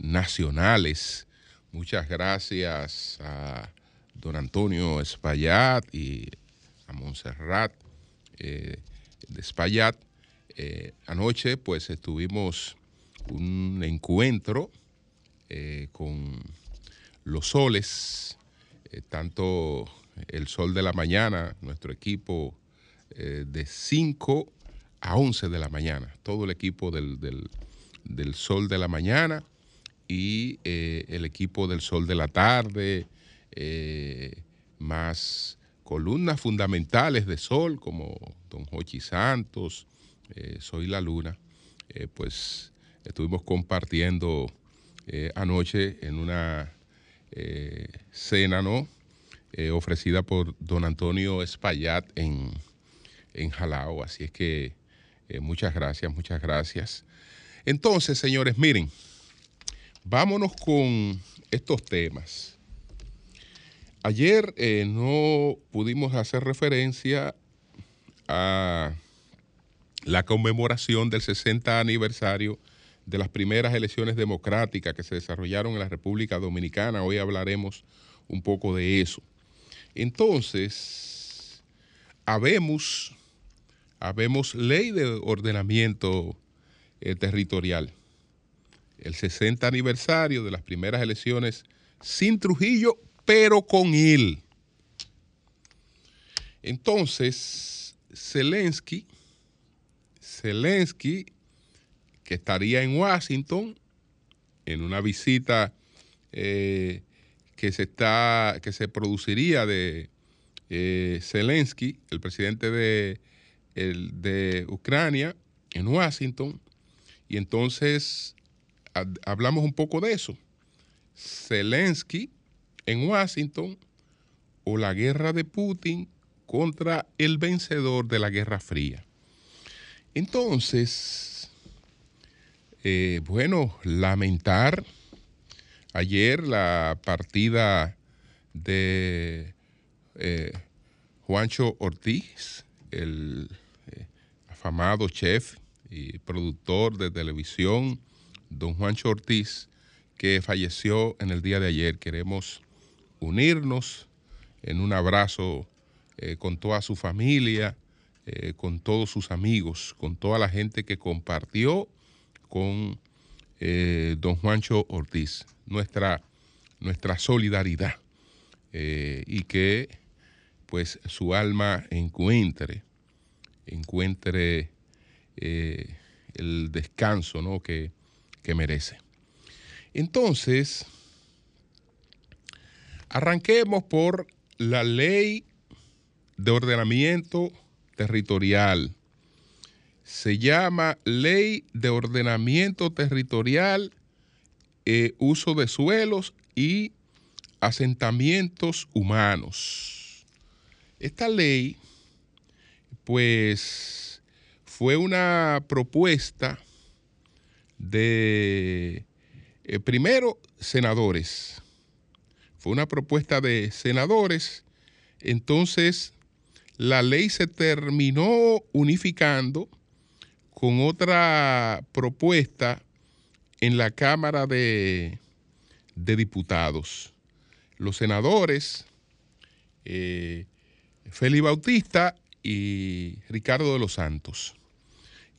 nacionales. Muchas gracias a don Antonio Espaillat y a Montserrat eh, de Espaillat. Eh, anoche pues estuvimos un encuentro eh, con los soles, tanto el sol de la mañana, nuestro equipo de 5 a 11 de la mañana, todo el equipo del, del sol de la mañana y el equipo del sol de la tarde, más columnas fundamentales de Sol, como Don Jochi Santos, eh, Soy la Luna, eh, pues estuvimos compartiendo eh, anoche en una cena, ¿no? ofrecida por don Antonio Espaillat en, en Jalao. Así es que muchas gracias, muchas gracias. Entonces, señores, miren, vámonos con estos temas. Ayer eh, no pudimos hacer referencia a la conmemoración del 60 aniversario de las primeras elecciones democráticas que se desarrollaron en la República Dominicana. Hoy hablaremos un poco de eso. Entonces, habemos, habemos ley de ordenamiento eh, territorial. El 60 aniversario de las primeras elecciones sin Trujillo, pero con él. Entonces, Zelensky, Zelensky, que estaría en Washington en una visita eh, que se está, que se produciría de eh, Zelensky, el presidente de, de Ucrania, en Washington, y entonces hablamos un poco de eso. Zelensky en Washington o la guerra de Putin contra el vencedor de la Guerra Fría. Entonces, eh, bueno, lamentar ayer la partida de eh, Juancho Ortiz, el eh, afamado chef y productor de televisión, don Juancho Ortiz, que falleció en el día de ayer. Queremos unirnos en un abrazo eh, con toda su familia, eh, con todos sus amigos, con toda la gente que compartió con eh, don Juancho Ortiz, nuestra, nuestra solidaridad y que pues su alma encuentre, encuentre el descanso ¿no? que, merece. Entonces, Arranquemos por la ley de ordenamiento territorial. Se llama Ley de Ordenamiento Territorial, eh, Uso de Suelos y Asentamientos Humanos. Esta ley, pues, fue una propuesta de, eh, primero, senadores fue una propuesta de senadores. Entonces, la ley se terminó unificando con otra propuesta en la Cámara de, Diputados. Los senadores eh, Bautista y Ricardo de los Santos.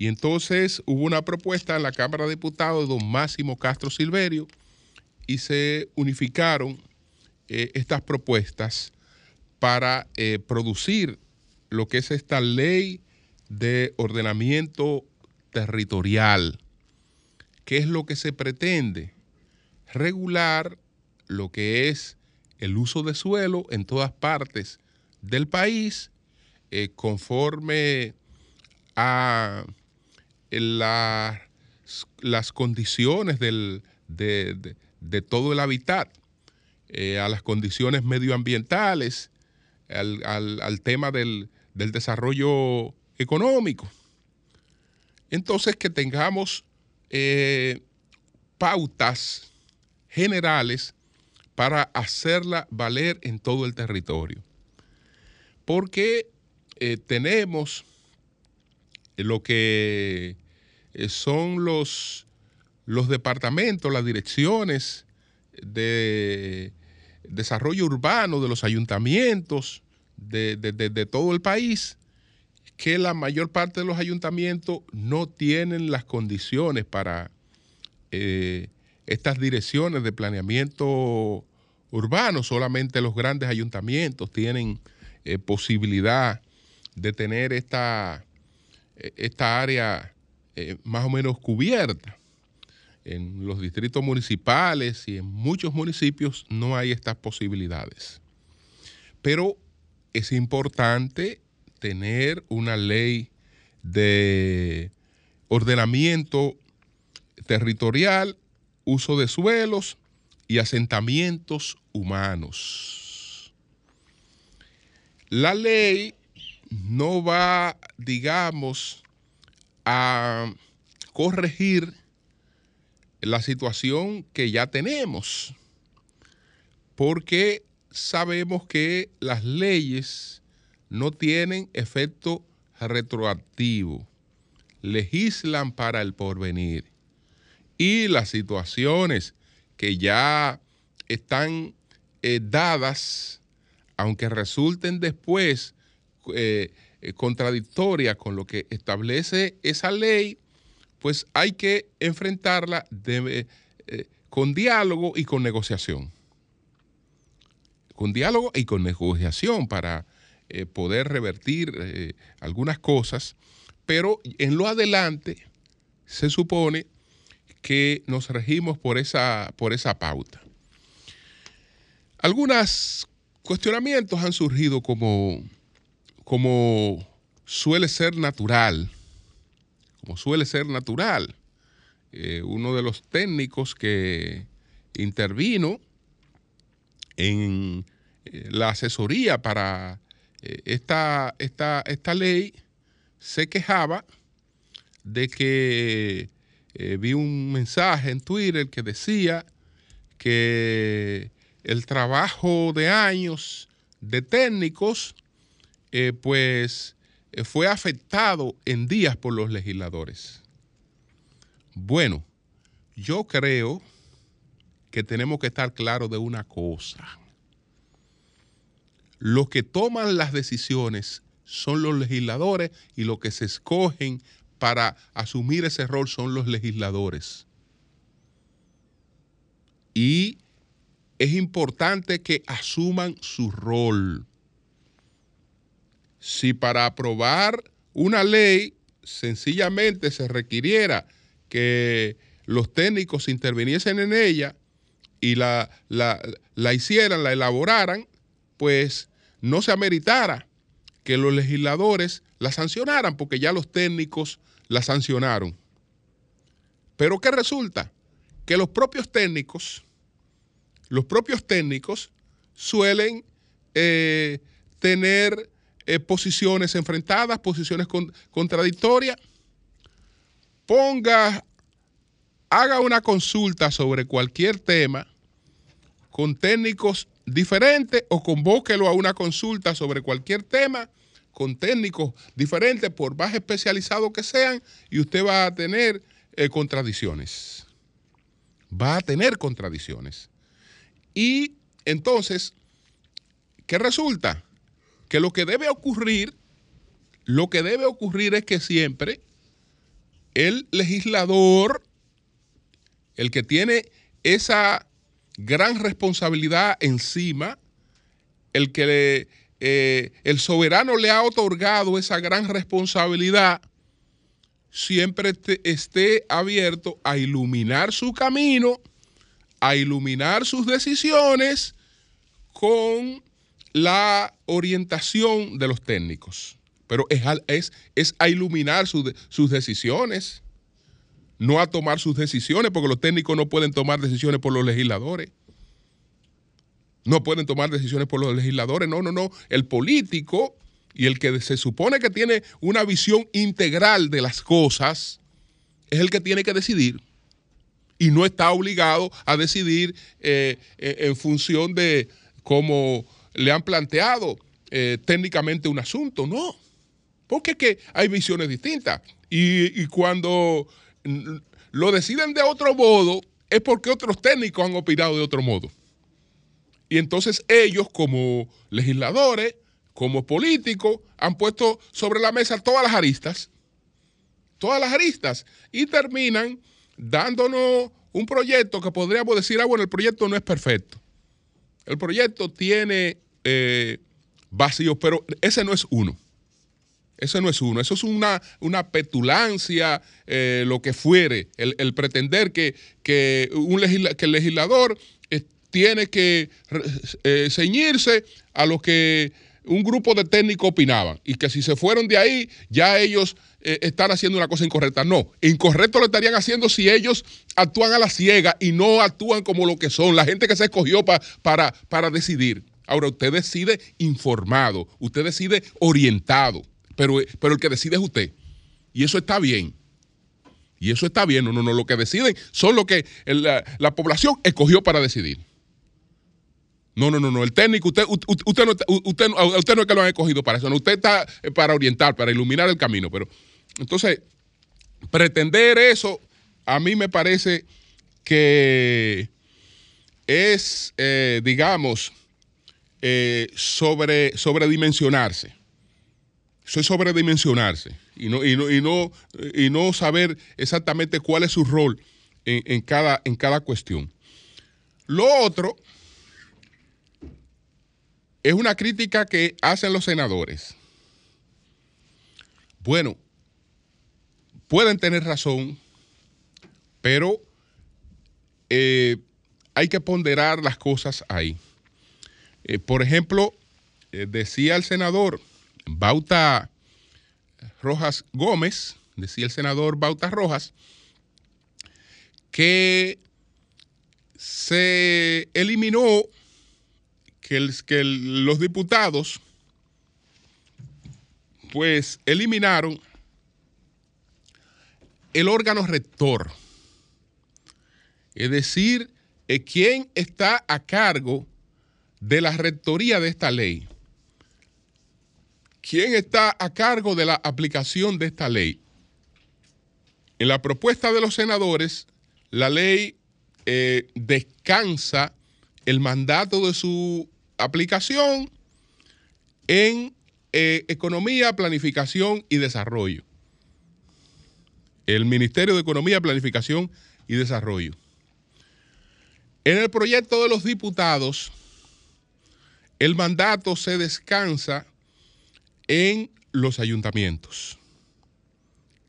Y entonces hubo una propuesta en la Cámara de Diputados de don Máximo Castro Silverio y se unificaron eh, estas propuestas para eh, producir lo que es esta ley de ordenamiento territorial. ¿Qué es lo que se pretende? Regular lo que es el uso de suelo en todas partes del país eh, conforme a las condiciones del, de, de todo el hábitat, eh, a las condiciones medioambientales, al, tema del, desarrollo económico. Entonces, que tengamos eh, pautas generales para hacerla valer en todo el territorio. Porque eh, tenemos lo que son los, los departamentos, las direcciones de desarrollo urbano de los ayuntamientos de, todo el país, que la mayor parte de los ayuntamientos no tienen las condiciones para eh, estas direcciones de planeamiento urbano, solamente los grandes ayuntamientos tienen eh, posibilidad de tener esta, eh, esta área más o menos cubierta en los distritos municipales y en muchos municipios no hay estas posibilidades. Pero es importante tener una ley de ordenamiento territorial, uso de suelos y asentamientos humanos. La ley no va, digamos, a corregir la situación que ya tenemos, porque sabemos que las leyes no tienen efecto retroactivo, legislan para el porvenir. Y las situaciones que ya están eh, dadas, aunque resulten después eh, eh, contradictorias con lo que establece esa ley, pues hay que enfrentarla eh, con diálogo y con negociación. Con diálogo y con negociación para eh, poder revertir algunas cosas, pero en lo adelante se supone que nos regimos por esa, por esa pauta. Algunos cuestionamientos han surgido como, como suele ser natural como suele ser natural. Eh, uno de los técnicos que intervino en eh, la asesoría para eh, esta, esta, esta, ley se quejaba de que vi un mensaje en Twitter que decía que el trabajo de años de técnicos, pues eh, fue afectado en días por los legisladores. Bueno, yo creo que tenemos que estar claros de una cosa. Los que toman las decisiones son los legisladores y los que se escogen para asumir ese rol son los legisladores. Y es importante que asuman su rol si para aprobar una ley sencillamente se requiriera que los técnicos interviniesen en ella y la, la, hicieran, la elaboraran, pues no se ameritara que los legisladores la sancionaran, porque ya los técnicos la sancionaron. Pero ¿qué resulta? Que los propios técnicos, los propios técnicos suelen eh, tener eh, posiciones enfrentadas, posiciones contradictorias. Ponga, haga una consulta sobre cualquier tema con técnicos diferentes o convóquelo a una consulta sobre cualquier tema con técnicos diferentes, por más especializados que sean, y usted va a tener eh, contradicciones. Va a tener contradicciones. Y entonces, ¿qué resulta? Que lo que debe ocurrir, lo que debe ocurrir es que siempre el legislador, el que tiene esa gran responsabilidad encima, el que eh, el soberano le ha otorgado esa gran responsabilidad, siempre esté abierto a iluminar su camino, a iluminar sus decisiones con la orientación de los técnicos, pero es, es, es a iluminar sus decisiones. no a tomar sus decisiones, porque los técnicos no pueden tomar decisiones por los legisladores. No pueden tomar decisiones por los legisladores, no, no, no. El político y el que se supone que tiene una visión integral de las cosas es el que tiene que decidir y no está obligado a decidir eh, en función de cómo le han planteado eh, técnicamente un asunto, no. Porque que hay visiones distintas. Y, y cuando lo deciden de otro modo, es porque otros técnicos han opinado de otro modo. Y entonces ellos como legisladores, como políticos, han puesto sobre la mesa todas las aristas, todas las aristas, y terminan dándonos un proyecto que podríamos decir, ah, bueno, el proyecto no es perfecto. El proyecto tiene eh, vacíos, pero ese no es uno. Ese no es uno, eso es una, una petulancia, eh, lo que fuere, el, pretender que, que, un que el legislador tiene que eh, ceñirse a lo que un grupo de técnicos opinaban y que si se fueron de ahí ya ellos eh, están haciendo una cosa incorrecta. No, incorrecto lo estarían haciendo si ellos actúan a la ciega y no actúan como lo que son, la gente que se escogió para, para decidir. Ahora, usted decide informado, usted decide orientado, pero, pero el que decide es usted. Y eso está bien. Y eso está bien. No, no, no. Lo que deciden son lo que la población escogió para decidir. No, no, no, no. El técnico, usted, usted, no, usted, usted no es que lo han escogido para eso. Usted está eh, para orientar, para iluminar el camino. Pero entonces, pretender eso, a mí me parece que es, eh, digamos, eh, sobre, sobredimensionarse. Es sobredimensionarse. Y no, y no, y no, y no saber exactamente cuál es su rol en, cada, en cada cuestión. Lo otro es una crítica que hacen los senadores. Bueno, pueden tener razón, pero eh, hay que ponderar las cosas ahí. Eh, por ejemplo, eh, decía el senador Bauta Rojas Gómez, decía el senador Bauta Rojas, que se eliminó que, los diputados pues eliminaron el órgano rector. Es decir, eh, quién está a cargo de la rectoría de esta ley. ¿Quién está a cargo de la aplicación de esta ley? En la propuesta de los senadores, la ley eh, descansa el mandato de su aplicación en eh, economía, planificación y desarrollo. El Ministerio de Economía, Planificación y Desarrollo. En el proyecto de los diputados, el mandato se descansa en los ayuntamientos,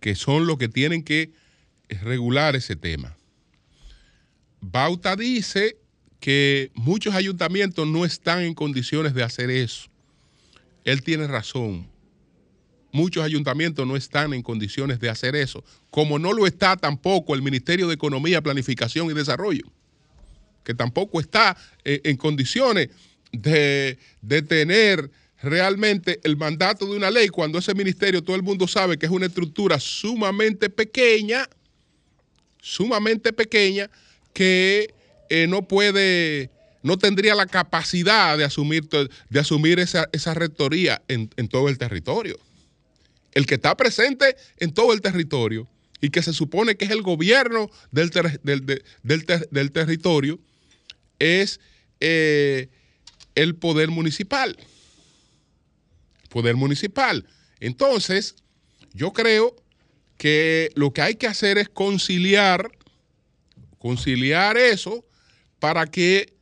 que son los que tienen que regular ese tema. Bauta dice que muchos ayuntamientos no están en condiciones de hacer eso. Él tiene razón. Muchos ayuntamientos no están en condiciones de hacer eso, como no lo está tampoco el Ministerio de Economía, Planificación y Desarrollo, que tampoco está eh, en condiciones de, de tener realmente el mandato de una ley cuando ese ministerio todo el mundo sabe que es una estructura sumamente pequeña, sumamente pequeña, que eh, no puede, no tendría la capacidad de asumir, de asumir esa, rectoría en, todo el territorio. El que está presente en todo el territorio y que se supone que es el gobierno del, del, territorio es eh, el poder municipal. Poder municipal. Entonces, yo creo que lo que hay que hacer es conciliar, conciliar eso para que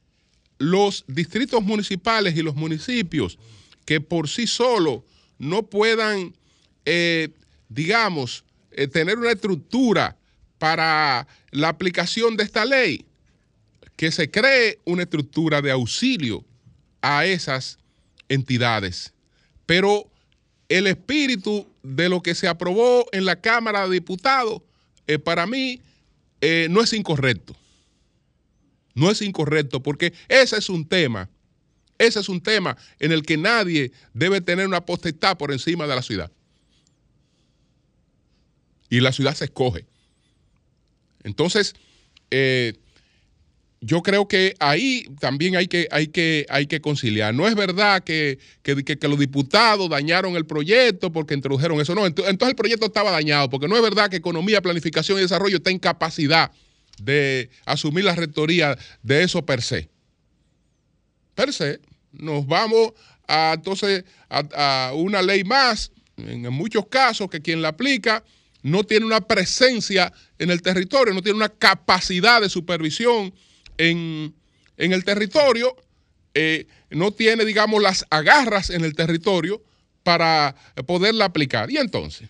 los distritos municipales y los municipios que por sí solos no puedan, eh, digamos, eh, tener una estructura para la aplicación de esta ley, que se cree una estructura de auxilio a esas entidades. Pero el espíritu de lo que se aprobó en la Cámara de Diputados para mí no es incorrecto. No es incorrecto porque ese es un tema, ese es un tema en el que nadie debe tener una potestad por encima de la ciudad. Y la ciudad se escoge. Entonces, eh, yo creo que ahí también hay que, hay que, hay que conciliar. No es verdad que, los diputados dañaron el proyecto porque introdujeron eso. No, entonces el proyecto estaba dañado, porque no es verdad que Economía, Planificación y Desarrollo está en capacidad de asumir la rectoría de eso per se. Per se. Nos vamos a, entonces a, una ley más, en muchos casos, que quien la aplica no tiene una presencia en el territorio, no tiene una capacidad de supervisión en, el territorio, eh, no tiene, digamos, las agarras en el territorio para poderla aplicar. Y entonces,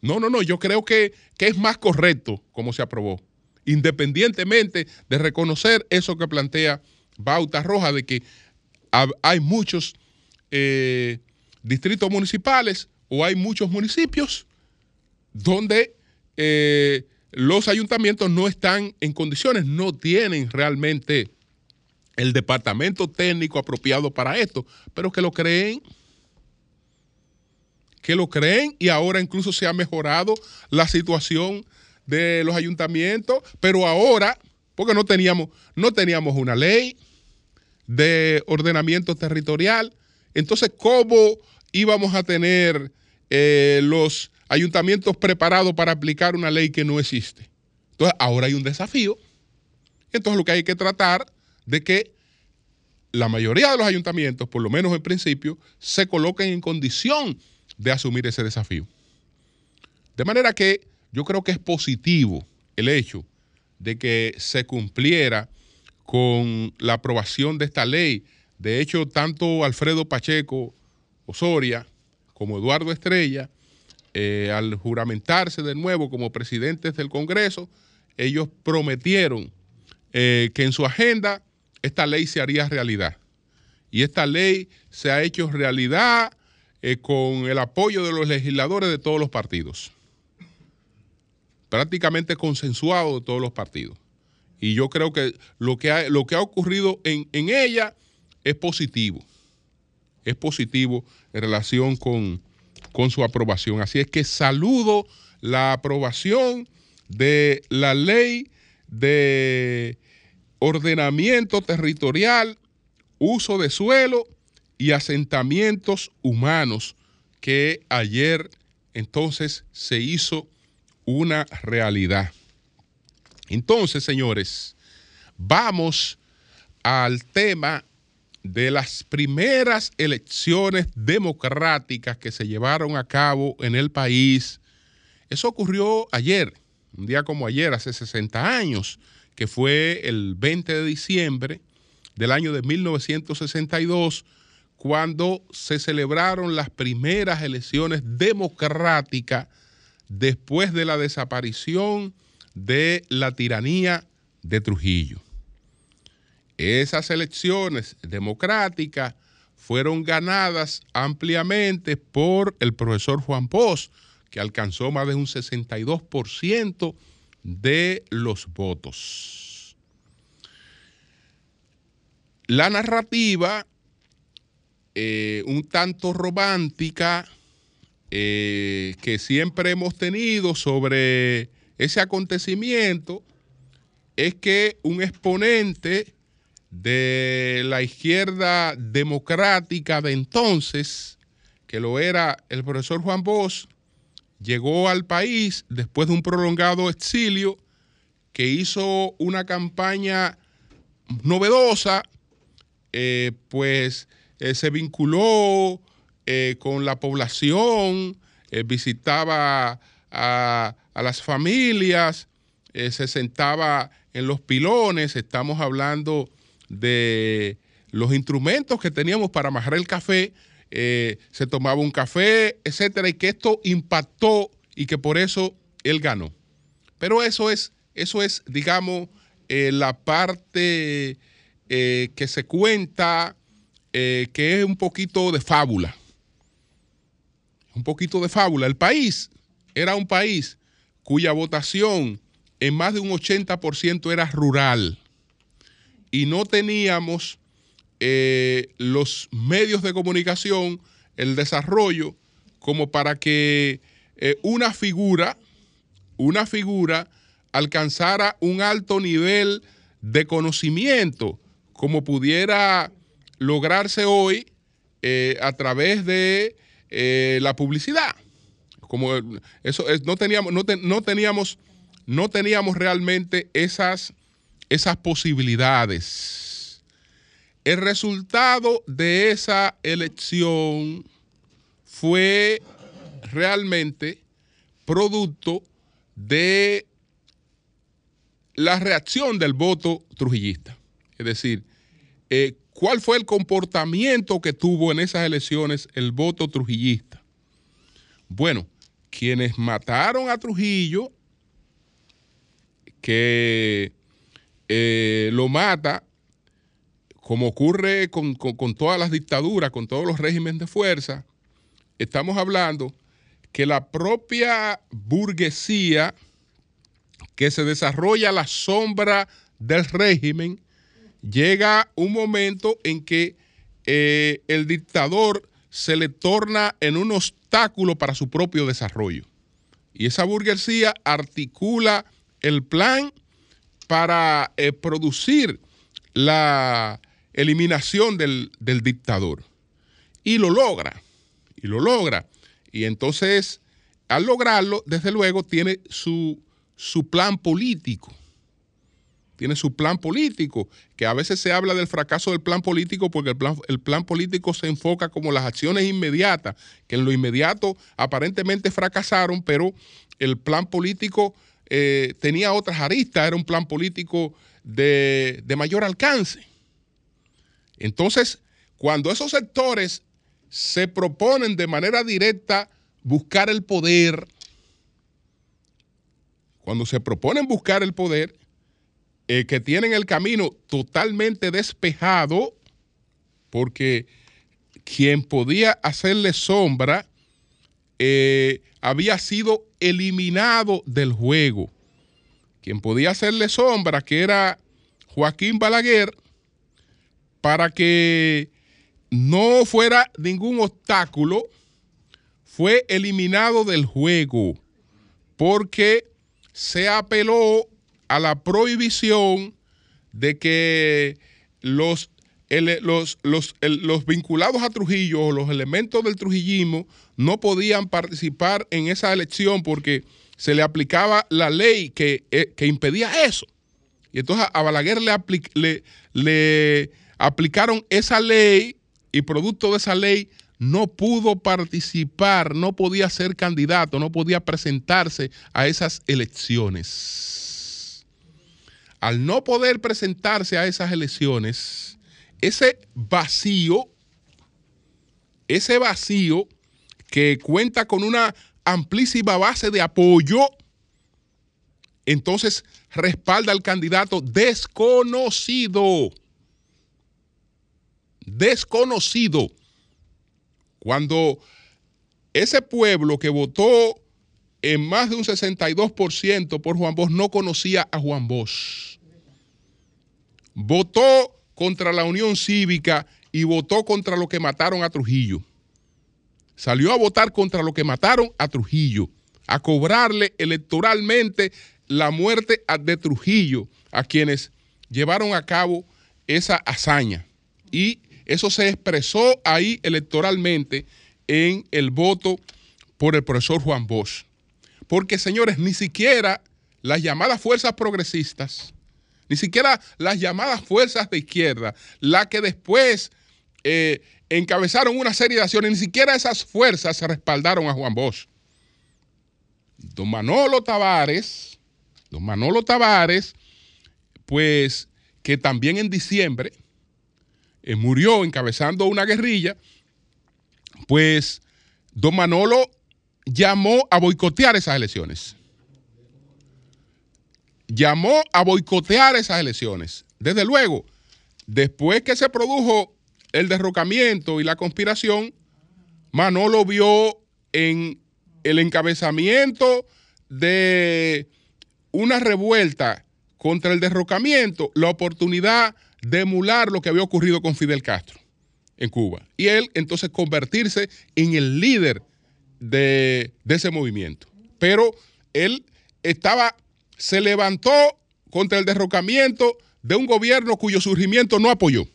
no, no, no, yo creo que, que es más correcto como se aprobó, independientemente de reconocer eso que plantea Bauta Roja, de que hay muchos eh, distritos municipales o hay muchos municipios donde eh, los ayuntamientos no están en condiciones, no tienen realmente el departamento técnico apropiado para esto, pero que lo creen, que lo creen y ahora incluso se ha mejorado la situación de los ayuntamientos, pero ahora, porque no teníamos, no teníamos una ley de ordenamiento territorial, entonces, ¿cómo íbamos a tener eh, los ayuntamientos preparados para aplicar una ley que no existe. Entonces, ahora hay un desafío. Entonces, lo que hay que tratar de que la mayoría de los ayuntamientos, por lo menos en principio, se coloquen en condición de asumir ese desafío. De manera que yo creo que es positivo el hecho de que se cumpliera con la aprobación de esta ley. De hecho, tanto Alfredo Pacheco Osoria como Eduardo Estrella eh, al juramentarse de nuevo como presidentes del Congreso, ellos prometieron eh, que en su agenda esta ley se haría realidad. Y esta ley se ha hecho realidad eh, con el apoyo de los legisladores de todos los partidos. Prácticamente consensuado de todos los partidos. Y yo creo que lo que ha, lo que ha ocurrido en, en ella es positivo. Es positivo en relación con, con su aprobación. Así es que saludo la aprobación de la ley de ordenamiento territorial, uso de suelo y asentamientos humanos que ayer entonces se hizo una realidad. Entonces, señores, vamos al tema de las primeras elecciones democráticas que se llevaron a cabo en el país. Eso ocurrió ayer, un día como ayer, hace 60 años, que fue el 20 de diciembre del año de 1962, cuando se celebraron las primeras elecciones democráticas después de la desaparición de la tiranía de Trujillo. Esas elecciones democráticas fueron ganadas ampliamente por el profesor Juan Pos, que alcanzó más de un 62% de los votos. La narrativa, eh, un tanto romántica, eh, que siempre hemos tenido sobre ese acontecimiento, es que un exponente de la izquierda democrática de entonces, que lo era el profesor Juan Bosch, llegó al país después de un prolongado exilio, que hizo una campaña novedosa, eh, pues eh, se vinculó eh, con la población, visitaba a, las familias, se sentaba en los pilones, estamos hablando de los instrumentos que teníamos para amarrar el café, eh, se tomaba un café, etcétera, y que esto impactó y que por eso él ganó. Pero eso es, eso es digamos, eh, la parte eh, que se cuenta, que es un poquito de fábula. Un poquito de fábula. El país era un país cuya votación en más de un 80% era rural y no teníamos eh, los medios de comunicación, el desarrollo, como para que eh, una figura, una figura alcanzara un alto nivel de conocimiento, como pudiera lograrse hoy eh, a través de la publicidad. Como eso no teníamos, no teníamos, no teníamos realmente esas, esas posibilidades. El resultado de esa elección fue realmente producto de la reacción del voto trujillista. Es decir, eh, ¿cuál fue el comportamiento que tuvo en esas elecciones el voto trujillista? Bueno, quienes mataron a Trujillo, que eh, lo mata como ocurre con, todas las dictaduras, con todos los regímenes de fuerza, estamos hablando que la propia burguesía que se desarrolla a la sombra del régimen, llega un momento en que eh, el dictador se le torna en un obstáculo para su propio desarrollo. Y esa burguesía articula el plan para eh, producir la, eliminación del, dictador. Y lo logra, y lo logra. Y entonces, al lograrlo, desde luego, tiene su, su plan político. Tiene su plan político, que a veces se habla del fracaso del plan político porque el plan, el plan político se enfoca como las acciones inmediatas, que en lo inmediato aparentemente fracasaron, pero el plan político eh, tenía otras aristas, era un plan político de, de mayor alcance. Entonces, cuando esos sectores se proponen de manera directa buscar el poder, cuando se proponen buscar el poder, eh, que tienen el camino totalmente despejado, porque quien podía hacerle sombra eh, había sido eliminado del juego. Quien podía hacerle sombra, que era Joaquín Balaguer, para que no fuera ningún obstáculo, fue eliminado del juego porque se apeló a la prohibición de que los, los, los, vinculados a Trujillo o los elementos del trujillismo no podían participar en esa elección porque se le aplicaba la ley que, eh, impedía eso. Y entonces a Balaguer le, le aplicaron esa ley y producto de esa ley no pudo participar, no podía ser candidato, no podía presentarse a esas elecciones. Al no poder presentarse a esas elecciones, ese vacío, ese vacío que cuenta con una amplísima base de apoyo, entonces respalda al candidato desconocido desconocido. Cuando ese pueblo que votó en más de un 62% por Juan Bosch no conocía a Juan Bosch. Votó contra la Unión Cívica y votó contra lo que mataron a Trujillo. Salió a votar contra lo que mataron a Trujillo, a cobrarle electoralmente la muerte de Trujillo a quienes llevaron a cabo esa hazaña. Y eso se expresó ahí electoralmente en el voto por el profesor Juan Bosch. Porque, señores, ni siquiera las llamadas fuerzas progresistas, ni siquiera las llamadas fuerzas de izquierda, las que después eh, encabezaron una serie de acciones, ni siquiera esas fuerzas se respaldaron a Juan Bosch. Don Manolo Tavares, don Manolo Tavares, pues que también en diciembre eh, murió encabezando una guerrilla, pues don Manolo llamó a boicotear esas elecciones. Llamó a boicotear esas elecciones. Desde luego, después que se produjo el derrocamiento y la conspiración, Manolo vio en el encabezamiento de una revuelta contra el derrocamiento la oportunidad de emular lo que había ocurrido con Fidel Castro en Cuba. Y él entonces convertirse en el líder de, ese movimiento. Pero él estaba, se levantó contra el derrocamiento de un gobierno cuyo surgimiento no apoyó.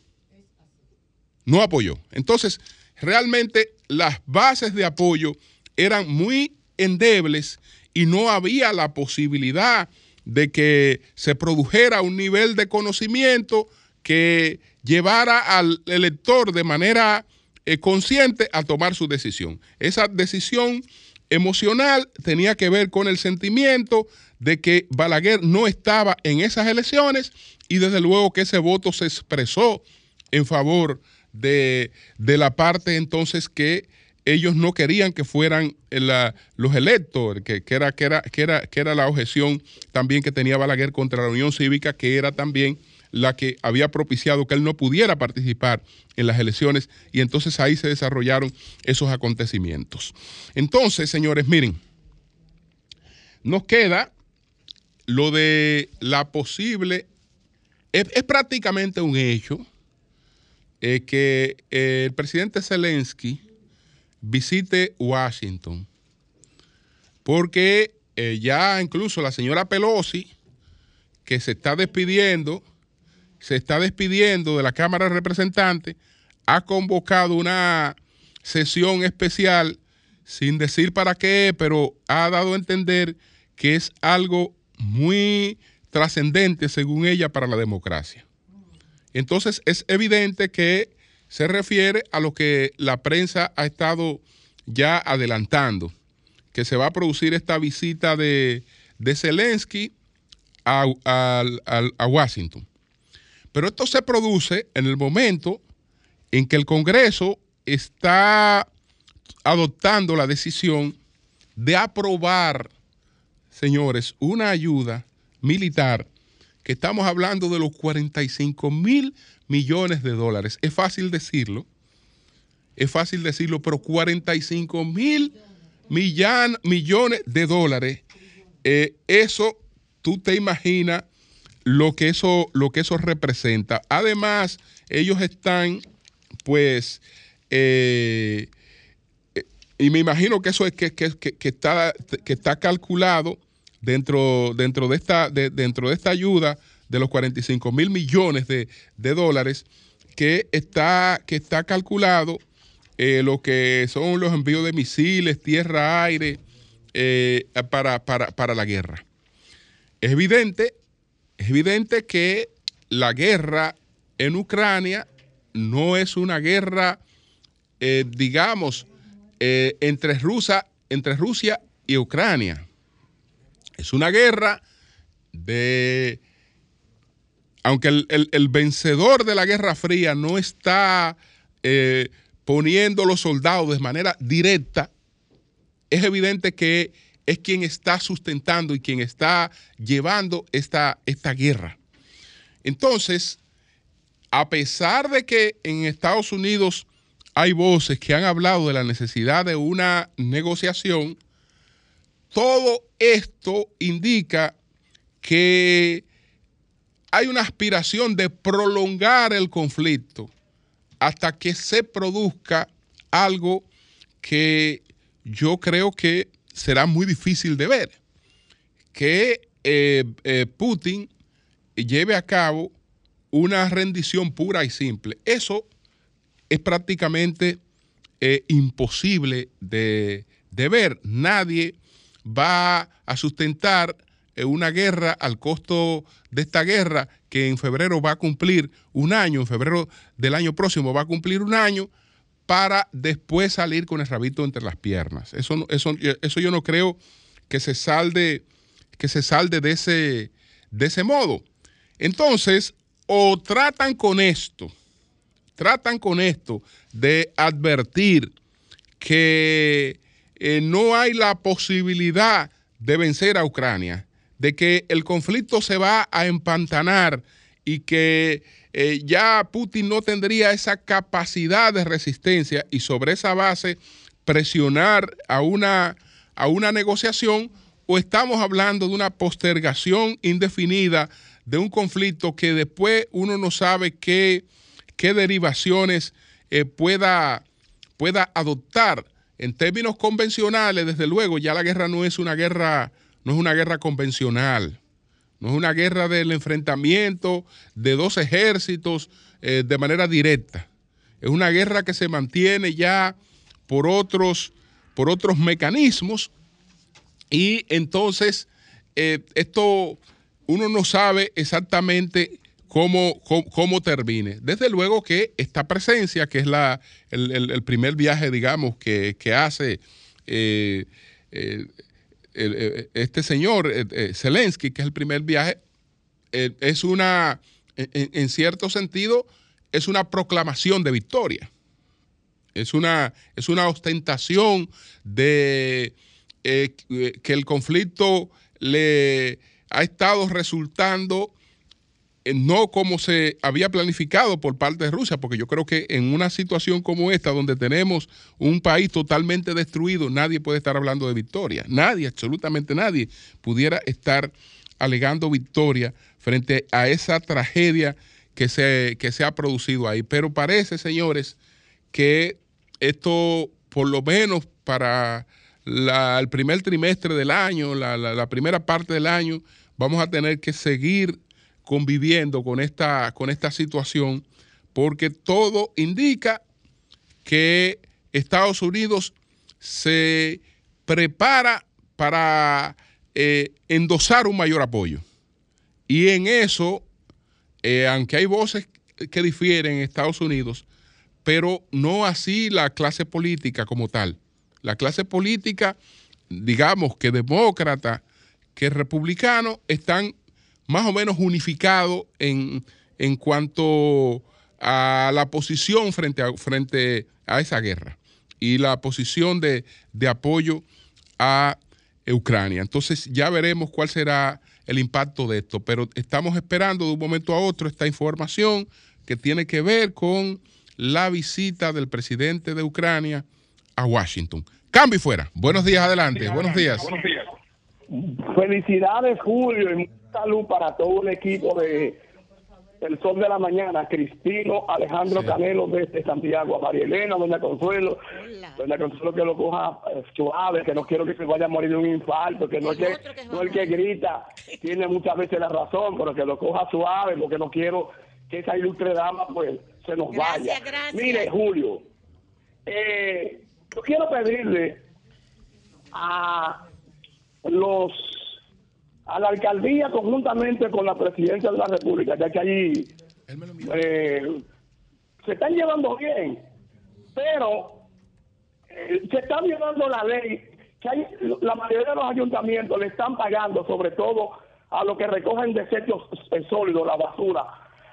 No apoyó. Entonces, realmente las bases de apoyo eran muy endebles y no había la posibilidad de que se produjera un nivel de conocimiento que llevara al elector de manera consciente a tomar su decisión. Esa decisión emocional tenía que ver con el sentimiento de que Balaguer no estaba en esas elecciones y desde luego que ese voto se expresó en favor de, la parte entonces que ellos no querían que fueran los electos, que, era, que, era, que, era, que era la objeción también que tenía Balaguer contra la Unión Cívica, que era también la que había propiciado que él no pudiera participar en las elecciones y entonces ahí se desarrollaron esos acontecimientos. Entonces, señores, miren, nos queda lo de la posible, es, prácticamente un hecho eh, que eh, el presidente Zelensky visite Washington, porque eh, ya incluso la señora Pelosi, que se está despidiendo, se está despidiendo de la Cámara de Representantes, ha convocado una sesión especial sin decir para qué, pero ha dado a entender que es algo muy trascendente, según ella, para la democracia. Entonces es evidente que se refiere a lo que la prensa ha estado ya adelantando, que se va a producir esta visita de, Zelensky a Washington. Pero esto se produce en el momento en que el Congreso está adoptando la decisión de aprobar, señores, una ayuda militar que estamos hablando de los 45 mil millones de dólares. Es fácil decirlo, es fácil decirlo, pero 45 mil millones de dólares, eh, eso tú te imaginas lo que eso, lo que eso representa. Además, ellos están, pues, eh, eh, y me imagino que eso es que, está, que está calculado dentro, dentro, de esta, dentro de esta ayuda de los 45 mil millones de, dólares, que está, que está calculado eh, lo que son los envíos de misiles, tierra, aire, para, para, para la guerra. Es evidente es evidente que la guerra en Ucrania no es una guerra, eh, digamos, eh, entre, Rusia y Ucrania. Es una guerra de... Aunque el, vencedor de la Guerra Fría no está eh, poniendo los soldados de manera directa, es evidente que es quien está sustentando y quien está llevando esta, esta guerra. Entonces, a pesar de que en Estados Unidos hay voces que han hablado de la necesidad de una negociación, todo esto indica que hay una aspiración de prolongar el conflicto hasta que se produzca algo que yo creo que será muy difícil de ver que eh, eh, Putin lleve a cabo una rendición pura y simple. Eso es prácticamente eh, imposible de, ver. Nadie va a sustentar una guerra al costo de esta guerra que en febrero va a cumplir un año, en febrero del año próximo va a cumplir un año, para después salir con el rabito entre las piernas. Eso, eso, eso yo no creo que se salde, que se salde de, ese, de ese modo. Entonces, o tratan con esto, tratan con esto de advertir que eh, no hay la posibilidad de vencer a Ucrania, de que el conflicto se va a empantanar y que eh, ya Putin no tendría esa capacidad de resistencia y sobre esa base presionar a una, a una negociación o estamos hablando de una postergación indefinida de un conflicto que después uno no sabe qué, qué derivaciones eh, pueda, pueda adoptar? En términos convencionales, desde luego, ya la guerra no es una guerra, no es una guerra convencional, no es una guerra del enfrentamiento de dos ejércitos eh, de manera directa. Es una guerra que se mantiene ya por otros, por otros mecanismos y entonces eh, esto uno no sabe exactamente cómo, cómo, termine. Desde luego que esta presencia, que es la, el, primer viaje, digamos, que, hace eh, eh, este señor Zelensky, que es el primer viaje, es una, en, cierto sentido, es una proclamación de victoria. Es una, es una ostentación de eh, que el conflicto le ha estado resultando no como se había planificado por parte de Rusia, porque yo creo que en una situación como esta, donde tenemos un país totalmente destruido, nadie puede estar hablando de victoria. Nadie, absolutamente nadie, pudiera estar alegando victoria frente a esa tragedia que se, que se ha producido ahí. Pero parece, señores, que esto, por lo menos para el primer trimestre del año, la, primera parte del año, vamos a tener que seguir conviviendo con esta, con esta situación, porque todo indica que Estados Unidos se prepara para eh, endosar un mayor apoyo. Y en eso, eh, aunque hay voces que difieren en Estados Unidos, pero no así la clase política como tal. La clase política, digamos que demócrata, que republicano, están más o menos unificados en, en cuanto a la posición frente a, frente a esa guerra y la posición de, de apoyo a Ucrania. Entonces ya veremos cuál será el impacto de esto, pero estamos esperando de un momento a otro esta información que tiene que ver con la visita del presidente de Ucrania a Washington. Cambio y fuera. Buenos días, adelante. Buenos días. Buenos días. Felicidades, Julio, y salud para todo el equipo de El Sol de la Mañana, Cristino, Alejandro Canelo desde Santiago, a María Elena, Doña Consuelo, Doña Consuelo que lo coja eh, suave, que no quiero que se vaya a morir de un infarto, que no es que, no el que grita, tiene muchas veces la razón, pero que lo coja suave, porque no quiero que esa ilustre dama pues se nos vaya. Mire, Julio, eh, yo quiero pedirle a los a la alcaldía conjuntamente con la presidencia de la República, ya que allí eh, se están llevando bien, pero eh, se está violando la ley que hay, la mayoría de los ayuntamientos le están pagando, sobre todo a los que recogen desechos sólidos, la basura,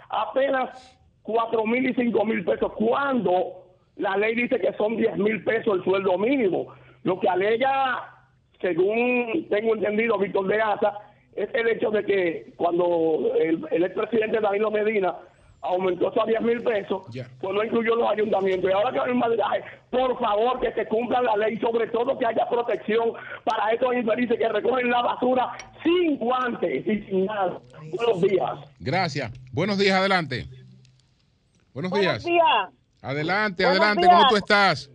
apenas cuatro mil y cinco mil pesos, cuando la ley dice que son diez mil pesos el sueldo mínimo. Lo que alega, según tengo entendido, Víctor de Asa, es el hecho de que cuando el, el expresidente Danilo Medina aumentó a 10 mil pesos, pues no incluyó los ayuntamientos. Y ahora que hay un madriaje, por favor que se cumpla la ley, sobre todo que haya protección para estos infelices que recogen la basura sin guantes y sin nada. Buenos días. Gracias. Buenos días, adelante. Buenos, días. Adelante, adelante, ¿cómo tú estás?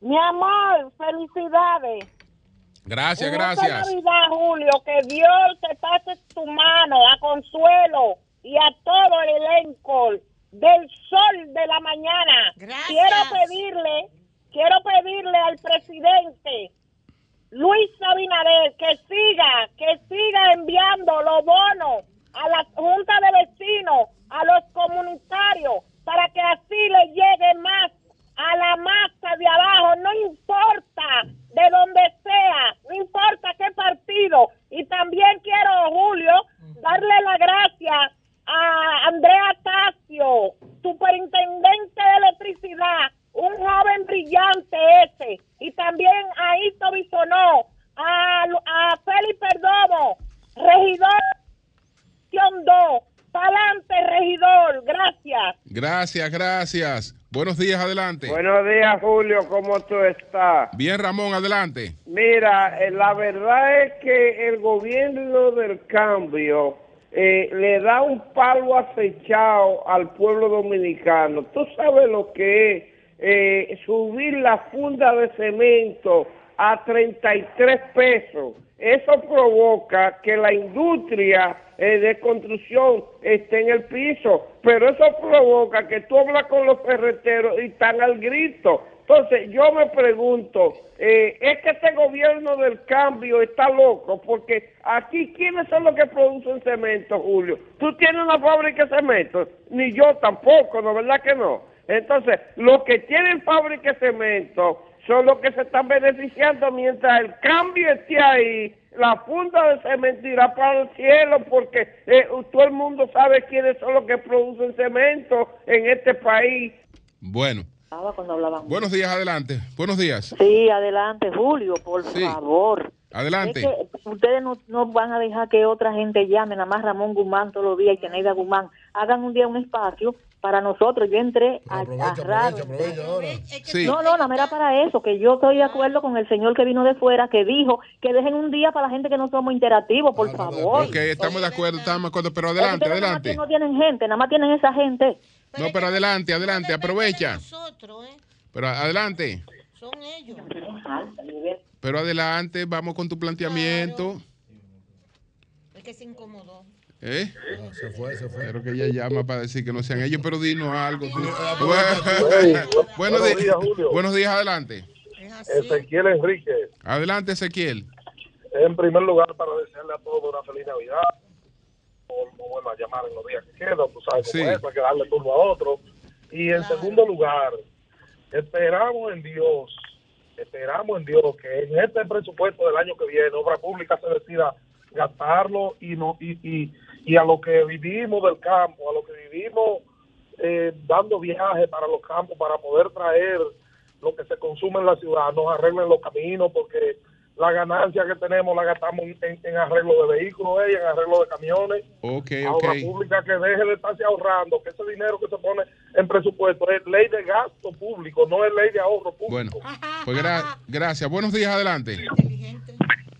Mi amor, felicidades. Gracias, gracias. Navidad, Julio, que Dios te pase tu mano a Consuelo y a todo el elenco del sol de la mañana. Gracias. Quiero pedirle, quiero pedirle al presidente Luis Abinader que siga, que siga enviando los bonos a la Junta de Vecinos, a los comunitarios, para que así le llegue más a la masa de abajo, no importa de donde sea, no importa qué partido. Y también quiero, Julio, darle la gracia a Andrea Tasio, superintendente de electricidad, un joven brillante ese, y también a Ito Bisonó, a, a Félix Perdomo, regidor 2, Palante, regidor. Gracias. Gracias, gracias. Buenos días, adelante. Buenos días, Julio. ¿Cómo tú estás? Bien, Ramón, adelante. Mira, eh, la verdad es que el gobierno del cambio eh, le da un palo acechado al pueblo dominicano. Tú sabes lo que es eh, subir la funda de cemento a 33 pesos. Eso provoca que la industria eh, de construcción esté en el piso, pero eso provoca que tú hablas con los ferreteros y están al grito. Entonces yo me pregunto, eh, ¿es que este gobierno del cambio está loco? Porque aquí, ¿quiénes son los que producen cemento, Julio? ¿Tú tienes una fábrica de cemento? Ni yo tampoco, ¿no verdad que no? Entonces, los que tienen fábrica de cemento son los que se están beneficiando mientras el cambio esté ahí. La funda de cemento irá para el cielo porque eh, todo el mundo sabe quiénes son los que producen cemento en este país. Bueno. Buenos días, adelante. Buenos días. Sí, adelante, Julio, por Sí. favor. Adelante. Es que ustedes no, no van a dejar que otra gente llame, nada más Ramón Guzmán todos los días y Teneida Guzmán. Hagan un día un espacio para nosotros. Yo entré a, a raro. Sí. No, no, nada más era para eso, que yo estoy de acuerdo con el señor que vino de fuera, que dijo que dejen un día para la gente que no somos interactivos, por favor. Ok, estamos de acuerdo, estamos de acuerdo, pero adelante, nada más adelante. que no tienen gente, nada más tienen esa gente. No, pero adelante, adelante, aprovecha. Nosotros, ¿eh? Pero adelante, Son ellos. pero adelante, vamos con tu planteamiento. Es que se incomodó. ¿Eh? Se fue, se fue. Creo que ella llama para decir que no sean ellos, pero dinos algo. tú. Buenos buenos días, días, Julio. buenos días, adelante. Ezequiel Enrique, Adelante, Ezequiel. en primer lugar, para desearle a todos una feliz Navidad. O, o bueno, a llamar en los días que quedan, tú sabes Sí. cómo es, para que darle turno a otro. Y en segundo lugar, esperamos en Dios, esperamos en Dios que en este presupuesto del año que viene, Obra Pública se decida gastarlo y no y, y, y a lo que vivimos del campo, a lo que vivimos eh, dando viajes para los campos para poder traer lo que se consume en la ciudad, nos arreglen los caminos porque la ganancia que tenemos la gastamos en, en arreglo de vehículos eh, y en arreglo de camiones. Ok, A ok. obra pública que deje de estarse ahorrando, que ese dinero que se pone en presupuesto es ley de gasto público, no es ley de ahorro Bueno, público. pues gra- gracias. Buenos días, adelante.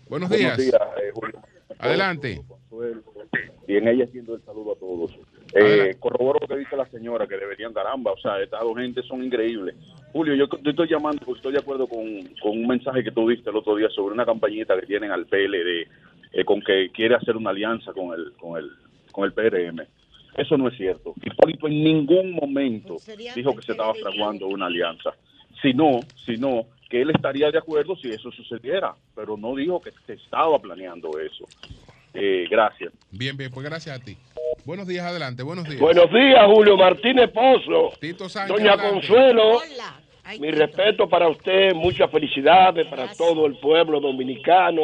Buenos días. eh, Julio. Adelante. Bien, ella haciendo el saludo a todos. Eh, corroboro lo que dice la señora, que deberían dar ambas. O sea, estas dos gentes son increíbles. Julio, yo te estoy llamando porque estoy de acuerdo con, con un mensaje que tú diste el otro día sobre una campañita que tienen al PLD eh, con que quiere hacer una alianza con el, con el, con el PRM. Eso no es cierto. Hipólito en ningún momento Sería dijo que se estaba fraguando una alianza. Si no, si no, que él estaría de acuerdo si eso sucediera, pero no dijo que se estaba planeando eso. Eh, gracias. Bien, bien, pues gracias a ti. Buenos días, adelante. Buenos días. Buenos días, Julio Martínez Pozo. Tito Sánchez. Doña adelante. Consuelo, Hola. Ay, mi Tito. respeto para usted, muchas felicidades para Gracias. todo el pueblo dominicano.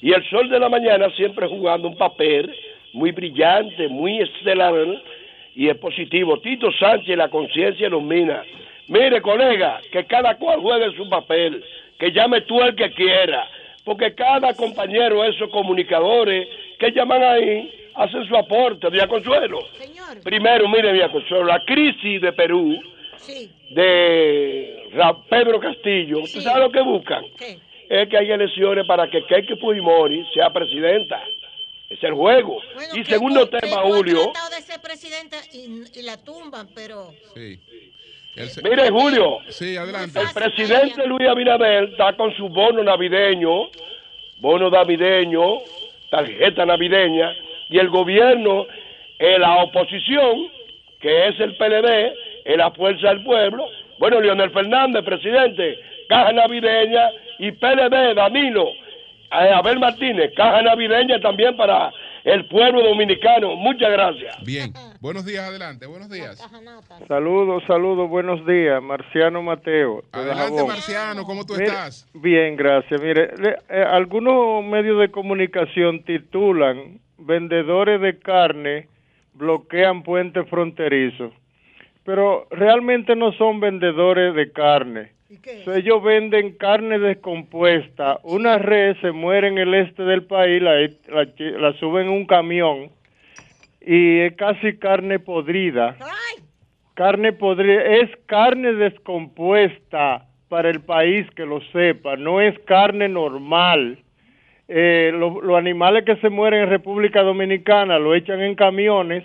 Y el sol de la mañana siempre jugando un papel muy brillante, muy estelar y es positivo. Tito Sánchez, la conciencia ilumina. Mire, colega, que cada cual juegue su papel, que llame tú el que quiera, porque cada compañero, esos comunicadores que llaman ahí, hacen su aporte, Doña Consuelo. Señor. Primero, mire, Doña Consuelo, la crisis de Perú, Sí. de Pedro Castillo, ¿usted Sí. sabe lo que buscan? ¿Qué? Es que hay elecciones para que Keiki Fujimori sea presidenta. Es el juego. Bueno, y segundo tema, que Julio. tratado de ser presidenta y, y la tumban, pero Sí. Se- Mire, Julio, Sí, adelante. el presidente Luis Abinader está con su bono navideño, bono navideño, tarjeta navideña, y el gobierno, eh, la oposición, que es el PLD, es la fuerza del pueblo. Bueno, Leonel Fernández, presidente, caja navideña, y PLD, Danilo, eh, Abel Martínez, caja navideña también para el pueblo dominicano. Muchas gracias. Bien. Buenos días, adelante. Buenos días. Saludos, saludos, buenos días. Marciano Mateo. de Adelante. Marciano. ¿Cómo tú Mire, estás? Bien, gracias. Mire, le- eh, algunos medios de comunicación titulan vendedores de carne bloquean puente fronterizo, pero realmente no son vendedores de carne. ¿Y qué? Ellos venden carne descompuesta. Una red se muere en el este del país, la, la, la suben en un camión y es casi carne podrida. ¡Ay! Carne podrida, es carne descompuesta para el país que lo sepa, no es carne normal. Eh, lo- los animales que se mueren en República Dominicana lo echan en camiones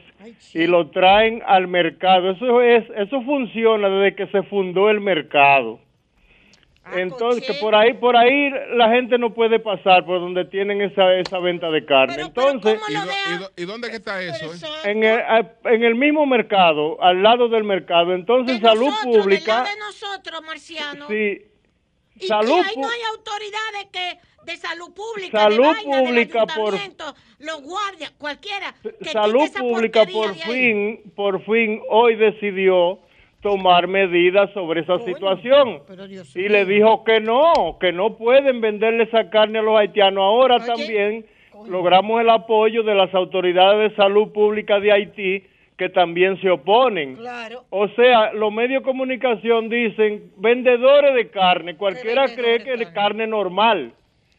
y lo traen al mercado. Eso es, eso funciona desde que se fundó el mercado. Entonces, que por ahí, por ahí la gente no puede pasar por donde tienen esa, esa venta de carne. Entonces, ¿Y, y dónde que está eso? eh? en el, en el mismo mercado, al lado del mercado. Entonces, salud pública, de nosotros, Marciano. sí, Y salud que ahí no hay autoridades que de salud pública, Salud de vaina, del pública por- los guardias, cualquiera. Que salud pública por de fin, por fin hoy decidió tomar medidas sobre esa situación. y le dijo que no, que no pueden venderle esa carne a los haitianos. Ahora también. logramos el apoyo de las autoridades de salud pública de Haití que también se oponen. O sea, los medios de comunicación dicen vendedores de carne, cualquiera cree que es carne. normal,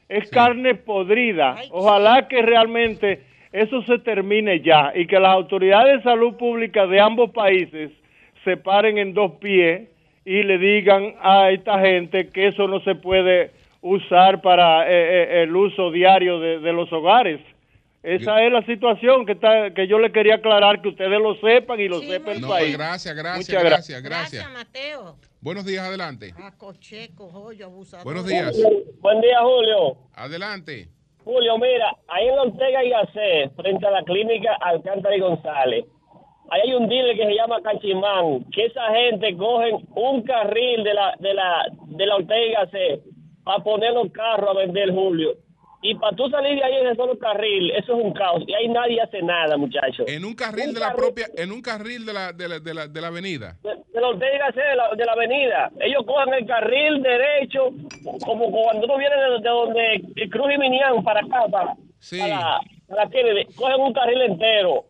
es carne podrida. Ojalá que realmente eso se termine ya y que las autoridades de salud pública de ambos países se paren en dos pies y le digan a esta gente que eso no se puede usar para eh, eh, el uso diario de, de los hogares. Esa es la situación que, está, que yo le quería aclarar, que ustedes lo sepan y lo sepa el No, país. gracias, gracias, Muchas gracias, gracias. Mateo. Buenos días, adelante. Cocheco, joyo, abusador. Buenos días. Buen día, Julio. Adelante. Julio, mira, ahí en la Ortega y Gasset, frente a la clínica Alcántara y González, ahí hay un dealer que se llama Cachimán, que esa gente cogen un carril de la, de la, de la Ortega Gasset para poner los carros a vender, Julio. Y para tú salir de ahí en ese solo carril, eso es un caos. Y ahí nadie hace nada, muchachos. En un carril de la propia, en un carril de la, de la, de la, de la avenida. de, de la Ortega Gasset, de la, de la avenida. Ellos cogen el carril derecho, como cuando uno viene de, de donde Cruz y Minián para acá, para, para, para Kennedy, cogen un carril entero.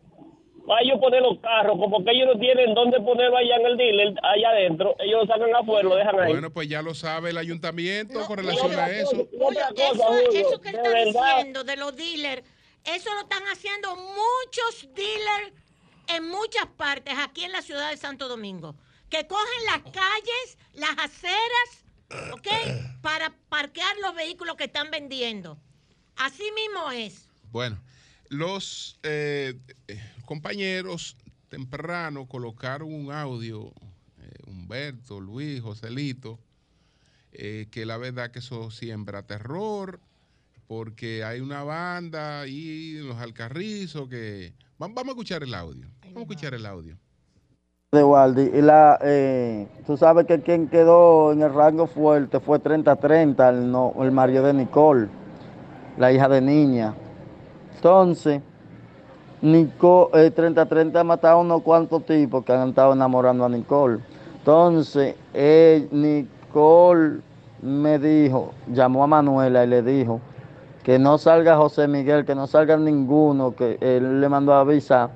Para ellos poner los carros, como que ellos no tienen dónde ponerlo allá en el dealer, allá adentro. Ellos lo sacan afuera, lo dejan ahí. Bueno, pues ya lo sabe el ayuntamiento con relación a eso. Oye, Otra cosa, eso, Julio, eso que él de está verdad. diciendo de los dealers, eso lo están haciendo muchos dealers en muchas partes aquí en la ciudad de Santo Domingo, que cogen las calles, las aceras, ¿ok? Para parquear los vehículos que están vendiendo. Así mismo es. Bueno, los eh, eh, compañeros temprano colocaron un audio, eh, Humberto, Luis, Joselito, eh, que la verdad que eso siembra terror, porque hay una banda ahí en los alcarrizos que... Va- Vamos a escuchar el audio. Vamos a escuchar el audio. de Waldi. Y la, eh, tú sabes que quien quedó en el rango fuerte fue 30-30, el, no, el marido de Nicole, la hija de niña. Entonces, Nico, eh, 30-30 ha matado unos cuantos tipos que han estado enamorando a Nicole. Entonces, eh, Nicole me dijo, llamó a Manuela y le dijo que no salga José Miguel, que no salga ninguno, que él le mandó a avisar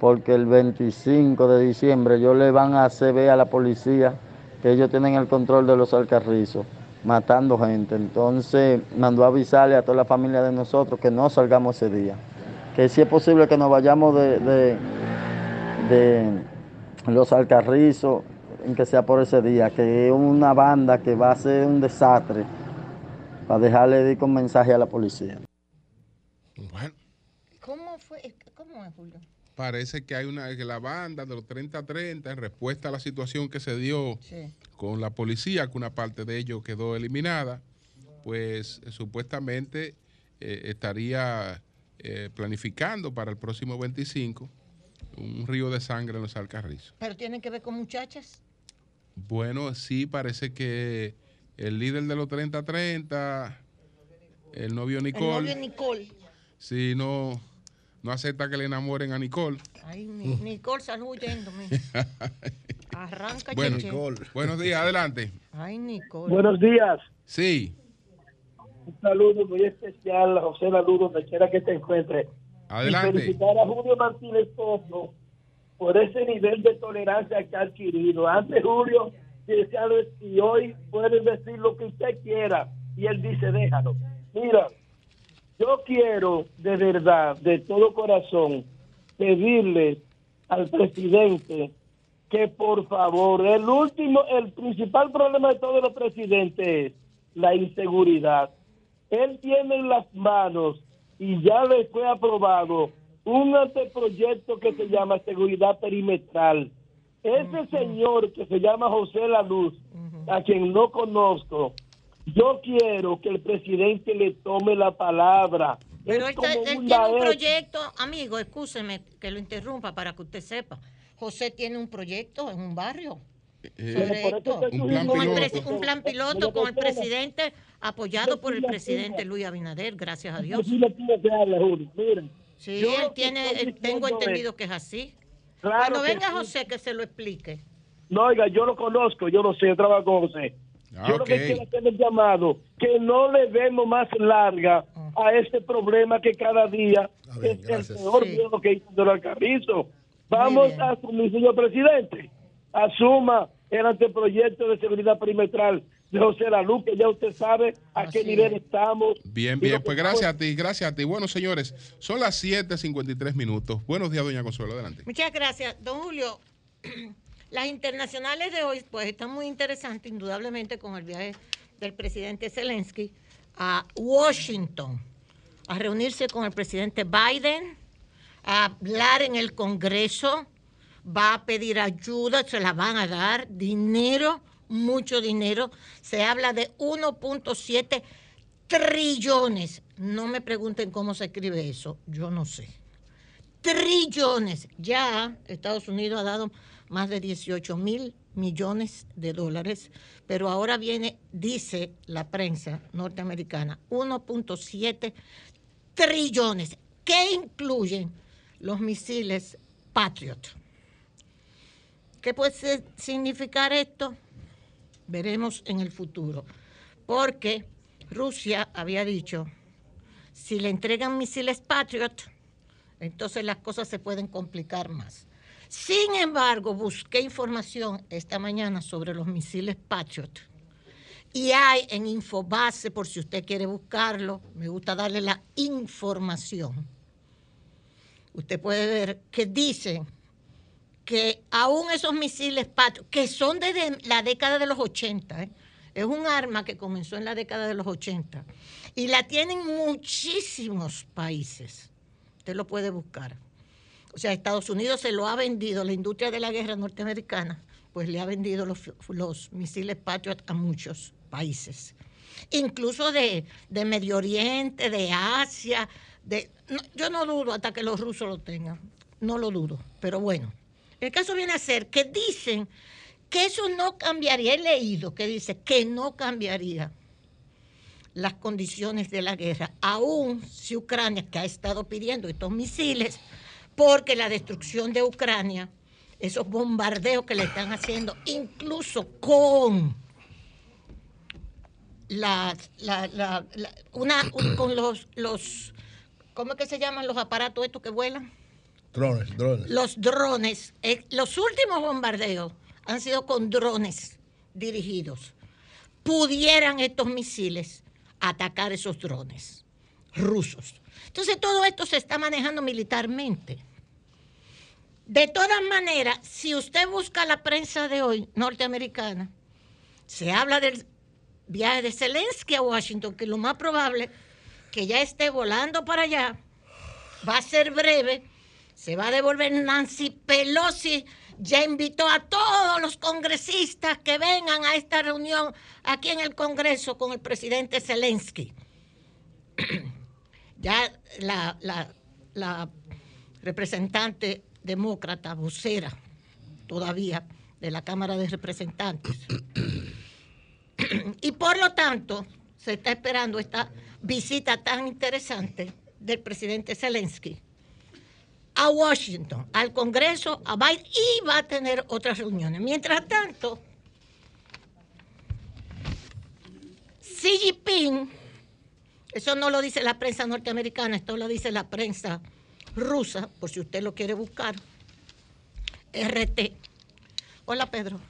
porque el 25 de diciembre ellos le van a hacer ver a la policía que ellos tienen el control de los alcarrizos, matando gente. Entonces mandó a avisarle a toda la familia de nosotros que no salgamos ese día, que si es posible que nos vayamos de, de, de los alcarrizos, en que sea por ese día, que es una banda que va a ser un desastre, para dejarle de ir con mensaje a la policía. Bueno, ¿Cómo fue? ¿Cómo es, Julio? parece que hay una que la banda de los 30-30 en respuesta a la situación que se dio Sí. con la policía, que una parte de ellos quedó eliminada, pues supuestamente eh, estaría eh, planificando para el próximo 25 un río de sangre en los Alcarrizos. Pero tiene que ver con muchachas. Bueno, sí, parece que el líder de los 30-30, el novio El Nicole, novio Nicole. sí, no, no acepta que le enamoren a Nicole. Ay, Nicole, salud huyéndome. Arranca, bueno, buenos días, adelante. Ay, Nicole. Buenos días. Sí, Un saludo muy especial a José Laludo, donde quiera que te encuentre. Adelante. Y felicitar a Julio Martínez Pozo por ese nivel de tolerancia que ha adquirido. Antes Julio decía y hoy puede decir lo que usted quiera. Y él dice, déjalo. Mira, yo quiero de verdad, de todo corazón, pedirle al presidente que por favor, el último, el principal problema de todos los presidentes es la inseguridad. Él tiene en las manos y ya le fue aprobado un anteproyecto que se llama seguridad perimetral. Ese señor que se llama José La Luz, a quien no conozco, yo quiero que el presidente le tome la palabra. Pero Es él, como él un tiene un proyecto, amigo, escúcheme que lo interrumpa para que usted sepa. José tiene un proyecto en un barrio. Un plan Con el piloto. presi- un plan piloto con el presidente, apoyado por el presidente Luis Abinader, gracias a Dios. Así le pido que hable, Julio. Mira, Sí, yo él tiene, tengo entendido que es así. Claro Cuando venga sí. José, que se lo explique. No, oiga, yo lo conozco, yo lo sé, yo trabajo con José. Ah, yo lo que quiero hacer el llamado, que no le demos más larga a este problema que cada día es el peor miedo que hizo Donald Carrizo. Vamos a asumir, señor presidente, asuma el anteproyecto de seguridad perimetral de José Luz, que ya usted sabe a qué nivel estamos. Bien, bien, pues gracias a ti, gracias a ti. Bueno, señores, son las 7:53 minutos. Buenos días, doña Consuelo, adelante. Muchas gracias, don Julio. Las internacionales de hoy, pues están muy interesantes, indudablemente, con el viaje del presidente Zelensky a Washington, a reunirse con el presidente Biden, a hablar en el Congreso, va a pedir ayuda, se la van a dar, dinero, mucho dinero. Se habla de 1.7 trillones. No me pregunten cómo se escribe eso, yo no sé trillones. Ya Estados Unidos ha dado más de 18 mil millones de dólares, pero ahora viene, dice la prensa norteamericana, 1.7 trillones, que incluyen los misiles Patriot. ¿Qué puede significar esto? Veremos en el futuro, porque Rusia había dicho, si le entregan misiles Patriot, entonces las cosas se pueden complicar más. Sin embargo, busqué información esta mañana sobre los misiles Patriot. Y hay en Infobase, por si usted quiere buscarlo, me gusta darle la información. Usted puede ver que dicen que aún esos misiles Patriot, que son desde la década de los 80, ¿eh? es un arma que comenzó en la década de los 80, y la tienen muchísimos países. Usted lo puede buscar. O sea, Estados Unidos se lo ha vendido, la industria de la guerra norteamericana, pues le ha vendido los, misiles Patriot a muchos países. Incluso de, de Medio Oriente, de Asia. De, yo no dudo hasta que los rusos lo tengan. No lo dudo. Pero bueno, el caso viene a ser que dicen que eso no cambiaría. He leído que dice que no cambiaría las condiciones de la guerra, aún si Ucrania, que ha estado pidiendo estos misiles, porque la destrucción de Ucrania, esos bombardeos que le están haciendo, incluso con la, una, un- con los, los, ¿cómo es que se llaman los aparatos estos que vuelan? Drones, drones. Los drones, eh, los últimos bombardeos han sido con drones dirigidos. Pudieran estos misiles atacar esos drones rusos. Entonces todo esto se está manejando militarmente. De todas maneras, si usted busca la prensa de hoy norteamericana, se habla del viaje de Zelensky a Washington, que lo más probable que ya esté volando para allá, va a ser breve, se va a devolver Nancy Pelosi, ya invitó a todos los congresistas que vengan a esta reunión aquí en el Congreso con el presidente Zelensky. ya la, representante demócrata, vocera todavía de la Cámara de Representantes. y por lo tanto, se está esperando esta visita tan interesante del presidente Zelensky a Washington, al Congreso, a Biden y va a tener otras reuniones. Mientras tanto, Xi Jinping, eso no lo dice la prensa norteamericana, esto lo dice la prensa rusa, por si usted lo quiere buscar, RT. Hola Pedro.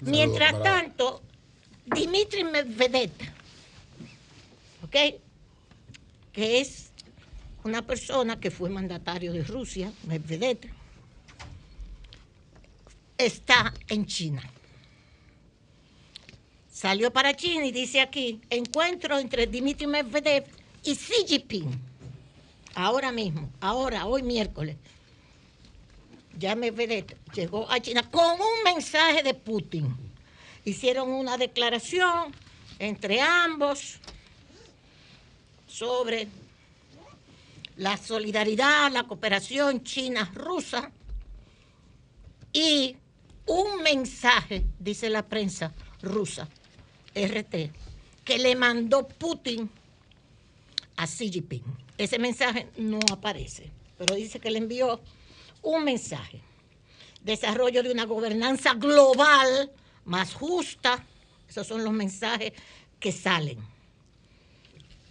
Mientras Saludos, tanto, Dmitry Medvedev, ¿ok? Que es una persona que fue mandatario de Rusia, Medvedev, está en China. Salió para China y dice aquí, encuentro entre Dmitry Medvedev y Xi Jinping. Ahora mismo, ahora, hoy miércoles. Ya Medvedev llegó a China con un mensaje de Putin. Hicieron una declaración entre ambos sobre la solidaridad, la cooperación china-rusa y un mensaje, dice la prensa rusa, RT, que le mandó Putin a Xi Jinping. Ese mensaje no aparece, pero dice que le envió un mensaje. Desarrollo de una gobernanza global más justa. Esos son los mensajes que salen.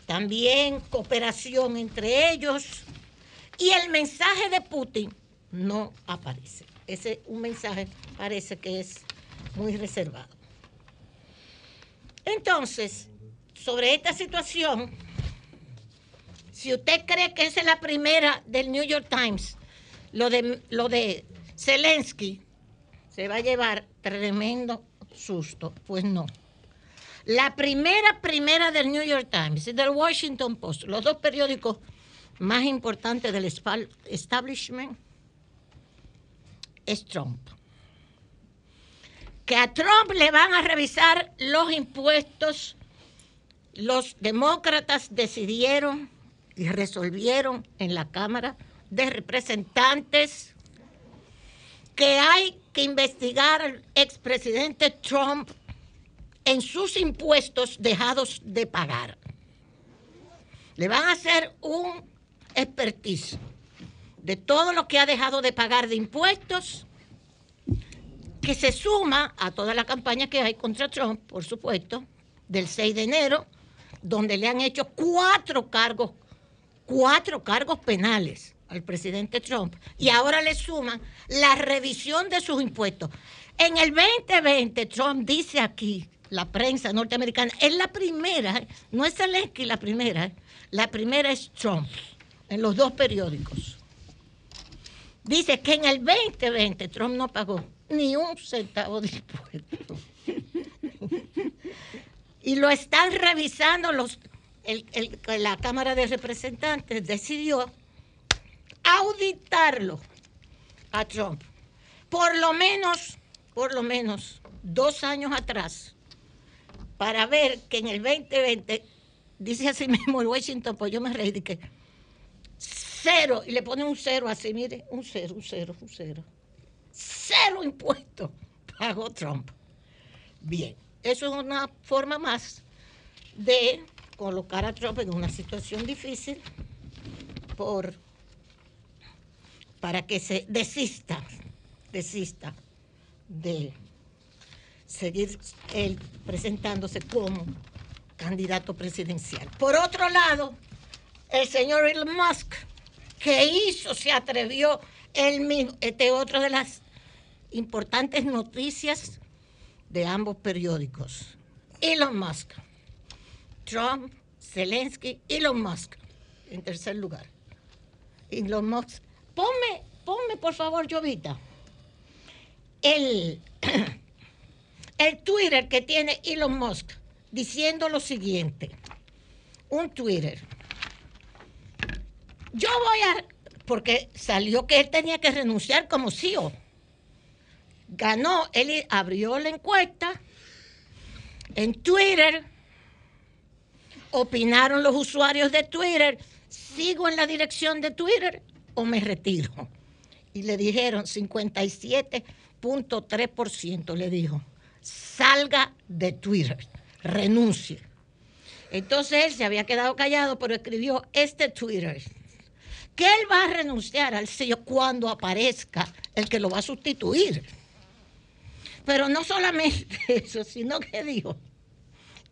También cooperación entre ellos. Y el mensaje de Putin no aparece. Ese un mensaje parece que es muy reservado. Entonces, sobre esta situación, si usted cree que esa es la primera del New York Times, lo de, lo de Zelensky se va a llevar tremendo susto. Pues no. La primera, primera del New York Times y del Washington Post, los dos periódicos más importantes del establishment, es Trump. Que a Trump le van a revisar los impuestos. Los demócratas decidieron y resolvieron en la Cámara de Representantes que hay que investigar al expresidente Trump en sus impuestos dejados de pagar. Le van a hacer un expertise de todo lo que ha dejado de pagar de impuestos, que se suma a toda la campaña que hay contra Trump, por supuesto, del 6 de enero, donde le han hecho cuatro cargos, cuatro cargos penales al presidente Trump, y ahora le suman la revisión de sus impuestos. En el 2020, Trump dice aquí, la prensa norteamericana, es la primera, no es Zelensky la primera, la primera es Trump, en los dos periódicos. Dice que en el 2020 Trump no pagó ni un centavo de impuestos. y lo están revisando los, la Cámara de Representantes decidió auditarlo a Trump. Por lo menos, por lo menos dos años atrás, para ver que en el 2020, dice así mismo el Washington, pues yo me reí que cero, y le pone un cero así, mire, un cero, un cero, un cero. Cero impuestos pagó Trump. Bien, eso es una forma más de colocar a Trump en una situación difícil por para que se desista, desista de seguir él presentándose como candidato presidencial. Por otro lado, el señor Elon Musk, que hizo, se atrevió él mismo, este otra de las importantes noticias de ambos periódicos. Elon Musk, Trump, Zelensky, Elon Musk, en tercer lugar. Elon Musk, ponme, ponme por favor, Jovita, el, el Twitter que tiene Elon Musk diciendo lo siguiente. Un Twitter. Yo voy a, porque salió que él tenía que renunciar como CEO. Ganó, él abrió la encuesta en Twitter. Opinaron los usuarios de Twitter, sigo en la dirección de Twitter o me retiro. Y le dijeron 57.3% le dijo, salga de Twitter, renuncie. Entonces él se había quedado callado, pero escribió este Twitter, que él va a renunciar al CEO cuando aparezca el que lo va a sustituir. Pero no solamente eso, sino que dijo,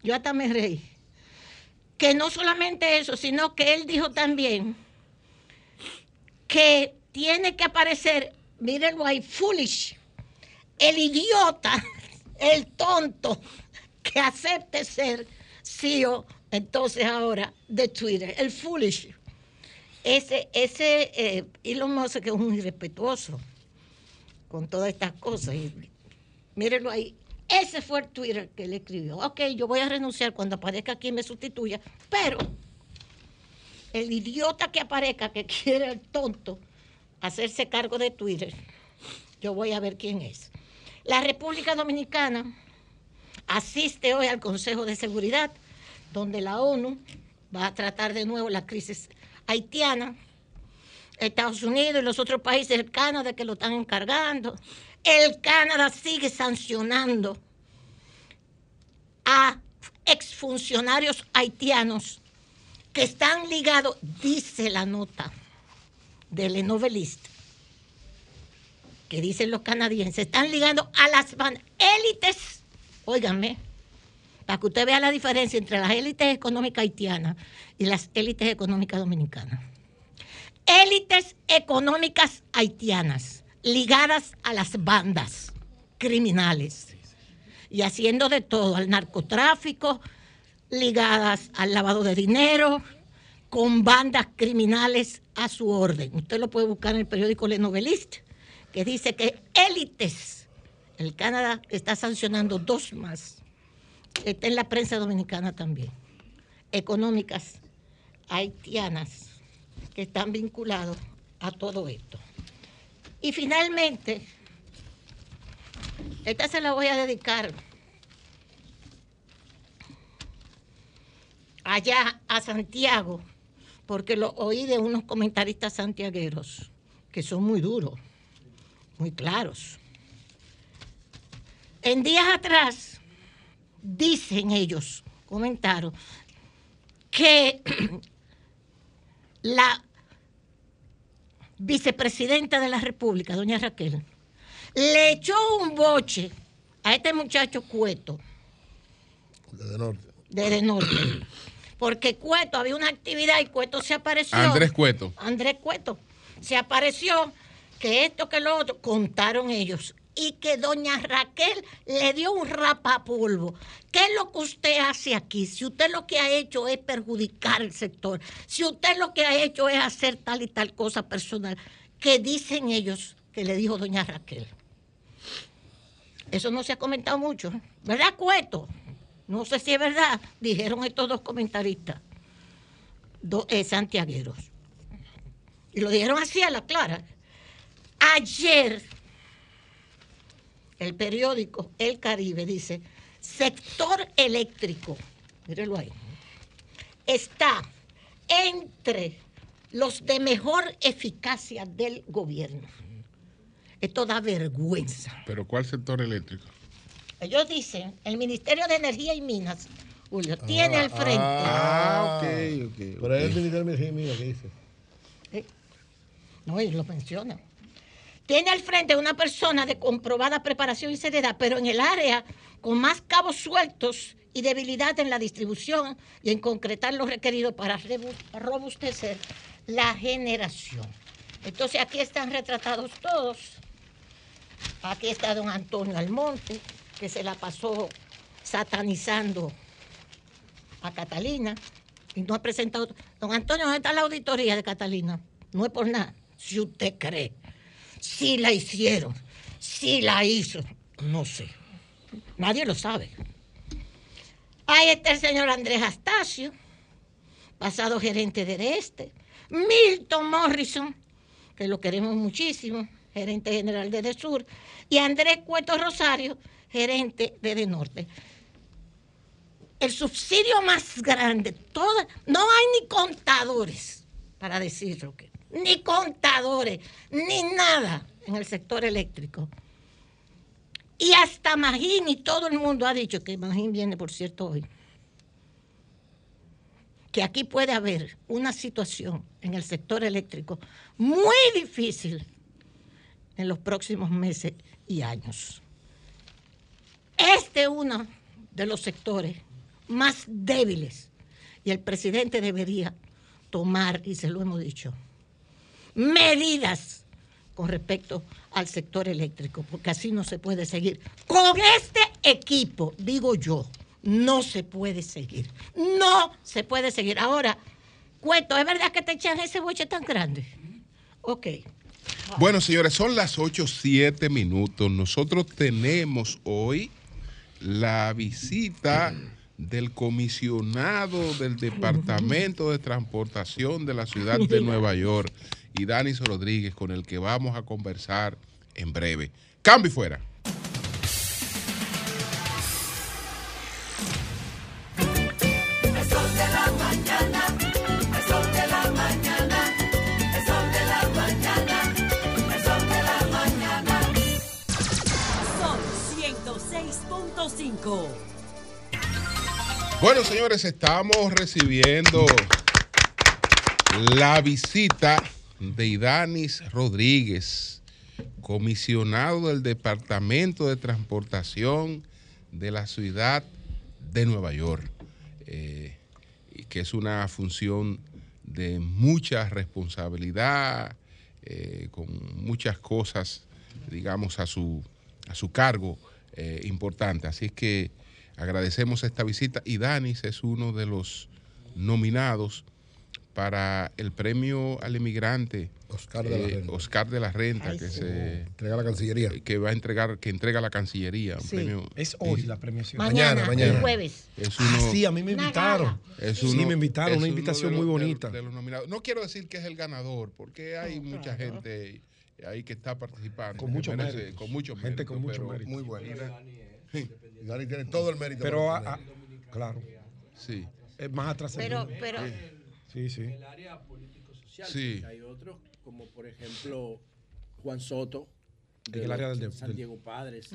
yo hasta me reí, que no solamente eso, sino que él dijo también que tiene que aparecer, mírenlo ahí, foolish, el idiota, el tonto que acepte ser CEO, entonces ahora, de Twitter, el foolish. Ese, ese eh, Elon Musk es un irrespetuoso. con todas estas cosas. Mírenlo ahí. Ese fue el Twitter que él escribió. Ok, yo voy a renunciar cuando aparezca quien me sustituya, pero el idiota que aparezca, que quiere el tonto hacerse cargo de Twitter, yo voy a ver quién es. La República Dominicana asiste hoy al Consejo de Seguridad, donde la ONU va a tratar de nuevo la crisis haitiana. Estados Unidos y los otros países, el Canadá que lo están encargando. El Canadá sigue sancionando a exfuncionarios haitianos que están ligados, dice la nota del novelista, que dicen los canadienses, están ligando a las élites, óiganme, para que usted vea la diferencia entre las élites económicas haitianas y las élites económicas dominicanas. Élites económicas haitianas ligadas a las bandas criminales y haciendo de todo, al narcotráfico, ligadas al lavado de dinero, con bandas criminales a su orden. Usted lo puede buscar en el periódico Le Noveliste, que dice que élites, el Canadá está sancionando dos más, está en la prensa dominicana también, económicas haitianas, que están vinculados a todo esto. Y finalmente, esta se la voy a dedicar allá a Santiago, porque lo oí de unos comentaristas santiagueros que son muy duros, muy claros. En días atrás, dicen ellos, comentaron, que la vicepresidenta de la República, doña Raquel, le echó un boche a este muchacho Cueto, Desde norte. de Norte. Porque Cueto, había una actividad y Cueto se apareció. Andrés Cueto. Andrés Cueto. Se apareció que esto, que lo otro, contaron ellos. Y que doña Raquel le dio un rapapolvo. ¿Qué es lo que usted hace aquí? Si usted lo que ha hecho es perjudicar el sector, si usted lo que ha hecho es hacer tal y tal cosa personal, que dicen ellos que le dijo doña Raquel. Eso no se ha comentado mucho. ¿verdad, Cueto? No sé si es verdad, dijeron estos dos comentaristas, dos eh, santiagueros. Y lo dijeron así a la clara. Ayer, el periódico El Caribe dice, sector eléctrico, mírelo ahí, está entre los de mejor eficacia del gobierno. Esto da vergüenza. Pero ¿cuál sector eléctrico? Ellos dicen, el Ministerio de Energía y Minas, Julio, tiene al frente. Ah, ok, ok. Pero es el Ministerio de Energía Mía que dice. Eh, No, ellos lo mencionan. Tiene al frente una persona de comprobada preparación y seriedad, pero en el área con más cabos sueltos y debilidad en la distribución y en concretar lo requerido para robustecer la generación. Entonces aquí están retratados todos. Aquí está don Antonio Almonte, que se la pasó satanizando a Catalina y no ha presentado. Don Antonio, ¿dónde está la auditoría de Catalina? No es por nada. Si usted cree, si la hicieron, si la hizo, no sé. Nadie lo sabe. Ahí está el señor Andrés Astacio, pasado gerente de este. Milton Morrison, que lo queremos muchísimo, gerente general de Sur. Y Andrés Cueto Rosario, gerente de De Norte el subsidio más grande, toda, no hay ni contadores para decirlo, que, ni contadores, ni nada en el sector eléctrico. Y hasta Magín y todo el mundo ha dicho que Magín viene, por cierto, hoy. Que aquí puede haber una situación en el sector eléctrico muy difícil en los próximos meses y años. Este es uno de los sectores más débiles y el presidente debería tomar, y se lo hemos dicho, medidas con respecto al sector eléctrico, porque así no se puede seguir. Con este equipo, digo yo, no se puede seguir. No se puede seguir. Ahora, Cueto, ¿es verdad que te echan ese boche tan grande? Ok. Bueno, señores, son las 8, 7 minutos. Nosotros tenemos hoy la visita del comisionado del Departamento de Transportación de la ciudad de Nueva York y Danis Rodríguez, con el que vamos a conversar en breve. Cambio y fuera. El sol de la mañana, el sol de la mañana, el sol de la mañana, el sol de la mañana. Son 106.5. Bueno, señores, estamos recibiendo la visita de Idanis Rodríguez, comisionado del Departamento de Transportación de la ciudad de Nueva York, eh, que es una función de mucha responsabilidad, eh, con muchas cosas, digamos, a su, a su cargo eh, importante. Así es que agradecemos esta visita y Danis es uno de los nominados para el premio al inmigrante Oscar de la eh, Renta. Oscar de la Renta Ay, que sí. se Entrega la Cancillería. que va a entregar que entrega la Cancillería un Sí. premio Es hoy la premiación. Mañana, Mañana, el jueves. es Ah, uno, sí, a mí me invitaron. es sí, uno- me invitaron, es una uno invitación de muy de- bonita. de los nominados. No quiero decir que es el ganador, porque hay mucha gente ahí que está participando. Con mucho merece- mérito. Con mucho Gente mérito, con mucho mérito. Muy bueno. Dani tiene todo el mérito. Pero, ah, tener. ah, claro. Sí. Es más atrás. Pero, pero, Sí, sí. el área político-social. Sí. porque Hay otros, como por ejemplo Juan Soto, En de el área del de- San del- Diego Padres.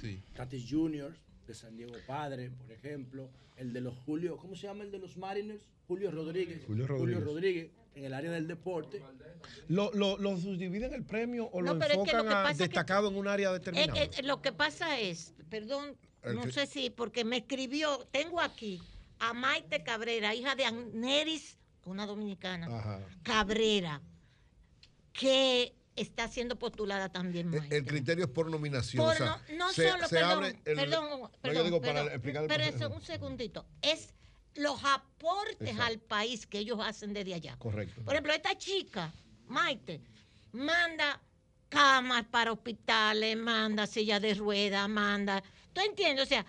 Sí. Tatis Jr., de San Diego Padre, por ejemplo, el de los Julio, ¿cómo se llama el de los Mariners? Julio Rodríguez. Julio Rodríguez. Rodríguez, en el área del deporte. ¿Lo, lo, lo subdividen el premio o No, lo pero es que lo enfocan que a que- destacado en un área Eh, determinada? eh, lo que pasa es, perdón, El no que- sé si, porque me escribió, tengo aquí a Maite Cabrera, hija de Aneris, una dominicana, Ajá. Cabrera, que está siendo postulada también, Maite. El criterio es por nominación. Por o sea, no, no se- solo, se perdón, abre el- perdón, No, yo perdón, digo para perdón, explicar el pero eso, un segundito, es los aportes Exacto. al país que ellos hacen desde allá. Correcto. Por ejemplo, esta chica, Maite, manda camas para hospitales, manda silla de ruedas, manda. ¿Tú entiendes? O sea,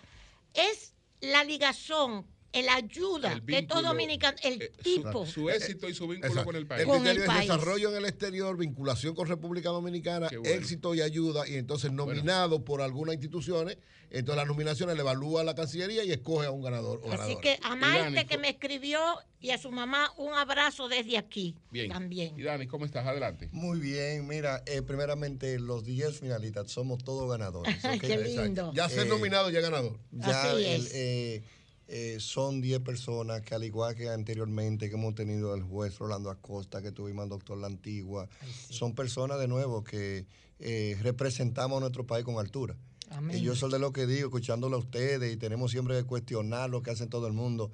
es la ligazón, el ayuda El de todo dominicano, el eh, tipo. Su, éxito y su vínculo Exacto. con el país. El Con el país. desarrollo en el exterior, vinculación con República Dominicana, bueno. éxito y ayuda, y entonces nominado por algunas instituciones, entonces las nominaciones le evalúa la Cancillería y escoge a un ganador o Así ganadora. que a Maite Dani, que me escribió y a su mamá un abrazo desde aquí Bien. también. Y Dani, ¿cómo estás? Adelante. Muy bien, mira, eh, primeramente los 10 finalistas somos todos ganadores. Qué lindo. Ya ser Eh, nominado, ya ganador. Ya Así es. eh, eh, son 10 personas que al igual que anteriormente que hemos tenido al juez Rolando Acosta, que tuvimos al doctor La Antigua, son personas de nuevo que eh, representamos a nuestro país con altura. Amén. Y yo soy de lo que digo, escuchándolo a ustedes y tenemos siempre que cuestionar lo que hacen todo el mundo.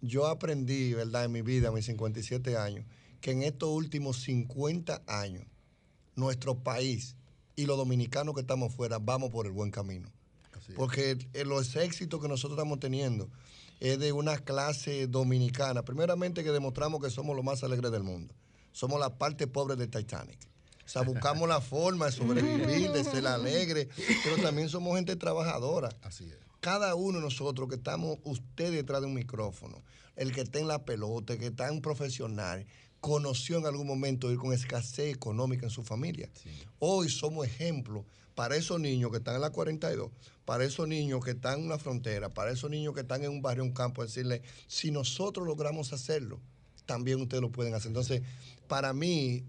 Yo aprendí, ¿verdad?, en mi vida, a mis 57 años, que en estos últimos 50 años, nuestro país y los dominicanos que estamos fuera vamos por el buen camino. Porque eh, los éxitos que nosotros estamos teniendo es de una clase dominicana. Primeramente que demostramos que somos los más alegres del mundo. Somos la parte pobre del Titanic. O sea, buscamos la forma de sobrevivir, de ser alegre, pero también somos gente trabajadora. Así es. Cada uno de nosotros que estamos, usted detrás de un micrófono, el que está en la pelota, el que está en profesional, conoció en algún momento ir con escasez económica en su familia. Hoy somos ejemplo para esos niños que están en la 42, para esos niños que están en la frontera, para esos niños que están en un barrio, un campo, decirle, si nosotros logramos hacerlo, también ustedes lo pueden hacer. Entonces, para mí,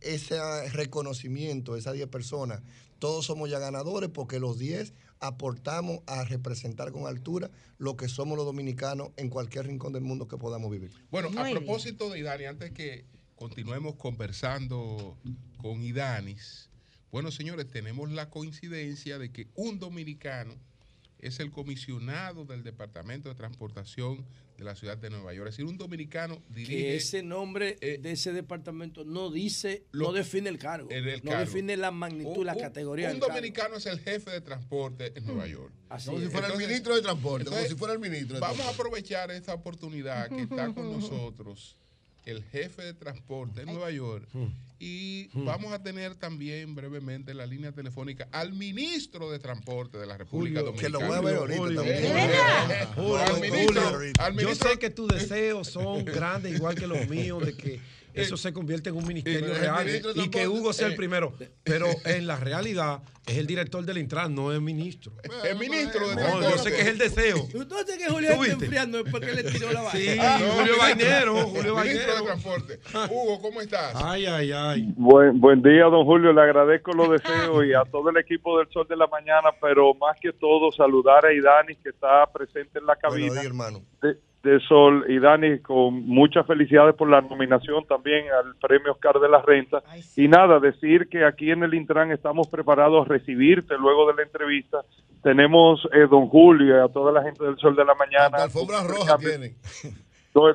ese reconocimiento, esas 10 personas, todos somos ya ganadores porque los 10 aportamos a representar con altura lo que somos los dominicanos en cualquier rincón del mundo que podamos vivir. Bueno, Muy a bien. propósito de Idani, antes que continuemos conversando con Idanis, bueno, señores, tenemos la coincidencia de que un dominicano es el comisionado del Departamento de Transportación de la ciudad de Nueva York. Es decir, un dominicano dirige Que ese nombre de ese departamento no dice, lo- no define el cargo. el no cargo. define la magnitud, Un- la categoría Un cargo. dominicano es el jefe de transporte en Nueva York. Así Como si fuera el ministro de Transporte, como si fuera el ministro de Vamos a aprovechar esta oportunidad que está con nosotros el jefe de transporte en Nueva York Y Hmm. vamos a tener también brevemente en la línea telefónica al ministro de Transporte de la República Julio, Dominicana. que lo voy a ver ahorita Julio, también. Julio, al ministro, Julio, al yo sé que tus deseos son grandes, igual que los míos, de que eso se convierte en un ministerio real y que Hugo sea el eh, primero. Pero en la realidad es el director del Intran, no es ministro. El ministro de No, yo sé que es el deseo. Entonces que Julio ¿Tú está enfriando es porque le tiró la vaina. Sí, Ah, no, Julio ministro- Vainero, Julio Ministro de. Transporte. Hugo, ¿cómo estás? Ay, ay, ay. Buen, buen día, don Julio. Le agradezco los deseos y a todo el equipo del Sol de la Mañana, pero más que todo saludar a Idani que está presente en la cabina Buenos días, hermano. De, Sol. Y Dani, con muchas felicidades por la nominación también al Premio Oscar de la Renta. Y nada, decir que aquí en el Intran estamos preparados a recibirte luego de la entrevista. Tenemos eh, don Julio y a toda la gente del Sol de la Mañana. Alfombra un roja tienen.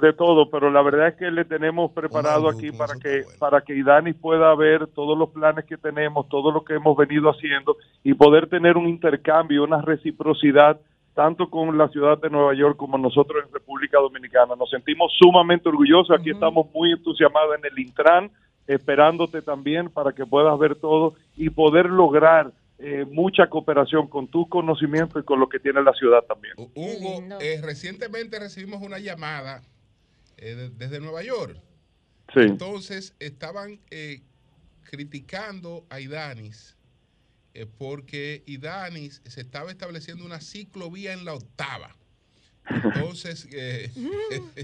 de todo, pero la verdad es que le tenemos preparado aquí para que para que Idani pueda ver todos los planes que tenemos, todo lo que hemos venido haciendo y poder tener un intercambio, una reciprocidad tanto con la ciudad de Nueva York como nosotros en República Dominicana. Nos sentimos sumamente orgullosos, aquí estamos muy entusiasmados en el Intran, esperándote también para que puedas ver todo y poder lograr eh, mucha cooperación con tus conocimientos y con lo que tiene la ciudad también. Hugo, eh, recientemente recibimos una llamada eh, de- desde Nueva York. Sí. Entonces estaban eh, criticando a Idanis eh, porque Idanis se estaba estableciendo una ciclovía en la octava. Entonces, eh,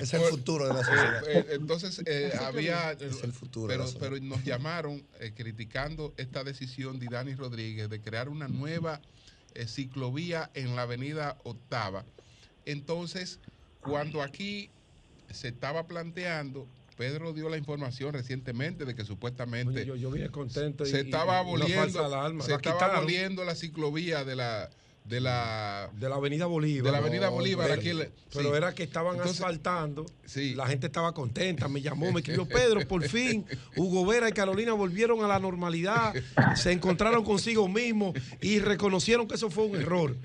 Es el futuro de la sociedad. entonces eh, había, Es el futuro pero, nos llamaron eh, criticando esta decisión de Idanis Rodríguez de crear una nueva eh, ciclovía en la avenida Octava. Entonces, cuando aquí se estaba planteando, Pedro dio la información recientemente de que supuestamente Oye, yo, yo vine contento y, se estaba y una aboliendo, se La estaba aboliendo la ciclovía de la de la de la Avenida Bolívar. de la Avenida Bolívar pero- aquí en la- Pero sí. era que estaban Entonces- asfaltando. La gente estaba contenta. Me llamó, me escribió Pedro, por fin. Hugo Vera y Carolina volvieron a la normalidad. Se encontraron consigo mismos y reconocieron que eso fue un error.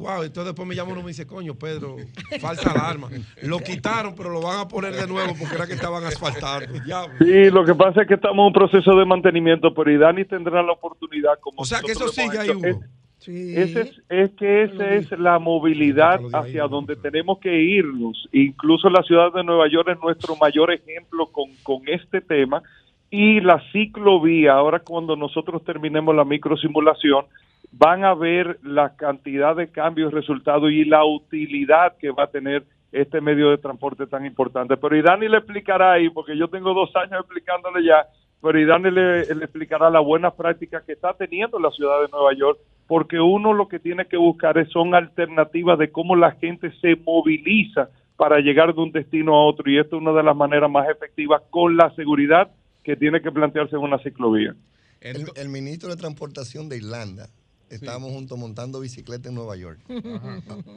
Wow, entonces después me llamó uno y me dice, coño, Pedro, falsa alarma. Lo quitaron, pero lo van a poner de nuevo porque era que estaban asfaltando. Diablo. Sí, lo que pasa es que estamos en un proceso de mantenimiento, pero Idani tendrá la oportunidad como O sea que eso sigue ahí. Hugo. Ese es, es que esa es la movilidad hacia donde tenemos que irnos. Incluso la ciudad de Nueva York es nuestro mayor ejemplo con, con este tema. Y la ciclovía, ahora cuando nosotros terminemos la microsimulación, van a ver la cantidad de cambios, resultados y la utilidad que va a tener este medio de transporte tan importante. Pero Idani le explicará ahí, porque yo tengo dos años explicándole ya, pero Idani le, le explicará la buena práctica que está teniendo la ciudad de Nueva York, porque uno lo que tiene que buscar es- son alternativas de cómo la gente se moviliza para llegar de un destino a otro, y esto es una de las maneras más efectivas con la seguridad que tiene que plantearse en una ciclovía. El, el ministro de Transportación de Irlanda, estábamos juntos montando bicicleta en Nueva York.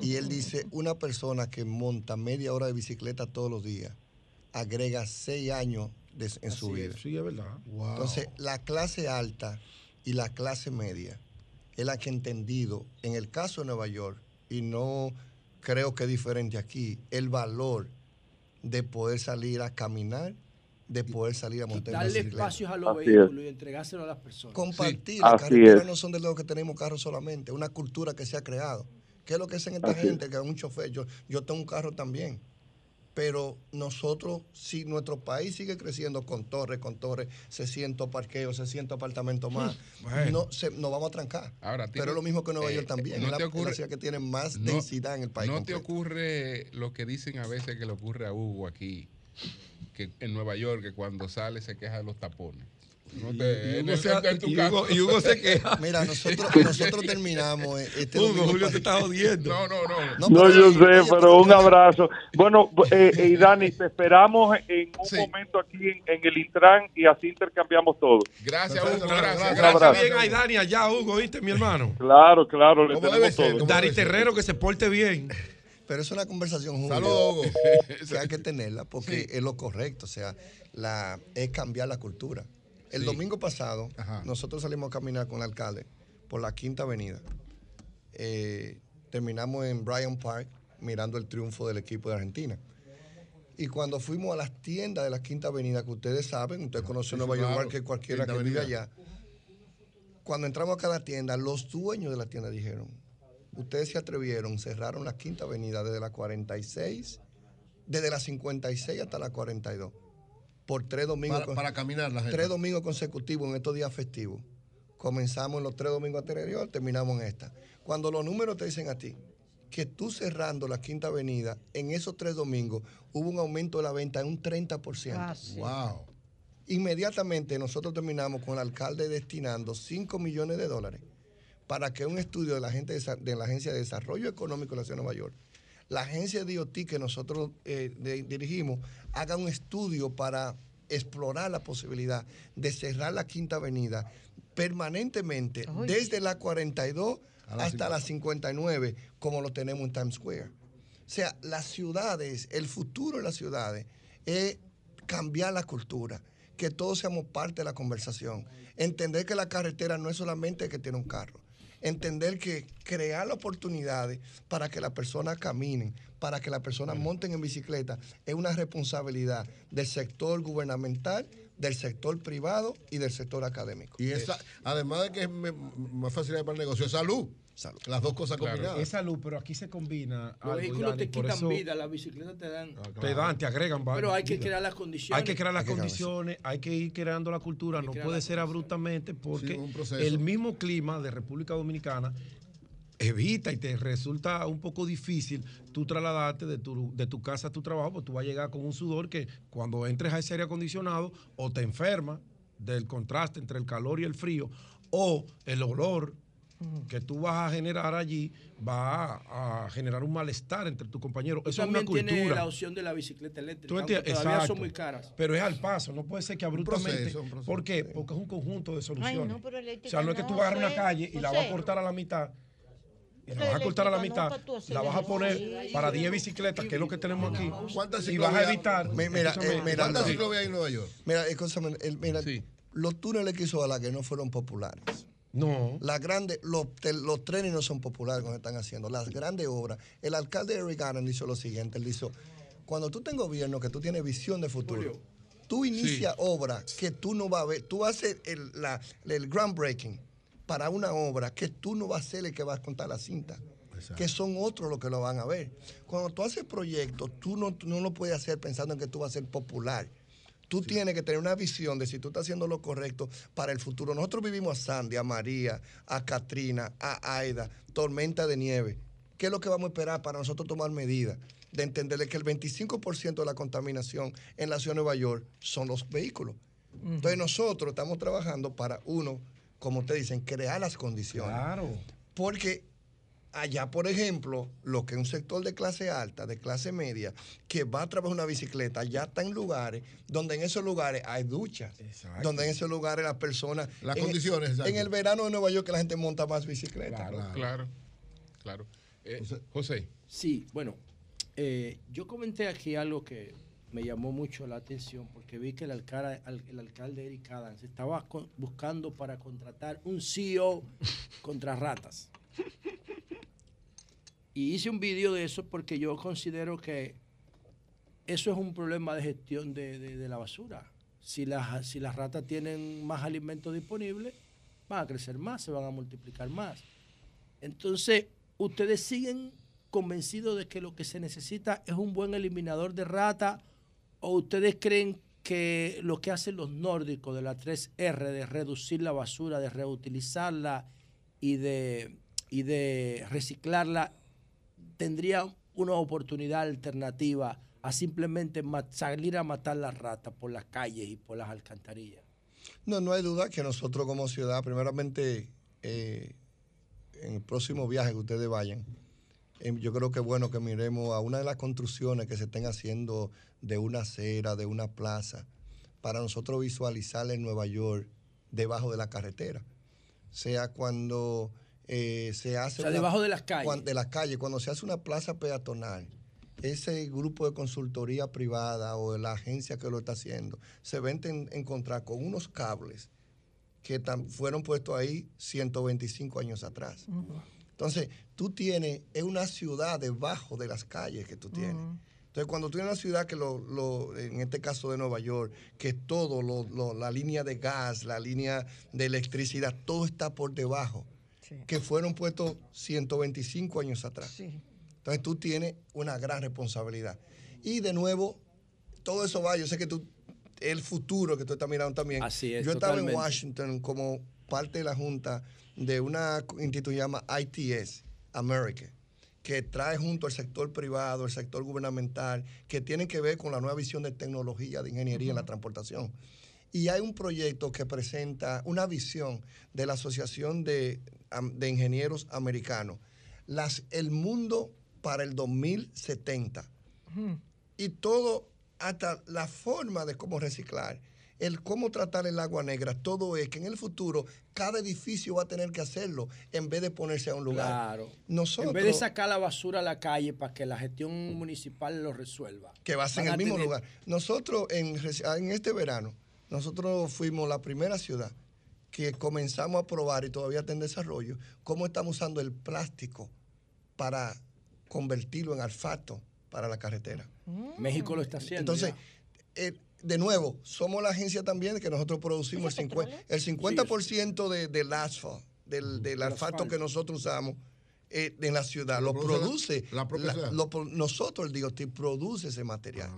Y él dice, una persona que monta media hora de bicicleta todos los días, agrega seis años de- en su vida. es, sí, es verdad. Entonces, la clase alta y la clase media es la que ha entendido, en el caso de Nueva York, y no creo que es diferente aquí, el valor de poder salir a caminar, de poder salir a montar Darle espacios a los Así vehículos y entregárselo a las personas. Compartir. Sí, Las así carreteras es. no son de los que tenemos carros solamente, es una cultura que se ha creado. ¿Qué es lo que hacen esta Así es. gente? Que es un chofer. Yo, yo tengo un carro también. Pero nosotros, si nuestro país sigue creciendo con torres, con torres, 600 parqueos, 600 apartamentos más, Bueno. no, se, nos vamos a trancar. Ahora, Pero es lo mismo que Nueva eh, York también. no es la, te es la ocurre- ciudad que tiene más no- densidad en el país. ¿No te ocurre lo que dicen a veces que le ocurre a Hugo aquí, que en Nueva York, que cuando sale se queja de los tapones? No te- y Hugo se- en tu y caso. Hugo- y Hugo se queja. Mira, nosotros, nosotros terminamos eh, este Hugo, Julio te está jodiendo. No, no, no. No, yo sé, pero un abrazo. Bueno, eh, eh, Dani, te esperamos en un momento aquí en, en el Intran y así intercambiamos todo. Gracias, Hugo, gracias. Un Gracias abrazo. bien a Dani allá, Hugo, ¿viste, mi hermano? Claro, claro, le tenemos todo. Dari Terrero, que se porte bien. Pero es una conversación Julio, Saludos, que hay que tenerla porque es lo correcto, o sea, la, es cambiar la cultura. El Sí. domingo pasado, nosotros salimos a caminar con el alcalde por la Quinta Avenida. Eh, terminamos en Bryant Park mirando el triunfo del equipo de Argentina. Y cuando fuimos a las tiendas de la Quinta Avenida, que ustedes saben, ustedes conocen Sí, Nueva York claro. que cualquiera Quinta que vive allá. Cuando entramos a cada tienda, los dueños de la tienda dijeron, ustedes se atrevieron, cerraron la Quinta Avenida desde la 46, desde la 56 hasta la 42, por tres domingos. Para- para caminar la gente. Tres domingos consecutivos en estos días festivos. Comenzamos en los tres domingos anteriores, terminamos en esta. Cuando los números te dicen a ti que tú cerrando la Quinta Avenida, en esos tres domingos hubo un aumento de la venta en un 30%. Ah, sí. Wow. Inmediatamente nosotros terminamos con el alcalde destinando 5 millones de dólares para que un estudio de la, gente de, la Agencia de Desarrollo Económico de la Ciudad de Nueva York, la agencia de IoT que nosotros eh, de- dirigimos, haga un estudio para explorar la posibilidad de cerrar la Quinta Avenida permanentemente desde la 42 A la hasta la 59, como lo tenemos en Times Square. O sea, las ciudades, el futuro de las ciudades es cambiar la cultura, que todos seamos parte de la conversación, entender que la carretera no es solamente el que tiene un carro, entender que crear oportunidades para que las personas caminen, para que las personas monten en bicicleta, es una responsabilidad del sector gubernamental, del sector privado y del sector académico. Y esa, además de que es más fácil para el negocio, es salud. Las dos cosas combinadas. Es salud, pero aquí se combina. Los vehículos te quitan eso vida, las bicicletas te dan. Te dan, te agregan. va- Pero hay que crear las condiciones. Hay que crear las Hay que crear condiciones, hay que ir creando la cultura, no puede ser abruptamente porque Sí, el mismo clima de República Dominicana evita y te resulta un poco difícil tú trasladarte de tu, de tu casa a tu trabajo, pues tú vas a llegar con un sudor que cuando entres a ese aire acondicionado o te enferma del contraste entre el calor y el frío o el olor que tú vas a generar allí va a, a generar un malestar entre tus compañeros. Eso es una cultura. la opción de la bicicleta eléctrica, ¿Tú aunque entiendes? todavía Exacto. son muy caras. Pero es al paso, no puede ser que abruptamente. proceso, un proceso. ¿Por qué? Porque es un conjunto de soluciones. no, pero o sea, no es que no, tú vas a agarrar una calle y la vas a cortar a la mitad. Y la vas a cortar a la no, mitad, la vas a poner para 10 bicicletas, que es lo que tenemos aquí. ¿Cuántas Y vas a evitar. Mi- Mira, eh, mira, ¿Cuántas sí. ciclovías hay en Nueva York? Mira, escúchame, mira, los túneles que hizo Balaguer no fueron populares. No. Las grandes, los, los trenes no son populares cuando están haciendo. Las grandes obras. El alcalde Eric Garner dijo lo siguiente, él dijo, cuando tú tengas gobierno, que tú tienes visión de futuro, tú inicias obras que tú no vas a ver, tú haces el, la- el groundbreaking para una obra que tú no vas a ser el que vas a contar la cinta. Que son otros los que lo van a ver. Cuando tú haces proyectos, tú no, tú no lo puedes hacer pensando en que tú vas a ser popular. Tú tienes que tener una visión de si tú estás haciendo lo correcto para el futuro. Nosotros vivimos a Sandy, a María, a Katrina, a Aida, tormenta de nieve. ¿Qué es lo que vamos a esperar para nosotros tomar medidas? De entenderle que el 25% de la contaminación en la ciudad de Nueva York son los vehículos. Entonces nosotros estamos trabajando para, uno, como ustedes dicen, crear las condiciones. Claro. Porque allá, por ejemplo, lo que es un sector de clase alta, de clase media, que va a trabajar una bicicleta, ya está en lugares donde en esos lugares hay duchas. Donde en esos lugares las personas... Las en- condiciones, exacto. En el verano de Nueva York que la gente monta más bicicleta. Claro, claro. Eh, José. Sí, bueno, eh, yo comenté aquí algo que me llamó mucho la atención porque vi que el alcalde, al- el alcalde Eric Adams estaba buscando para contratar un CEO contra ratas. Y hice un vídeo de eso porque yo considero que eso es un problema de gestión de, de- de la basura. Si las, si las ratas tienen más alimento disponible, van a crecer más, se van a multiplicar más. Entonces, ustedes siguen convencidos de que lo que se necesita es un buen eliminador de rata o ustedes creen que lo que hacen los nórdicos de la 3R, de reducir la basura, de reutilizarla y de, y de reciclarla, tendría una oportunidad alternativa a simplemente salir a matar las ratas por las calles y por las alcantarillas? No, no hay duda que nosotros como ciudad, primeramente, eh, en el próximo viaje que ustedes vayan, eh, yo creo que es bueno que miremos a una de las construcciones que se estén haciendo de una acera, de una plaza, para nosotros visualizar en Nueva York debajo de la carretera. Sea cuando eh, se hace... O sea, debajo de las calles. de las calles, cuando se hace una plaza peatonal, ese grupo de consultoría privada o de la agencia que lo está haciendo, se ven en- encontrar con unos cables que tam- fueron puestos ahí 125 años atrás. Entonces, tú tienes, es una ciudad debajo de las calles que tú tienes. Entonces, cuando tú en una ciudad que lo, lo- en este caso de Nueva York, que todo, lo- lo- la línea de gas, la línea de electricidad, todo está por debajo, que fueron puestos 125 años atrás. Entonces tú tienes una gran responsabilidad. Y de nuevo, todo eso va, yo sé que tú, el futuro que tú estás mirando también. Así es, Yo estaba totalmente. en Washington como parte de la junta de una institución llamada ITS, America, que trae junto al sector privado, el sector gubernamental, que tienen que ver con la nueva visión de tecnología, de ingeniería en la transportación. Y hay un proyecto que presenta una visión de la Asociación de, de Ingenieros Americanos, las, el mundo para el 2070 y todo, hasta la forma de cómo reciclar, el cómo tratar el agua negra, todo es que en el futuro cada edificio va a tener que hacerlo en vez de ponerse a un lugar. Claro. Nosotros, En vez de sacar la basura a la calle para que la gestión municipal lo resuelva. que va a ser en el mismo tener- lugar. Nosotros en, en este verano, nosotros fuimos la primera ciudad que comenzamos a probar y todavía está en desarrollo, cómo estamos usando el plástico para convertirlo en alfato para la carretera. México lo está haciendo. Entonces, eh, de nuevo, somos la agencia también que nosotros producimos el 50%, el 50 de, del asfalto, del, del asfalto que nosotros usamos eh, en la ciudad, lo, Lo produce, produce la propia ciudad. lo pro- nosotros, el DOT, produce ese material.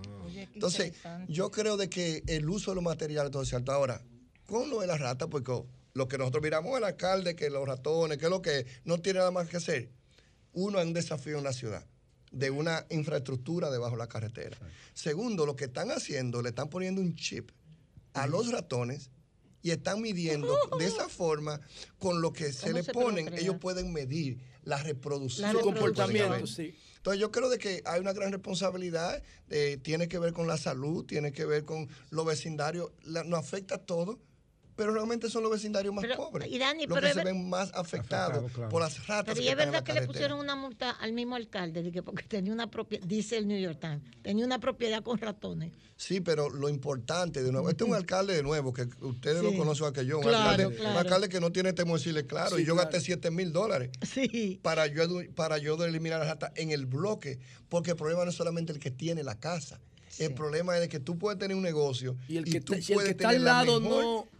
Entonces, yo creo de que el uso de los materiales todo es cierto. Ahora, con lo de las ratas, porque lo que nosotros miramos al alcalde, que los ratones, que es lo que es, no tiene nada más que hacer. Uno, es un desafío en la ciudad de una infraestructura debajo de la carretera. Segundo, lo que están haciendo, le están poniendo un chip a los ratones y están midiendo de esa forma, con lo que se ¿Cómo le se ponen, procrea? ellos pueden medir la reproducción. Pueden comportamiento, sí. Entonces yo creo de que hay una gran responsabilidad, eh, tiene que ver con la salud, tiene que ver con los vecindarios, la- nos afecta a todo, pero realmente son los vecindarios más pobres, y Dani, los pero que se ver- ven más afectados por las ratas Pero y es verdad que le pusieron una multa al mismo alcalde, de que porque tenía una propiedad, dice el New York Times, tenía una propiedad con ratones. Sí, pero lo importante, de nuevo, este es un alcalde de nuevo, que ustedes Sí. lo conocen igual que yo, un, Claro, alcalde, un claro. alcalde que no tiene temor de decirle claro, Sí, y yo claro. gasté 7 mil dólares para, yo, para yo eliminar la rata en el bloque, porque el problema no es solamente el que tiene la casa, el problema es de que tú puedes tener un negocio y, el que tú te- el puedes que está al la lado mejor- no-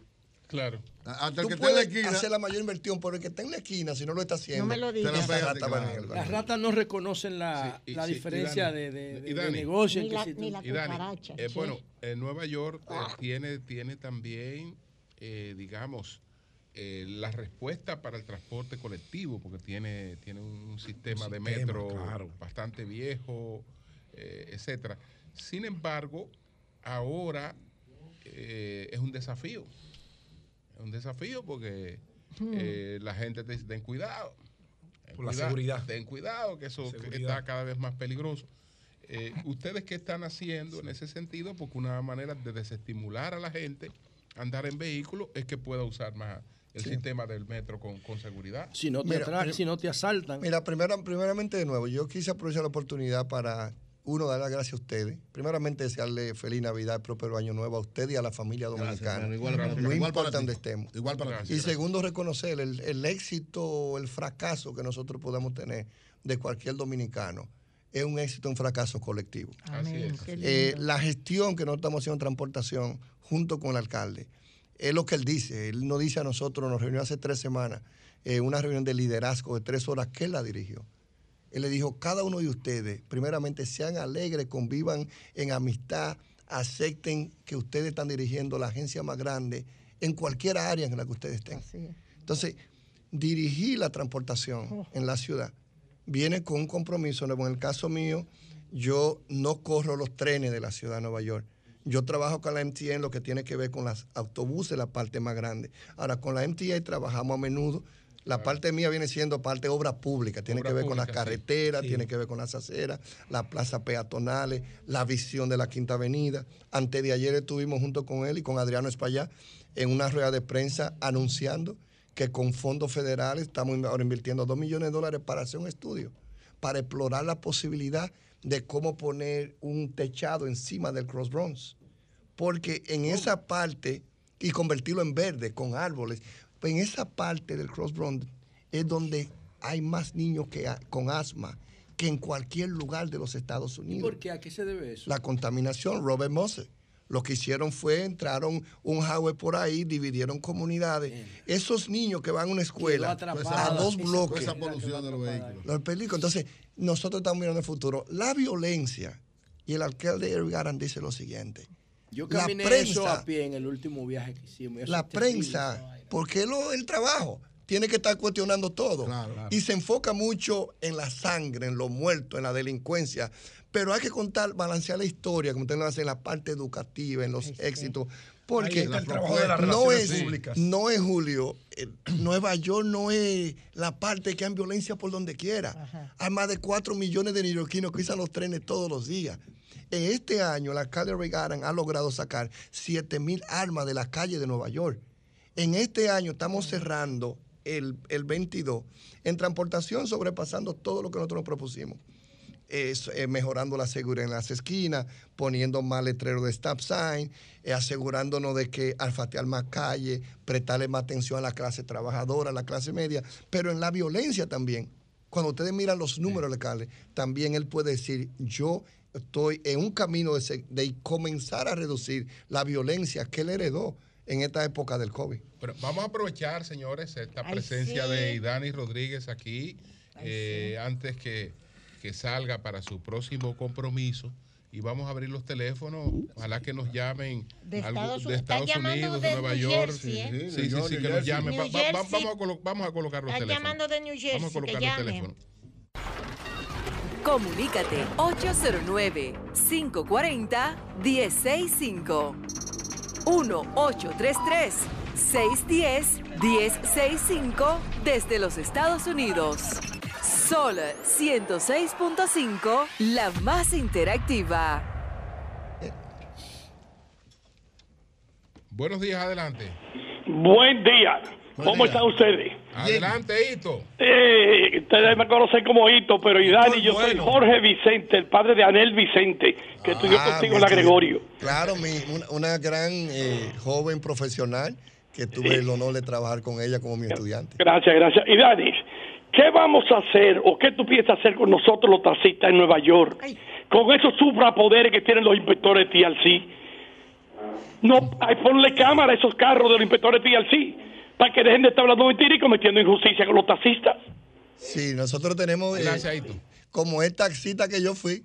Claro. Hasta Tú el que está en la puedes esquina. hacer la mayor inversión, pero el que está en la esquina, si no lo está haciendo, No me lo digas. la rata Las ratas no reconocen la, Sí, y- la sí, y diferencia Dani, de, de- de- y de Dani, negocio. en Ni que la- tú- ni la Y Dani, cucaracha, eh, bueno, en Nueva York eh, Ah. tiene, tiene también, eh, digamos, eh, la respuesta para el transporte colectivo, porque tiene, tiene un sistema, de sistema, metro claro. bastante viejo, eh, etcétera. Sin embargo, ahora eh, es un desafío. Es un desafío porque Hmm. eh, la gente te dice, ten cuidado. ten Por la seguridad. Ten cuidado, que eso está cada vez más peligroso. Eh, ¿Ustedes qué están haciendo en ese sentido? Porque una manera de desestimular a la gente a andar en vehículos es que pueda usar más el Sí. sistema del metro con, con seguridad. Si no te Mira, atracan, si no te asaltan. Mira, primera- primeramente de nuevo, yo quise aprovechar la oportunidad para, uno, dar las gracias a ustedes. Primeramente, desearle feliz Navidad, próspero año nuevo a usted y a la familia dominicana. Igual para ti. no Igual importa donde estemos. Igual para ti. Y segundo, reconocer el, el éxito o el fracaso que nosotros podamos tener de cualquier dominicano. Es un éxito, un fracaso colectivo. Lindo. Eh, la gestión que nosotros estamos haciendo en transportación junto con el alcalde es lo que él dice. Él nos dice a nosotros, nos reunió hace tres semanas, eh, una reunión de liderazgo de tres horas que él la dirigió. Él le dijo, cada uno de ustedes, primeramente, sean alegres, convivan en amistad, acepten que ustedes están dirigiendo la agencia más grande en cualquier área en la que ustedes estén. Entonces, dirigir la transportación en la ciudad viene con un compromiso. En el caso mío, yo no corro los trenes de la ciudad de Nueva York. Yo trabajo con la MTA en lo que tiene que ver con los autobuses, la parte más grande. Ahora, con la MTA trabajamos a menudo. La parte mía viene siendo parte de obra pública, tiene Obra que ver con las carreteras, Sí. tiene que ver con las aceras, las plazas peatonales, la visión de la Quinta Avenida. Antes de ayer estuvimos junto con él y con Adriano Espaillá en una rueda de prensa anunciando que con fondos federales estamos ahora invirtiendo dos millones de dólares para hacer un estudio, para explorar la posibilidad de cómo poner un techado encima del Cross Bronx. Porque en esa parte, y convertirlo en verde con árboles, pues en esa parte del Cross Bronx es donde hay más niños que con asma que en cualquier lugar de los Estados ¿Y Unidos. por qué? ¿A qué se debe eso? La contaminación, Robert Moses. Lo que hicieron fue, entraron un highway por ahí, dividieron comunidades. Esos niños que van a una escuela, atrapado. a dos bloques. esa polución de los vehículos. Los peligros. Entonces, nosotros estamos mirando el futuro. La violencia, y el alcalde Eric Garan dice lo siguiente. Yo la caminé prensa, eso a pie en el último viaje que hicimos. la prensa, porque lo, el trabajo tiene que estar cuestionando todo. Y se enfoca mucho en la sangre, en los muertos, en la delincuencia. Pero hay que contar, balancear la historia, como usted lo hace en la parte educativa, en los éxitos. Porque Ahí está el trabajo de las no es, públicas. no es Julio, eh, Nueva York no es la parte que hay violencia por donde quiera. Hay más de 4 millones de neoyorquinos que usan los trenes todos los días. En este año, el alcalde Reagan ha logrado sacar 7 mil armas de las calles de Nueva York. En este año estamos cerrando el, el 22 en transportación, sobrepasando todo lo que nosotros nos propusimos. Es, eh, mejorando la seguridad en las esquinas, poniendo más letreros de stop sign, eh, asegurándonos de que alfatear más calle, prestarle más atención a la clase trabajadora, a la clase media, pero en la violencia también. Cuando ustedes miran los números locales, también él puede decir, yo estoy en un camino de, de comenzar a reducir la violencia que él heredó en esta época del COVID. Pero vamos a aprovechar, señores, esta Ay, presencia sí. de Idani Rodríguez aquí, eh, antes que, que salga para su próximo compromiso. Y vamos a abrir los teléfonos. Ojalá que nos llamen De algo- Estados de Unidos. De Nueva New York. Jersey, ¿eh? Sí, sí, sí, York, que nos llamen. Jersey. Va- va- va- New vamos, a colo- vamos a colocar los teléfonos. llamando de New Jersey, Vamos a que colocar los teléfonos. Comunícate 809-540-1065. 1-833-610-1065 desde los Estados Unidos. Sol 106.5, la más interactiva. Buenos días, adelante. Buen día. Buen ¿Cómo día. están ustedes? Adelante, Hito. Eh, ustedes me conocen como Hito, pero Idani, yo soy Jorge Vicente, el padre de Anel Vicente, que estudió Ah, contigo en la. Gregorio. Claro, mi- una, una gran eh, joven profesional que tuve el honor de trabajar con ella como mi estudiante. Gracias, gracias. Idani, ¿qué vamos a hacer o qué tú piensas hacer con nosotros los taxistas en Nueva York? Con esos suprapoderes que tienen los inspectores TLC. No, hay, ponle cámara a esos carros de los inspectores TLC para que dejen de estar hablando mentiras y cometiendo injusticia con los taxistas. Sí, nosotros tenemos, eh, Gracias, Hito. como el taxista que yo fui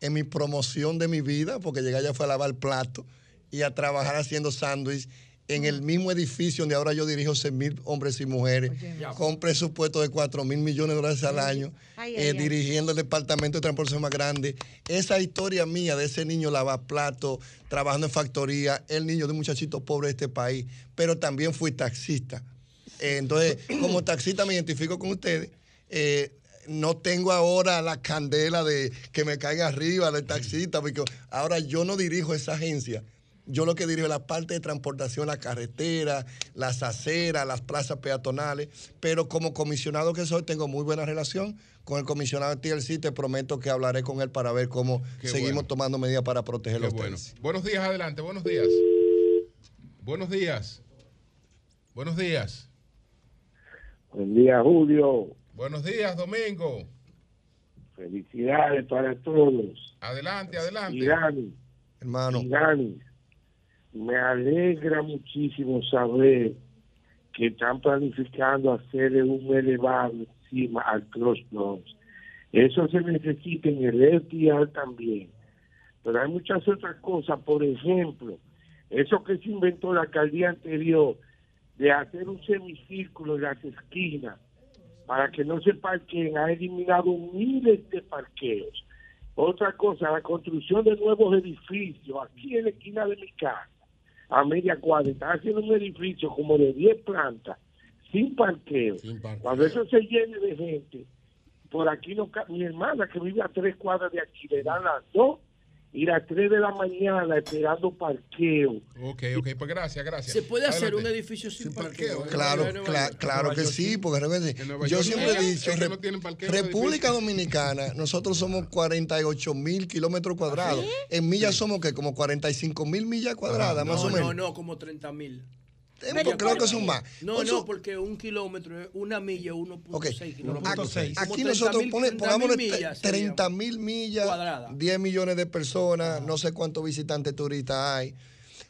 en mi promoción de mi vida, porque llegué allá fue a lavar plato y a trabajar haciendo sándwich en el mismo edificio donde ahora yo dirijo 6 mil hombres y mujeres, con presupuesto de 4 mil millones de dólares al año, Ay, eh, ay, ay. dirigiendo el departamento de transportación más grande. Esa historia mía de ese niño lavaplato, trabajando en factoría, el niño de un muchachito pobre de este país, pero también fui taxista. Eh, entonces, como taxista me identifico con ustedes. Eh, no tengo ahora la candela de que me caiga arriba del taxista, porque ahora yo no dirijo esa agencia. Yo lo que dirijo es la parte de transportación, la carretera, las aceras, las plazas peatonales, pero como comisionado que soy, tengo muy buena relación con el comisionado de TLC. Te prometo que hablaré con él para ver cómo Qué seguimos bueno. tomando medidas para Qué proteger los bueno. Buenos días, adelante. Buenos días. Buenos días. Buenos días. Buen día, Julio. Buenos días, Domingo. Felicidades para todos. Adelante, adelante. Hermano. Me alegra muchísimo saber que están planificando hacerle un elevado encima al Cross. Eso se necesita en el FDR también. Pero hay muchas otras cosas. Por ejemplo, eso que se inventó la alcaldía anterior de hacer un semicírculo en las esquinas para que no se parqueen, ha eliminado miles de parqueos. Otra cosa, la construcción de nuevos edificios aquí en la esquina de mi casa, a media cuadra, está haciendo un edificio como de 10 plantas, sin parqueo. Cuando eso se llene de gente, por aquí no mi hermana que vive a tres cuadras de aquí, le dan las dos y las tres de la mañana esperando parqueo. Ok, ok, pues gracias, gracias. ¿Se puede hacer un edificio sin, parqueo? Claro, En Nueva cla- York. claro que sí, porque yo siempre he dicho, Re- no tienen parqueo República. Dominicana, nosotros somos 48 mil kilómetros cuadrados. En millas somos que como 45 mil millas cuadradas, más no, o menos. No, no, como 30 mil. Tiempo, creo que son más. No, Ocho- no, porque un kilómetro es una milla, 1.6 Ok, kilómetros. Aquí, Como aquí 30.000 nosotros pone- 30.000 pongámosle millas serían. 30 mil millas, 10 millones de personas, no sé cuántos visitantes turistas hay.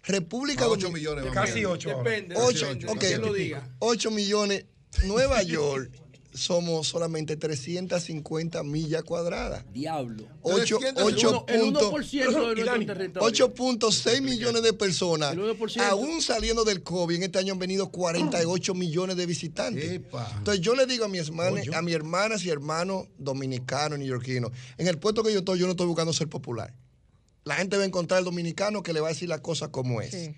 República A ocho Dominicana. millones, Casi vamos. ocho ahora. Depende, Ocho, depende, ok, que lo diga. 8 millones. Nueva York somos solamente 350 millas cuadradas. Diablo. 8, El uno- el 1% de nuestro territorio. 8.6 millones de personas. El 1%. Aún saliendo del COVID, en este año han venido 48 millones de visitantes. Entonces yo le digo a mi hermana, a mis hermanas y hermanos dominicanos, neoyorquinos, en el puesto que yo estoy, yo no estoy buscando ser popular. La gente va a encontrar al dominicano que le va a decir las cosas como es.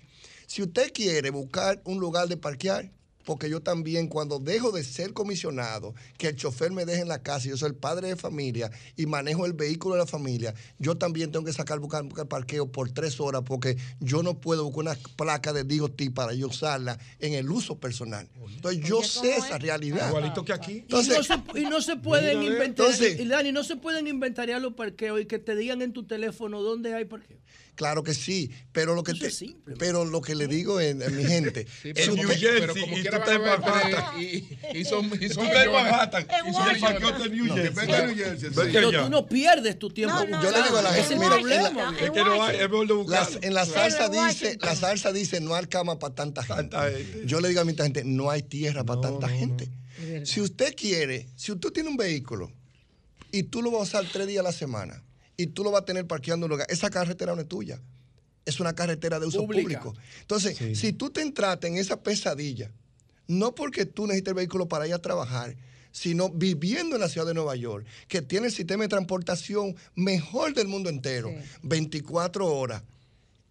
Si usted quiere buscar un lugar de parquear, porque yo también cuando dejo de ser comisionado, que el chofer me deje en la casa, y yo soy el padre de familia y manejo el vehículo de la familia, yo también tengo que sacar buscar, buscar parqueo por tres horas porque yo no puedo buscar una placa de DOT para yo usarla en el uso personal. Entonces yo sé esa realidad. Igualito que aquí. Entonces, y, no se, y no se pueden inventar, entonces- y Dani, no se pueden inventariar los parqueos y que te digan en tu teléfono dónde hay parqueo. Claro que sí, pero lo que te- pero lo que le digo es, es mi gente, Sí, pero, usted- como, pero como quiera van a ver tres y, y son, y son Tú estás en millones. Manhattan, Y son de New No, Jersey. a. Pero tú no pierdes tu tiempo. yo le digo a la Es gente, mira, problema. en la- Es que no hay, es mejor de buscarlo. en la salsa dice, la salsa dice no hay cama para tanta gente. Yo le digo a mi gente, no hay tierra para tanta gente. Si usted quiere, si usted tiene un vehículo y tú lo vas a usar tres días a la semana y tú lo vas a tener parqueando en un lugar, esa carretera no es tuya. Es una carretera de uso Pública. público. Entonces, si tú te entraste en esa pesadilla, no porque tú necesites el vehículo para ir a trabajar, sino viviendo en la ciudad de Nueva York, que tiene el sistema de transportación mejor del mundo entero, 24 horas.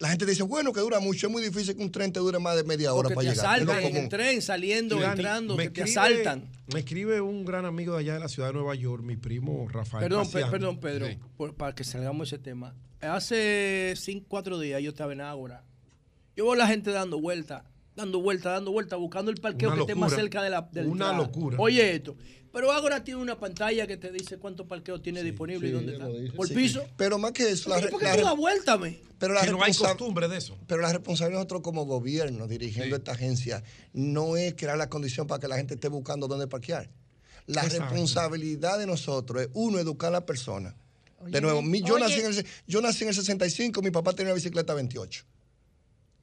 La gente dice, bueno, que dura mucho, es muy difícil que un tren te dure más de media hora Porque para te llegar. Asaltan en el tren, saliendo, Dani, entrando, me que te escribe- asaltan. Me escribe un gran amigo de allá de la ciudad de Nueva York, mi primo Rafael. Perdón, perdón, Pedro, Sí. por- para que salgamos de ese tema. Hace cinco, cuatro días yo estaba en Ágora. Yo veo a la gente dando vuelta, dando vuelta, dando vuelta, buscando el parqueo Una que esté más cerca de la del Una locura. Oye esto. Pero Ágora tiene una pantalla que te dice cuántos parqueos tiene disponible y dónde está. Por Sí. piso. Pero más que eso, ¿Por qué- por qué tú das vuelta, me? Pero la Que no hay costumbre de eso. Pero la responsabilidad de nosotros como gobierno, dirigiendo esta agencia, no es crear la condición para que la gente esté buscando dónde parquear. La Exacto. responsabilidad de nosotros es, uno, educar a la persona. Oye, de nuevo, mi- yo, nací en el, yo nací en el 65, mi papá tenía una bicicleta 28.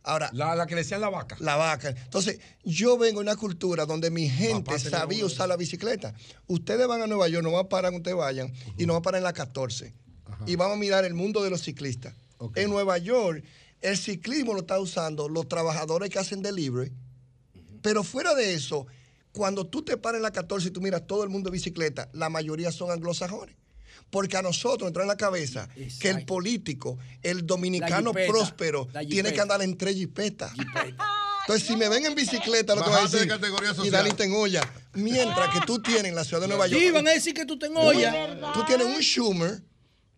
Ahora, La, la que le decían la vaca. la vaca. Entonces, yo vengo de una cultura donde mi gente Papá sabía usar la bicicleta. Ustedes van a Nueva York, no van a parar donde ustedes vayan, y no van a parar en la 14. Y vamos a mirar el mundo de los ciclistas. En Nueva York, el ciclismo lo está usando los trabajadores que hacen delivery. Pero fuera de eso, cuando tú te paras en la 14 y tú miras todo el mundo de bicicleta, la mayoría son anglosajones. Porque a nosotros entra en la cabeza que el político, el dominicano jipeta, próspero, tiene que andar en tres jipetas. Entonces, si me ven en bicicleta, lo que va a Bajate de decir, categoría y. Dani te engolla. Mientras que tú tienes en la ciudad de Nueva York. Sí, van a decir que tú te enollas. Tú tienes un Schumer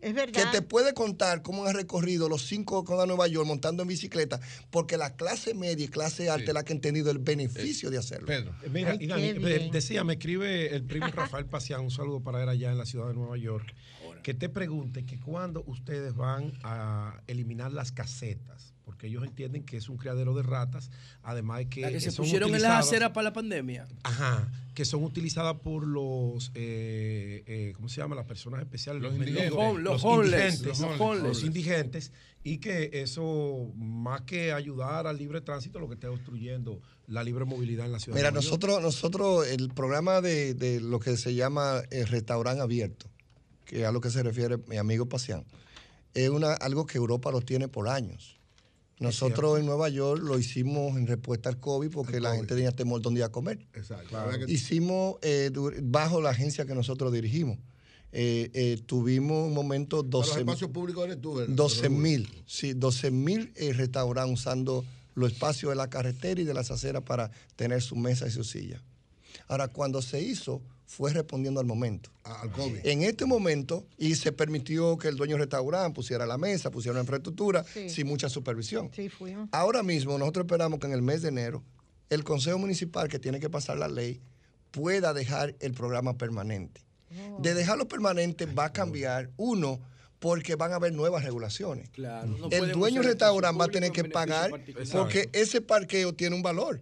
Es que verdad. te puede contar cómo han recorrido los cinco con a Nueva York montando en bicicleta, porque la clase media y clase alta es la que ha entendido el beneficio de hacerlo. Pedro. Eh, Mira, Ay, y Dani, qué de- bien. decía, me escribe el primo Rafael Pacián, un saludo para él allá en la ciudad de Nueva York, que te pregunte que cuando ustedes van a eliminar las casetas, porque ellos entienden que es un criadero de ratas, además de que, La que se son pusieron en las aceras para la pandemia. Ajá, que son utilizadas por los, eh, eh, ¿cómo se llama? Las personas especiales, Los indigentes. Los los homeless, indigentes, los homeless. los indigentes, y que eso, más que ayudar al libre tránsito, lo que está obstruyendo la libre movilidad en la ciudad. Mira, nosotros, nosotros, el programa de, de lo que se llama el restaurante abierto, que es a lo que se refiere mi amigo Pacián, es una, algo que Europa lo tiene por años. Nosotros en Nueva York lo hicimos en respuesta al COVID porque la gente tenía temor donde iba a comer. Exacto. Hicimos eh, bajo la agencia que nosotros dirigimos. Eh, eh, tuvimos un momento Para los 12 espacios públicos eres tú. ¿verdad? 12 mil, sí, 12 mil eh, restaurantes usando los espacios de la carretera y de las aceras para tener su mesa y su silla. Ahora, cuando se hizo, fue respondiendo al momento. Al COVID. En este momento, y se permitió que el dueño del restaurante pusiera la mesa, pusiera una infraestructura, Sí. sin mucha supervisión. Sí, fuimos. Ahora mismo, nosotros esperamos que en el mes de enero, el Consejo Municipal, que tiene que pasar la ley, pueda dejar el programa permanente. De dejarlo permanente va a cambiar, uno, porque van a haber nuevas regulaciones. Claro. no el dueño del restaurante va a tener en que pagar particular. porque ese parqueo tiene un valor.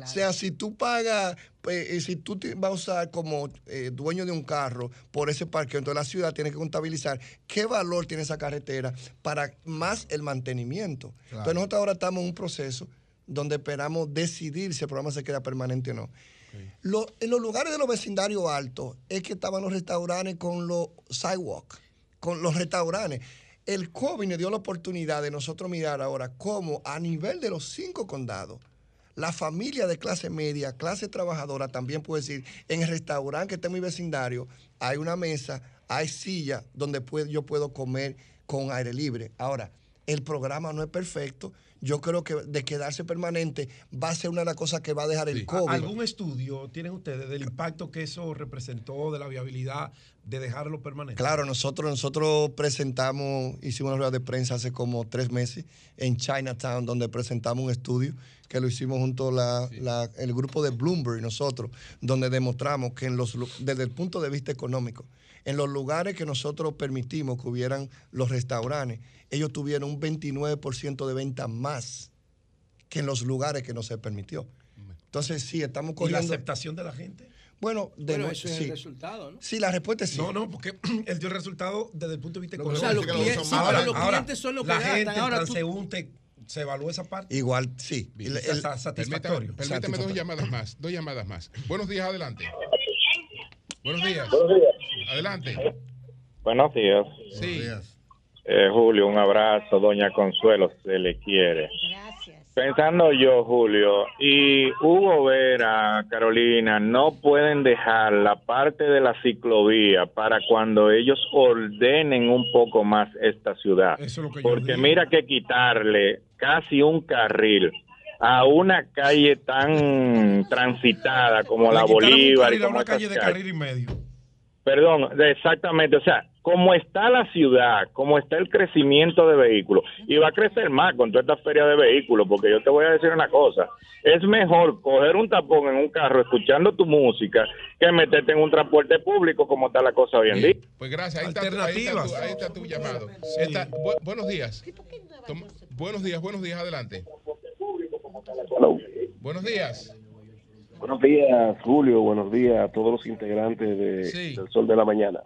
O sea, si tú pagas, eh, si tú te vas a usar como eh, dueño de un carro por ese parqueo, entonces la ciudad tiene que contabilizar qué valor tiene esa carretera para más el mantenimiento. Entonces nosotros ahora estamos en un proceso donde esperamos decidir si el programa se queda permanente o no. Lo- en los lugares de los vecindarios altos es que estaban los restaurantes con los sidewalk, con los restaurantes. El COVID nos dio la oportunidad de nosotros mirar ahora cómo a nivel de los cinco condados, la familia de clase media, clase trabajadora, también puede decir, en el restaurante que está en mi vecindario, hay una mesa, hay silla donde yo puedo comer con aire libre. Ahora, el programa no es perfecto. Yo creo que de quedarse permanente va a ser una de las cosas que va a dejar el COVID. ¿Algún estudio tienen ustedes del impacto que eso representó, de la viabilidad de dejarlo permanente? Claro, nosotros, nosotros presentamos, hicimos una rueda de prensa hace como tres meses en Chinatown, donde presentamos un estudio que lo hicimos junto a la, la- el grupo de Bloomberg y nosotros, donde demostramos que en los, desde el punto de vista económico, en los lugares que nosotros permitimos que hubieran los restaurantes, ellos tuvieron un 29% de venta más que en los lugares que no se permitió. Entonces, sí, estamos ¿Y la aceptación de la gente? Bueno, de Bueno, eso es sí. el resultado, ¿no? Sí, la respuesta es sí. No, no, porque él dio el resultado desde el punto de vista Lo que económico. o sea, los clientes- sí, pero los clientes son los que la gastan. gente, Ahora tú- transeúnte, se evalúa esa parte. Igual, sí. El- satisfactorio. permítame dos llamadas más. Dos llamadas más. Buenos días, adelante. Buenos días. Adelante. Buenos días. Sí. Eh, Julio, un abrazo. Doña Consuelo, se le quiere. Pensando yo, Julio, y Hugo Vera, Carolina, no pueden dejar la parte de la ciclovía para cuando ellos ordenen un poco más esta ciudad. Porque mira que quitarle casi un carril a una calle tan transitada como la Le Bolívar y a una calle de carril y medio. Perdón, exactamente, o sea, como está la ciudad, como está el crecimiento de vehículos, y va a crecer más con toda esta feria de vehículos, porque yo te voy a decir una cosa, es mejor coger un tapón en un carro escuchando tu música que meterte en un transporte público como está la cosa hoy en día. Pues gracias. Ahí está, tu- ahí está, Alternativas. tu, ahí está tu llamado. Está- bu- buenos días. Buenos días, buenos días, adelante. Buenos días. Buenos días, Julio. Buenos días a todos los integrantes de, Sí. del Sol de la Mañana.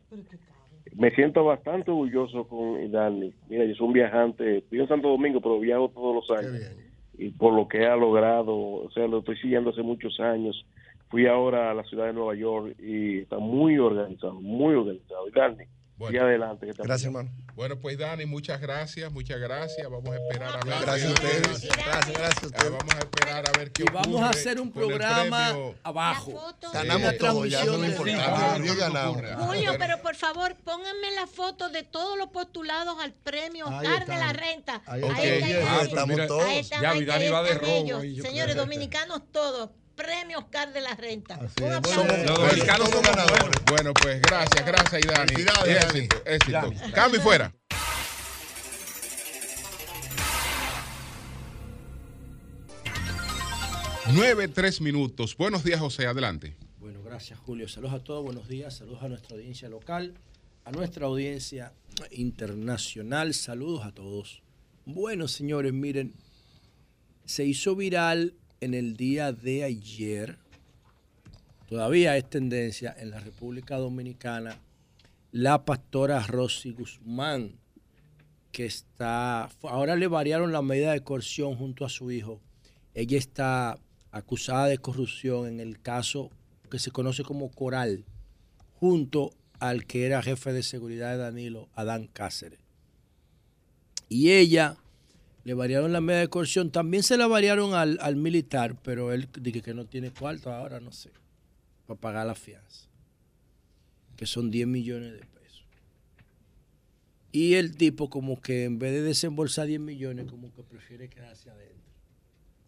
Me siento bastante orgulloso con Dani. Mira, yo soy un viajante, estoy en Santo Domingo, pero viajo todos los años. Y por lo que ha logrado, o sea, lo estoy siguiendo hace muchos años. Fui ahora a la ciudad de Nueva York y está muy organizado, muy organizado. Y Dani, y adelante. Que te Gracias, hermano. Bueno, pues Dani, muchas gracias, muchas gracias. Vamos a esperar a ver. Gracias a ustedes. Gracias, gracias a ustedes. Vamos a esperar a ver qué Y vamos a hacer un programa abajo. Ganamos todo, ya importante. Dios ganamos. Julio, pero por favor, pónganme la foto de todos los postulados al premio Oscar de la Renta. Ahí ah, está. estamos todos. Ya, ahí iba de rojo Señores, dominicanos todos. Premio Oscar de la Renta. Un es. aplauso. Bueno, Los dominicanos ganadores. Bueno, pues gracias, gracias, Dani. Y éxito, éxito. Cambio y fuera. Nueve, tres minutos. Buenos días, José. Adelante. Bueno, gracias Julio. Saludos a todos, buenos días. Saludos a nuestra audiencia local, a nuestra audiencia internacional. Saludos a todos. Bueno, señores, miren, se hizo viral en el día de ayer, todavía es tendencia en la República Dominicana, la pastora Rosy Guzmán, que está, ahora le variaron la medida de coerción junto a su hijo. Ella está acusada de corrupción en el caso que se conoce como Coral, junto al que era jefe de seguridad de Danilo, Adán Cáceres. Y ella le variaron la medida de coerción, también se la variaron al, al militar, pero él dice que no tiene cuarto ahora, no sé, para pagar la fianza, que son 10 millones de pesos. Y el tipo como que en vez de desembolsar 10 millones, como que prefiere quedarse adentro.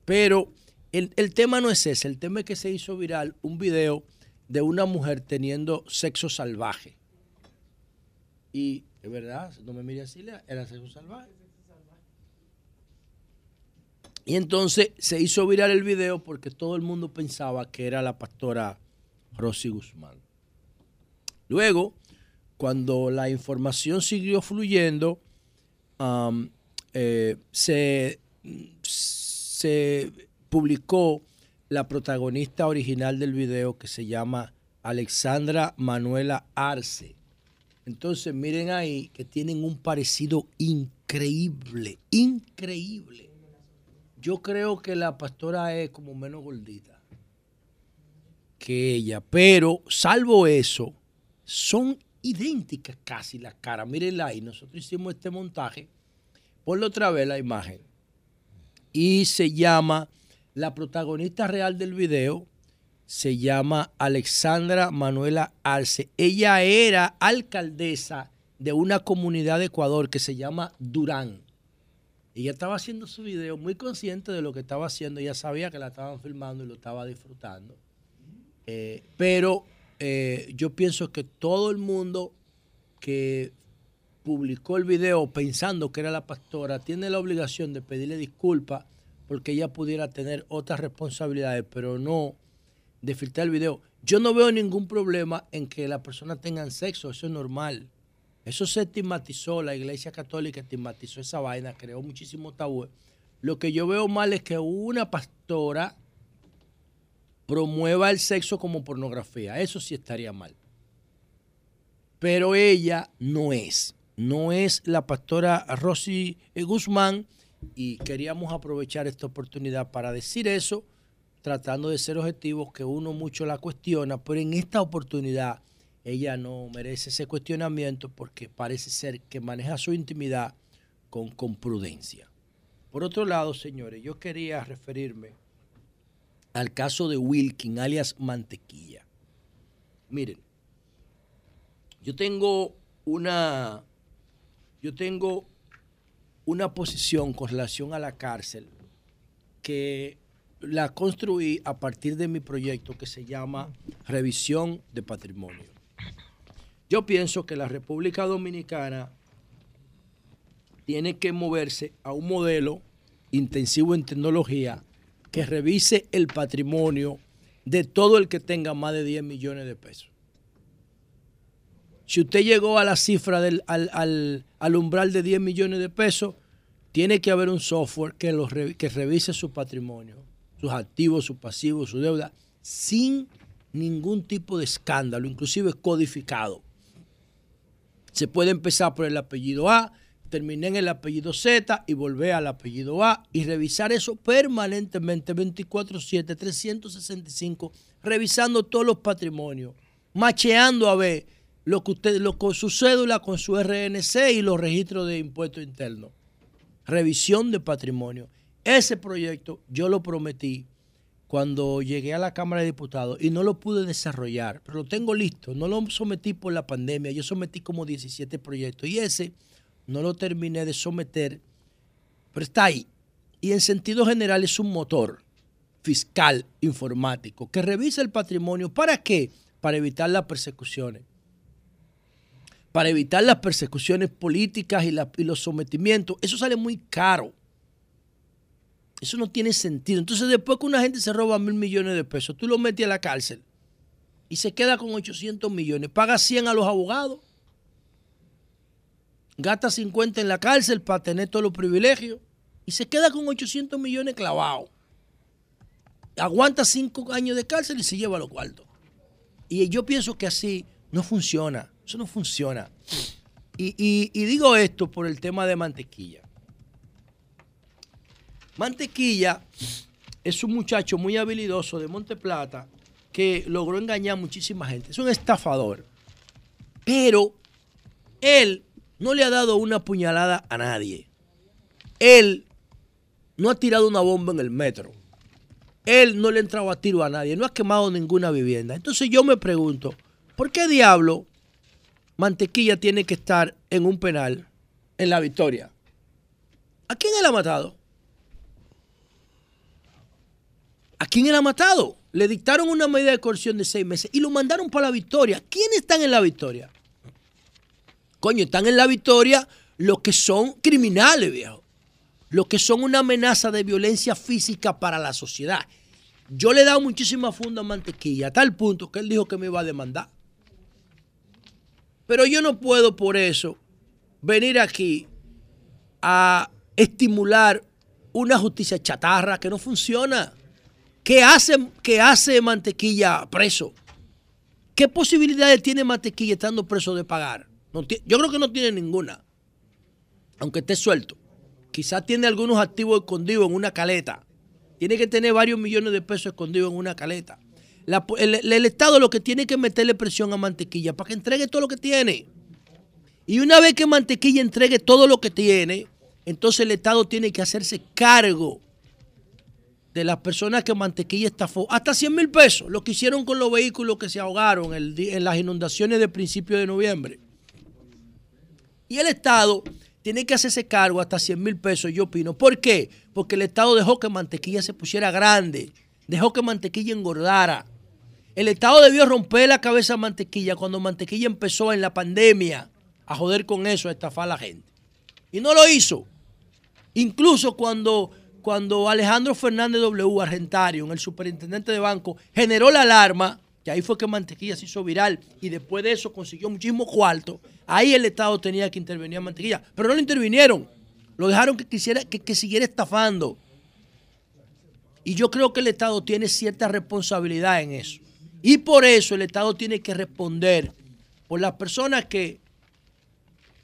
Pero el, el tema no es ese, el tema es que se hizo viral un video de una mujer teniendo sexo salvaje. Y es verdad, no me mire así, era sexo salvaje. Y entonces se hizo viral el video porque todo el mundo pensaba que era la pastora Rosy Guzmán. Luego, cuando la información siguió fluyendo, eh, se, se publicó la protagonista original del video que se llama Alexandra Manuela Arce. Entonces miren ahí que tienen un parecido increíble, increíble. Yo creo que la pastora es como menos gordita que ella, pero salvo eso, son idénticas casi las caras. Mírenla ahí, nosotros hicimos este montaje. Ponle otra vez la imagen. Y se llama, la protagonista real del video se llama Alexandra Manuela Arce. Ella era alcaldesa de una comunidad de Ecuador que se llama Durán. Ella estaba haciendo su video muy consciente de lo que estaba haciendo. Ella sabía que la estaban filmando y lo estaba disfrutando. Eh, pero eh, yo pienso que todo el mundo que publicó el video pensando que era la pastora tiene la obligación de pedirle disculpas porque ella pudiera tener otras responsabilidades, pero no de filtrar el video. Yo no veo ningún problema en que las personas tengan sexo, eso es normal. Eso se estigmatizó, la Iglesia Católica estigmatizó esa vaina, creó muchísimo tabú. Lo que yo veo mal es que una pastora promueva el sexo como pornografía. Eso sí estaría mal. Pero ella no es. No es la pastora Rosy Guzmán y queríamos aprovechar esta oportunidad para decir eso, tratando de ser objetivos, que uno mucho la cuestiona, pero en esta oportunidad ella no merece ese cuestionamiento porque parece ser que maneja su intimidad con, prudencia. Por otro lado, señores, yo quería referirme al caso de Wilkin, alias Mantequilla. Miren, yo tengo una, yo tengo una posición con relación a la cárcel que la construí a partir de mi proyecto que se llama Revisión de Patrimonio. Yo pienso que la República Dominicana tiene que moverse a un modelo intensivo en tecnología que revise el patrimonio de todo el que tenga más de 10 millones de pesos. Si usted llegó a la cifra del, al, al- al umbral de 10 millones de pesos, tiene que haber un software que, lo re- que revise su patrimonio, sus activos, sus pasivos, su deuda, sin ningún tipo de escándalo, inclusive codificado. Se puede empezar por el apellido A, terminar en el apellido Z y volver al apellido A y revisar eso permanentemente, 24/7, 365, revisando todos los patrimonios, macheando a ver lo que usted, lo con su cédula, con su RNC y los registros de impuestos internos. Revisión de patrimonio. Ese proyecto yo lo prometí cuando llegué a la Cámara de Diputados y no lo pude desarrollar, pero lo tengo listo. No lo sometí por la pandemia, yo sometí como 17 proyectos y ese no lo terminé de someter, pero está ahí. Y en sentido general es un motor fiscal informático que revisa el patrimonio. ¿Para qué? Para evitar las persecuciones. Para evitar las persecuciones políticas y, la- y los sometimientos. Eso sale muy caro. Eso no tiene sentido. Entonces, después que una gente se roba mil millones de pesos, tú lo metes a la cárcel y se queda con 800 millones. Paga 100 a los abogados. Gasta 50 en la cárcel para tener todos los privilegios y se queda con 800 millones clavados. Aguanta 5 años de cárcel y se lleva los cuartos. Y yo pienso que así no funciona. Eso no funciona. Y- y digo esto por el tema de mantequilla. Mantequilla es un muchacho muy habilidoso de Monte Plata que logró engañar a muchísima gente. Es un estafador. Pero él no le ha dado una puñalada a nadie. Él no ha tirado una bomba en el metro. Él no le ha entrado a tiro a nadie. No ha quemado ninguna vivienda. Entonces yo me pregunto, ¿por qué diablo Mantequilla tiene que estar en un penal en la victoria? ¿A quién él ha matado? ¿A quién él ha matado? Le dictaron una medida de coerción de seis meses y lo mandaron para la victoria. ¿Quiénes están en la victoria? Coño, están en la victoria los que son criminales, viejo. Los que son una amenaza de violencia física para la sociedad. Yo le he dado muchísima funda a Mantequilla, a tal punto que él dijo que me iba a demandar. Pero yo no puedo por eso venir aquí a estimular una justicia chatarra que no funciona. ¿Qué hace, qué hace mantequilla preso? ¿Qué posibilidades tiene mantequilla estando preso de pagar? Yo creo que no tiene ninguna. Aunque esté suelto. Quizás tiene algunos activos escondidos en una caleta. Tiene que tener varios millones de pesos escondidos en una caleta. El- el Estado lo que tiene que meterle presión a Mantequilla para que entregue todo lo que tiene. Y una vez que Mantequilla entregue todo lo que tiene, entonces el Estado tiene que hacerse cargo de las personas que Mantequilla estafó. Hasta 100 mil pesos, lo que hicieron con los vehículos que se ahogaron en las inundaciones de principio de noviembre. Y el Estado tiene que hacerse cargo hasta 100 mil pesos, yo opino. ¿Por qué? Porque el Estado dejó que Mantequilla se pusiera grande, dejó que Mantequilla engordara. El Estado debió romper la cabeza a Mantequilla cuando Mantequilla empezó en la pandemia a joder con eso, a estafar a la gente. Y no lo hizo. Incluso cuando, cuando Alejandro Fernández W. Argentario, el superintendente de banco, generó la alarma, que ahí fue que Mantequilla se hizo viral y después de eso consiguió muchísimo cuarto, ahí el Estado tenía que intervenir a Mantequilla. Pero no lo intervinieron. Lo dejaron que, quisiera, que, siguiera estafando. Y yo creo que el Estado tiene cierta responsabilidad en eso. Y por eso el Estado tiene que responder por las personas que,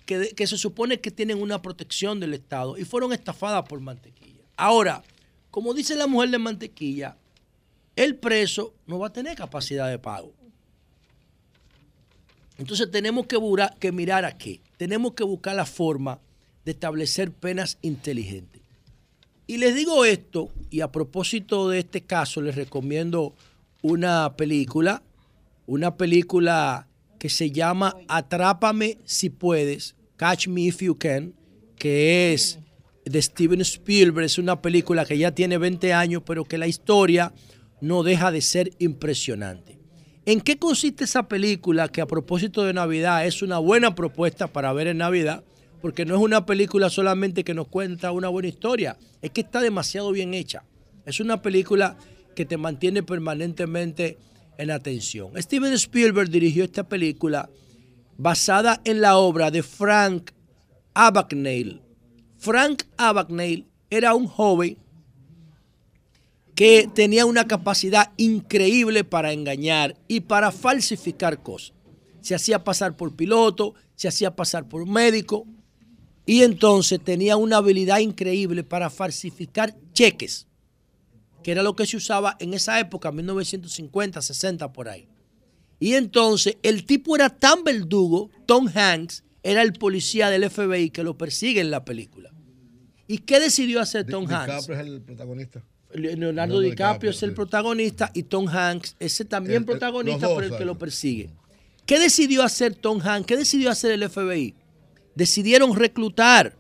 que se supone que tienen una protección del Estado y fueron estafadas por Mantequilla. Ahora, como dice la mujer de Mantequilla, el preso no va a tener capacidad de pago. Entonces tenemos que, bura- que mirar a qué. Tenemos que buscar la forma de establecer penas inteligentes. Y les digo esto, y a propósito de este caso, les recomiendo una película, una película que se llama Atrápame si puedes, Catch Me If You Can, que es de Steven Spielberg, es una película que ya tiene 20 años, pero que la historia no deja de ser impresionante. ¿En qué consiste esa película que a propósito de Navidad es una buena propuesta para ver en Navidad? Porque no es una película solamente que nos cuenta una buena historia, es que está demasiado bien hecha. Es una película que te mantiene permanentemente en atención. Steven Spielberg dirigió esta película basada en la obra de Frank Abagnale. Frank Abagnale era un joven que tenía una capacidad increíble para engañar y para falsificar cosas. Se hacía pasar por piloto, se hacía pasar por médico y entonces tenía una habilidad increíble para falsificar cheques, que era lo que se usaba en esa época, 1950, 60 por ahí. Y entonces el tipo era tan verdugo, Tom Hanks era el policía del FBI que lo persigue en la película. ¿Y qué decidió hacer Tom Di- Hanks? DiCaprio es el protagonista. Leonardo, Leonardo DiCaprio, DiCaprio, es el protagonista y Tom Hanks, ese también El- el- protagonista, dos, pero el que ¿sabes? lo persigue. ¿Qué decidió hacer Tom Hanks? ¿Qué decidió hacer el FBI? Decidieron reclutar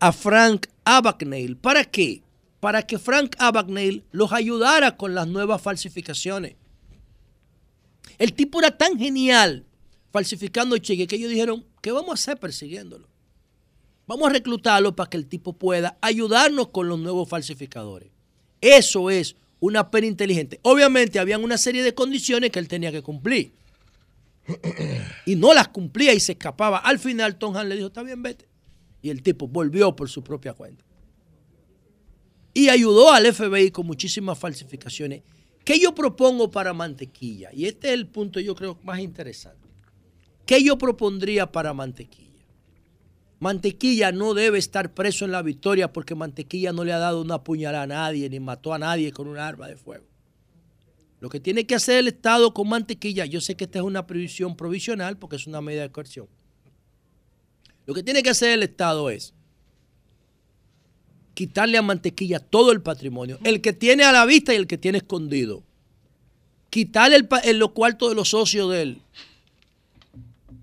a Frank Abagnale. ¿Para qué? Para que Frank Abagnale los ayudara con las nuevas falsificaciones. El tipo era tan genial falsificando cheques que ellos dijeron, ¿qué vamos a hacer persiguiéndolo? Vamos a reclutarlo para que el tipo pueda ayudarnos con los nuevos falsificadores. Eso es una pena inteligente. Obviamente habían una serie de condiciones que él tenía que cumplir. Y no las cumplía y se escapaba. Al final Tom Hanks le dijo, está bien, vete. Y el tipo volvió por su propia cuenta. Y ayudó al FBI con muchísimas falsificaciones. ¿Qué yo propongo para mantequilla? Y este es el punto yo creo más interesante. ¿Qué yo propondría para mantequilla? Mantequilla no debe estar preso en la victoria porque Mantequilla no le ha dado una puñalada a nadie ni mató a nadie con un arma de fuego. Lo que tiene que hacer el Estado con Mantequilla, yo sé que esta es una previsión provisional porque es una medida de coerción. Lo que tiene que hacer el Estado es quitarle a Mantequilla todo el patrimonio, el que tiene a la vista y el que tiene escondido. Quitarle el, el- los cuartos de los socios de él.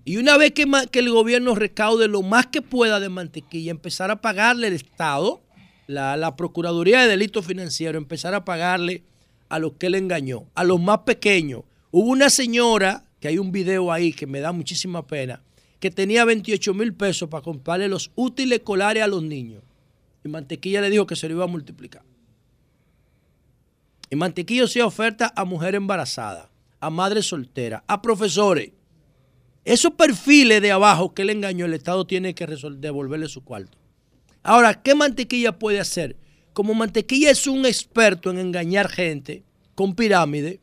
Y una vez que, el gobierno recaude lo más que pueda de mantequilla, empezar a pagarle el Estado, la, Procuraduría de Delitos Financieros, empezar a pagarle a los que le engañó, a los más pequeños. Hubo una señora, que hay un video ahí que me da muchísima pena, que tenía 28 mil pesos para comprarle los útiles escolares a los niños. Y Mantequilla le dijo que se lo iba a multiplicar. Y Mantequilla hacía oferta a mujeres embarazadas, a madres solteras, a profesores. Esos perfiles de abajo que le engañó, el Estado tiene que devolverle su cuarto. Ahora, ¿qué mantequilla puede hacer? como Mantequilla es un experto en engañar gente con pirámide,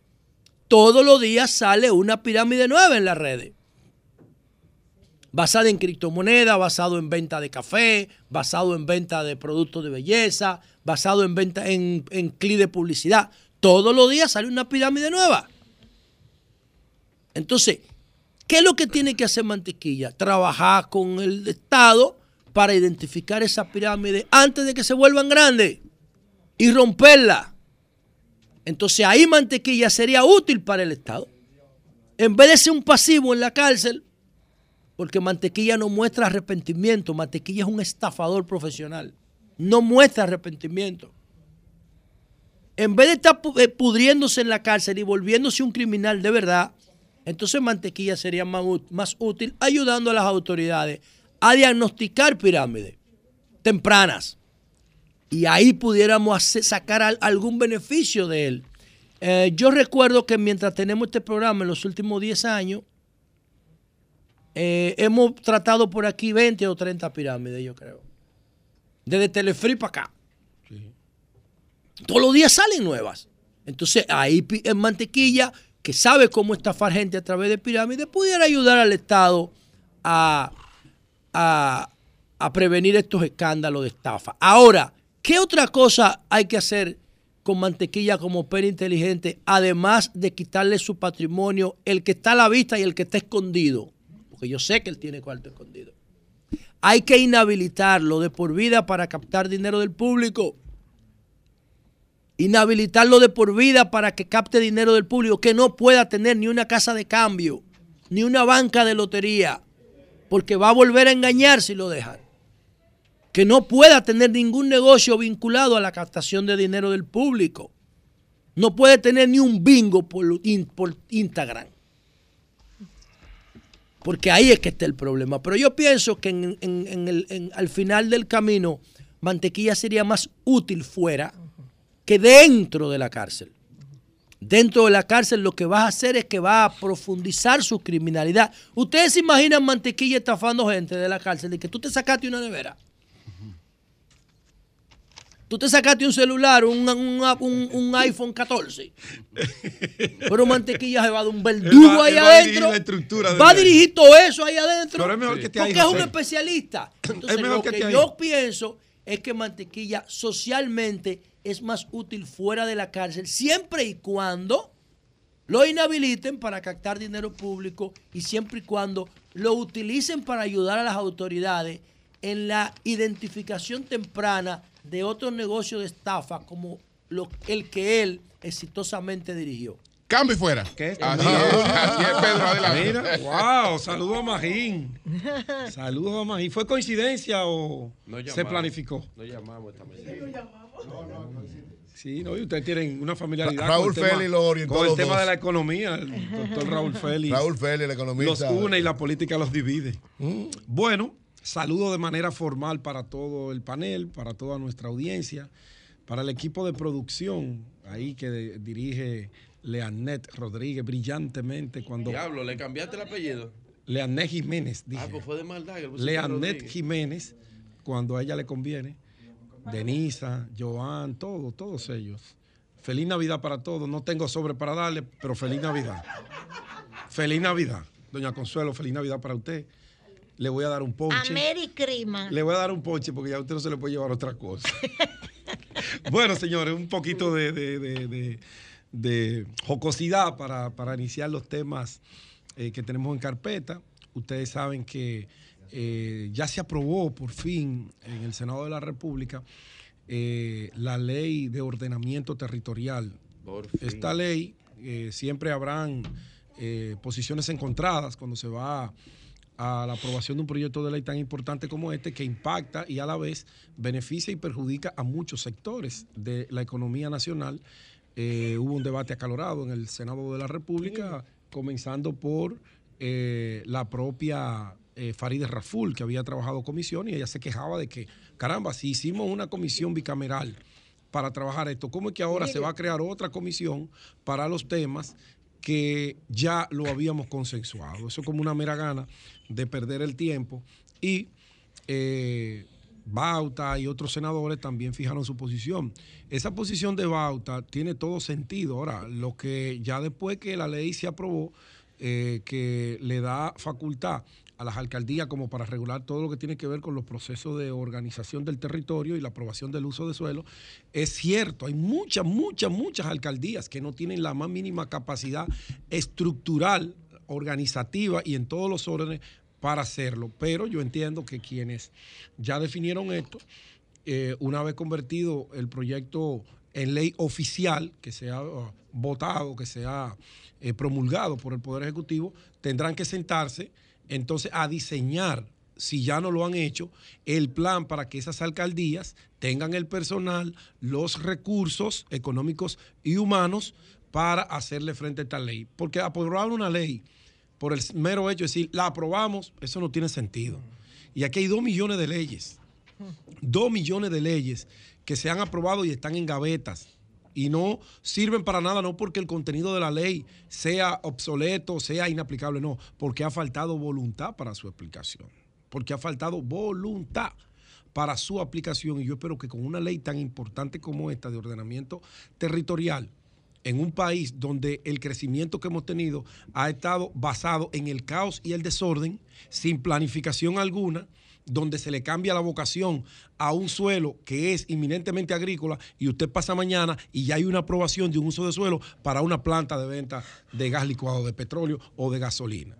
todos los días sale una pirámide nueva en las redes. Basada en criptomonedas, basado en venta de café, basado en venta de productos de belleza, basado en venta en, en clic de publicidad. Todos los días sale una pirámide nueva. Entonces, ¿qué es lo que tiene que hacer Mantequilla? Trabajar con el Estado para identificar esa pirámide antes de que se vuelvan grandes y romperla. Entonces ahí Mantequilla sería útil para el Estado. En vez de ser un pasivo en la cárcel, porque Mantequilla no muestra arrepentimiento, Mantequilla es un estafador profesional, no muestra arrepentimiento. En vez de estar eh, pudriéndose en la cárcel y volviéndose un criminal de verdad, entonces Mantequilla sería más, más útil ayudando a las autoridades a diagnosticar pirámides tempranas. Y ahí pudiéramos hacer- sacar al- algún beneficio de él. Eh, yo recuerdo que mientras tenemos este programa en los últimos 10 años, eh, hemos tratado por aquí 20 o 30 pirámides, yo creo. Desde Telefree para acá. Todos los días salen nuevas. Entonces, ahí en Mantequilla, que sabe cómo estafar gente a través de pirámides, pudiera ayudar al Estado a, a, prevenir estos escándalos de estafa. Ahora, ¿qué otra cosa hay que hacer con Mantequilla como pera inteligente, además de quitarle su patrimonio, el que está a la vista y el que está escondido? Porque yo sé que él tiene cuarto escondido. Hay que inhabilitarlo de por vida para captar dinero del público. Inhabilitarlo de por vida para que capte dinero del público, que no pueda tener ni una casa de cambio, ni una banca de lotería, porque va a volver a engañar si lo dejan. Que no pueda tener ningún negocio vinculado a la captación de dinero del público. No puede tener ni un bingo por, in- por Instagram. Porque ahí es que está el problema. Pero yo pienso que en- el- al final del camino, Mantequilla sería más útil fuera que dentro de la cárcel. Dentro de la cárcel lo que vas a hacer es que va a profundizar su criminalidad. Ustedes se imaginan Mantequilla estafando gente de la cárcel, de que tú te sacaste una nevera. Tú te sacaste un celular, un, un- un- un iPhone 14. Pero Mantequilla se va de un verdugo va- ahí él va a dirigir adentro. la Va a dirigir todo eso ahí adentro. Pero es mejor que ahí, Porque es un especialista. Entonces, lo que que, esté ahí. yo pienso es que Mantequilla socialmente es más útil fuera de la cárcel, siempre y cuando lo inhabiliten para captar dinero público y siempre y cuando lo utilicen para ayudar a las autoridades en la identificación temprana de otros negocios de estafa como lo- el que él exitosamente dirigió. Cambio y fuera. Así es, Así es, Pedro, adelante. Mira, wow, saludos a Magín. Saludos a Magín. ¿Fue coincidencia o se llamamos. planificó? No llamamos esta mañana. Sí, no, y ustedes tienen una familiaridad Ra- Raúl con el tema, Félix lo orientó con el los tema dos. de la economía. El doctor Raúl Félix. Raúl Félix, el economista. Los une y la política los divide. Mm. Bueno, saludo de manera formal para todo el panel, para toda nuestra audiencia, para el equipo de producción ahí que de- dirige Leanet Rodríguez brillantemente cuando... Diablo, ¿le cambiaste el apellido? Leanet Jiménez, dije. Ah, pues fue de maldad. Leanet. Jiménez, cuando a ella le conviene. Denisa, Joan, todos, todos ellos. Feliz Navidad para todos. No tengo sobre para darle, pero feliz Navidad. Feliz Navidad. Doña Consuelo, feliz Navidad para usted. Le voy a dar un ponche. Americrima. Le voy a dar un ponche porque ya a usted no se le puede llevar otra cosa. bueno, señores, un poquito de, de- de- de- de jocosidad para, para iniciar los temas eh, que tenemos en carpeta. Ustedes saben que eh, ya se aprobó por fin en el Senado de la República eh, la ley de ordenamiento territorial. Esta ley eh, siempre habrán posiciones encontradas cuando se va a la aprobación de un proyecto de ley tan importante como este que impacta y a la vez beneficia y perjudica a muchos sectores de la economía nacional. Hubo un debate acalorado en el Senado de la República, comenzando por la propia eh, Farideh Raful, que había trabajado comisión y ella se quejaba de que, caramba, si hicimos una comisión bicameral para trabajar esto, ¿cómo es que ahora se va a crear otra comisión para los temas que ya lo habíamos consensuado? Eso es como una mera gana de perder el tiempo y eh, Bauta y otros senadores también fijaron su posición. Esa posición de Bauta tiene todo sentido. Ahora, lo que ya después que la ley se aprobó, eh, que le da facultad a las alcaldías como para regular todo lo que tiene que ver con los procesos de organización del territorio y la aprobación del uso de suelo, es cierto, hay muchas, muchas, muchas alcaldías que no tienen la más mínima capacidad estructural, organizativa y en todos los órdenes para hacerlo. Pero yo entiendo que quienes ya definieron esto, eh, una vez convertido el proyecto en ley oficial, que sea uh, votado, que sea eh, promulgado por el Poder Ejecutivo, tendrán que sentarse entonces a diseñar, si ya no lo han hecho, el plan para que esas alcaldías tengan el personal, los recursos económicos y humanos para hacerle frente a esta ley. Porque aprobar una ley por el mero hecho de decir, la aprobamos, eso no tiene sentido. Y aquí hay dos millones de leyes, dos millones de leyes que se han aprobado y están en gavetas y no sirven para nada, no porque el contenido de la ley sea obsoleto, sea inaplicable, no, porque ha faltado voluntad para su aplicación, porque ha faltado voluntad para su aplicación. Y yo espero que con una ley tan importante como esta de ordenamiento territorial, en un país donde el crecimiento que hemos tenido ha estado basado en el caos y el desorden, sin planificación alguna, donde se le cambia la vocación a un suelo que es inminentemente agrícola y usted pasa mañana y ya hay una aprobación de un uso de suelo para una planta de venta de gas licuado, de petróleo o de gasolina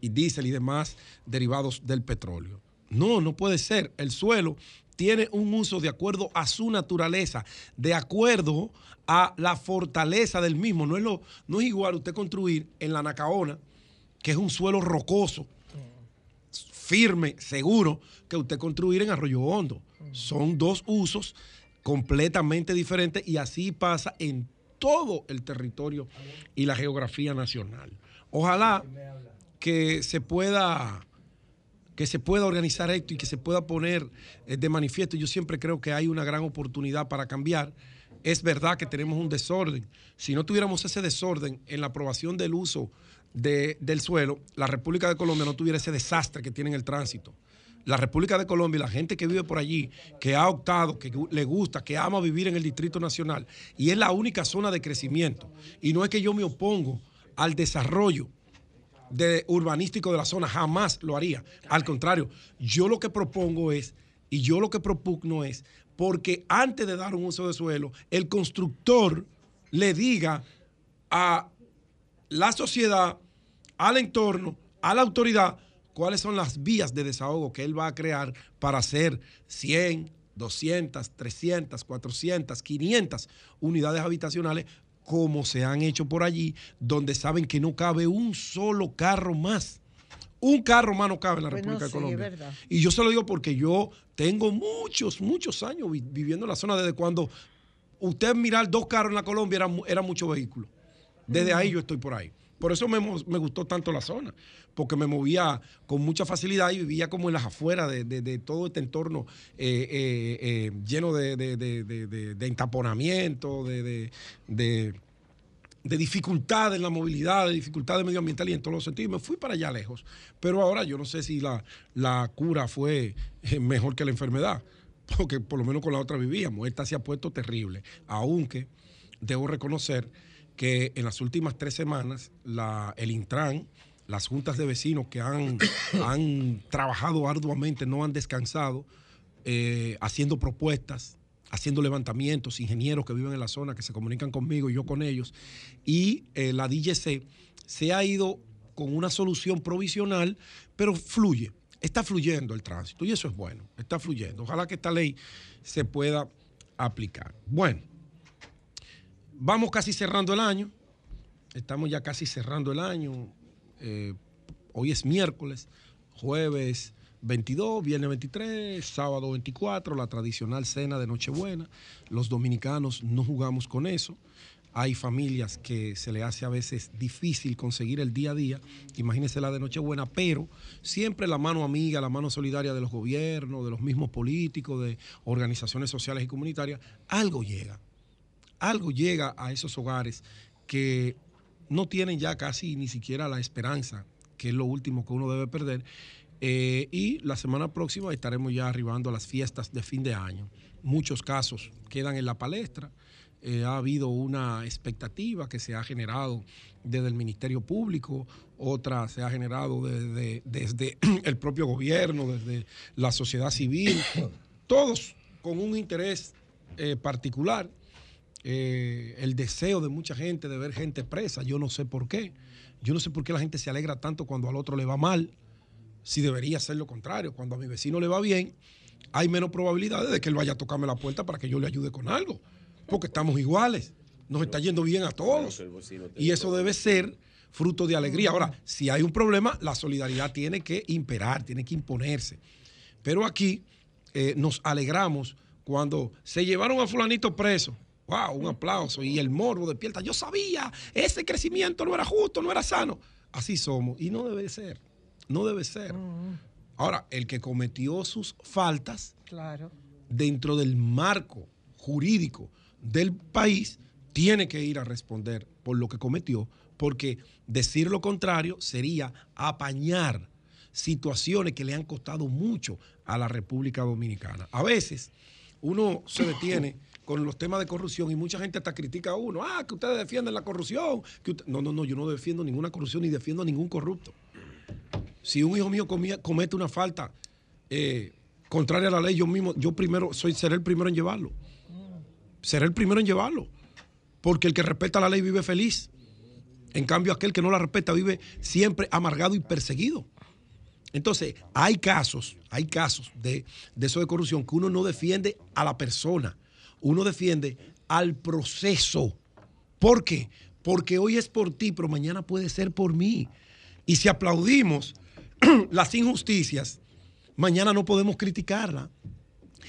y diésel y demás derivados del petróleo. No, no puede ser. El suelo tiene un uso de acuerdo a su naturaleza, de acuerdo a la fortaleza del mismo. No es, lo, no es igual usted construir en la Nacaona, que es un suelo rocoso, firme, seguro, que usted construir en Arroyo Hondo. Son dos usos completamente diferentes y así pasa en todo el territorio y la geografía nacional. Ojalá que se pueda que se pueda organizar esto y que se pueda poner eh, de manifiesto. Yo siempre creo que hay una gran oportunidad para cambiar. Es verdad que tenemos un desorden. Si no tuviéramos ese desorden en la aprobación del uso de- del suelo, la República de Colombia no tuviera ese desastre que tiene en el tránsito. La República de Colombia y la gente que vive por allí, que ha optado, que le gusta, que ama vivir en el Distrito Nacional, y es la única zona de crecimiento. Y no es que yo me opongo al desarrollo de urbanístico de la zona, jamás lo haría. Al contrario, yo lo que propongo es, y yo lo que propugno es, porque antes de dar un uso de suelo, el constructor le diga a la sociedad, al entorno, a la autoridad, cuáles son las vías de desahogo que él va a crear para hacer 100, 200, 300, 400, 500 unidades habitacionales como se han hecho por allí, donde saben que no cabe un solo carro más. Un carro más no cabe en la República de Colombia. Y yo se lo digo porque yo tengo muchos, muchos años vi- viviendo en la zona desde cuando usted mirar dos carros en la Colombia era, era mucho vehículo. Desde ahí yo estoy por ahí. Por eso me, me gustó tanto la zona, porque me movía con mucha facilidad y vivía como en las afueras de, de- de todo este entorno eh, eh, eh, lleno de, de- de- de- de- de, dificultad en la movilidad, de dificultades medioambientales y en todos los sentidos. Me fui para allá lejos. Pero ahora yo no sé si la, la cura fue eh, mejor que la enfermedad, porque por lo menos con la otra vivíamos. Esta se ha puesto terrible, aunque debo reconocer que en las últimas tres semanas el Intran, las juntas de vecinos que han, han trabajado arduamente, no han descansado, eh, haciendo propuestas, haciendo levantamientos, ingenieros que viven en la zona, que se comunican conmigo y yo con ellos. Y eh, la DGC se ha ido con una solución provisional, pero fluye. Está fluyendo el tránsito y eso es bueno, está fluyendo. Ojalá que esta ley se pueda aplicar. Bueno, vamos casi cerrando el año. Estamos ya casi cerrando el año. Eh, hoy es miércoles, jueves 22, viernes 23, sábado 24, la tradicional cena de Nochebuena. Los dominicanos no jugamos con eso. Hay familias que se le hace a veces difícil conseguir el día a día. Imagínense la de Nochebuena, pero siempre la mano amiga, la mano solidaria de los gobiernos, de los mismos políticos, de organizaciones sociales y comunitarias, algo llega. Algo llega a esos hogares que no tienen ya casi ni siquiera la esperanza, que es lo último que uno debe perder, Eh, y la semana próxima estaremos ya arribando a las fiestas de fin de año. Muchos casos quedan en la palestra. Eh, ha habido una expectativa que se ha generado desde el Ministerio Público, otra se ha generado desde, desde el propio gobierno, desde la sociedad civil, todos con un interés eh, particular. Eh, el deseo de mucha gente de ver gente presa, yo no sé por qué. Yo no sé por qué la gente se alegra tanto cuando al otro le va mal, si debería ser lo contrario. Cuando a mi vecino le va bien, hay menos probabilidades de que él vaya a tocarme la puerta para que yo le ayude con algo, porque estamos iguales, nos está yendo bien a todos. Y eso debe ser fruto de alegría. Ahora, si hay un problema, la solidaridad tiene que imperar, tiene que imponerse. Pero aquí eh, nos alegramos cuando se llevaron a fulanito preso. Wow, un aplauso. Y el morbo despierta. Yo sabía, ese crecimiento no era justo, no era sano. Así somos. Y no debe ser. No debe ser. Ahora, el que cometió sus faltas Claro. dentro del marco jurídico del país tiene que ir a responder por lo que cometió, porque decir lo contrario sería apañar situaciones que le han costado mucho a la República Dominicana. A veces uno se detiene con los temas de corrupción y mucha gente hasta critica a uno, ah, que ustedes defienden la corrupción. que usted-". No, no, no, yo no defiendo ninguna corrupción ni defiendo a ningún corrupto. Si un hijo mío comete una falta eh, contraria a la ley, yo mismo, yo primero soy, seré el primero en llevarlo. Seré el primero en llevarlo. Porque el que respeta la ley vive feliz. En cambio, aquel que no la respeta vive siempre amargado y perseguido. Entonces, hay casos, hay casos de, de eso de corrupción que uno no defiende a la persona, uno defiende al proceso. ¿Por qué? Porque hoy es por ti, pero mañana puede ser por mí. Y si aplaudimos las injusticias, mañana no podemos criticarla.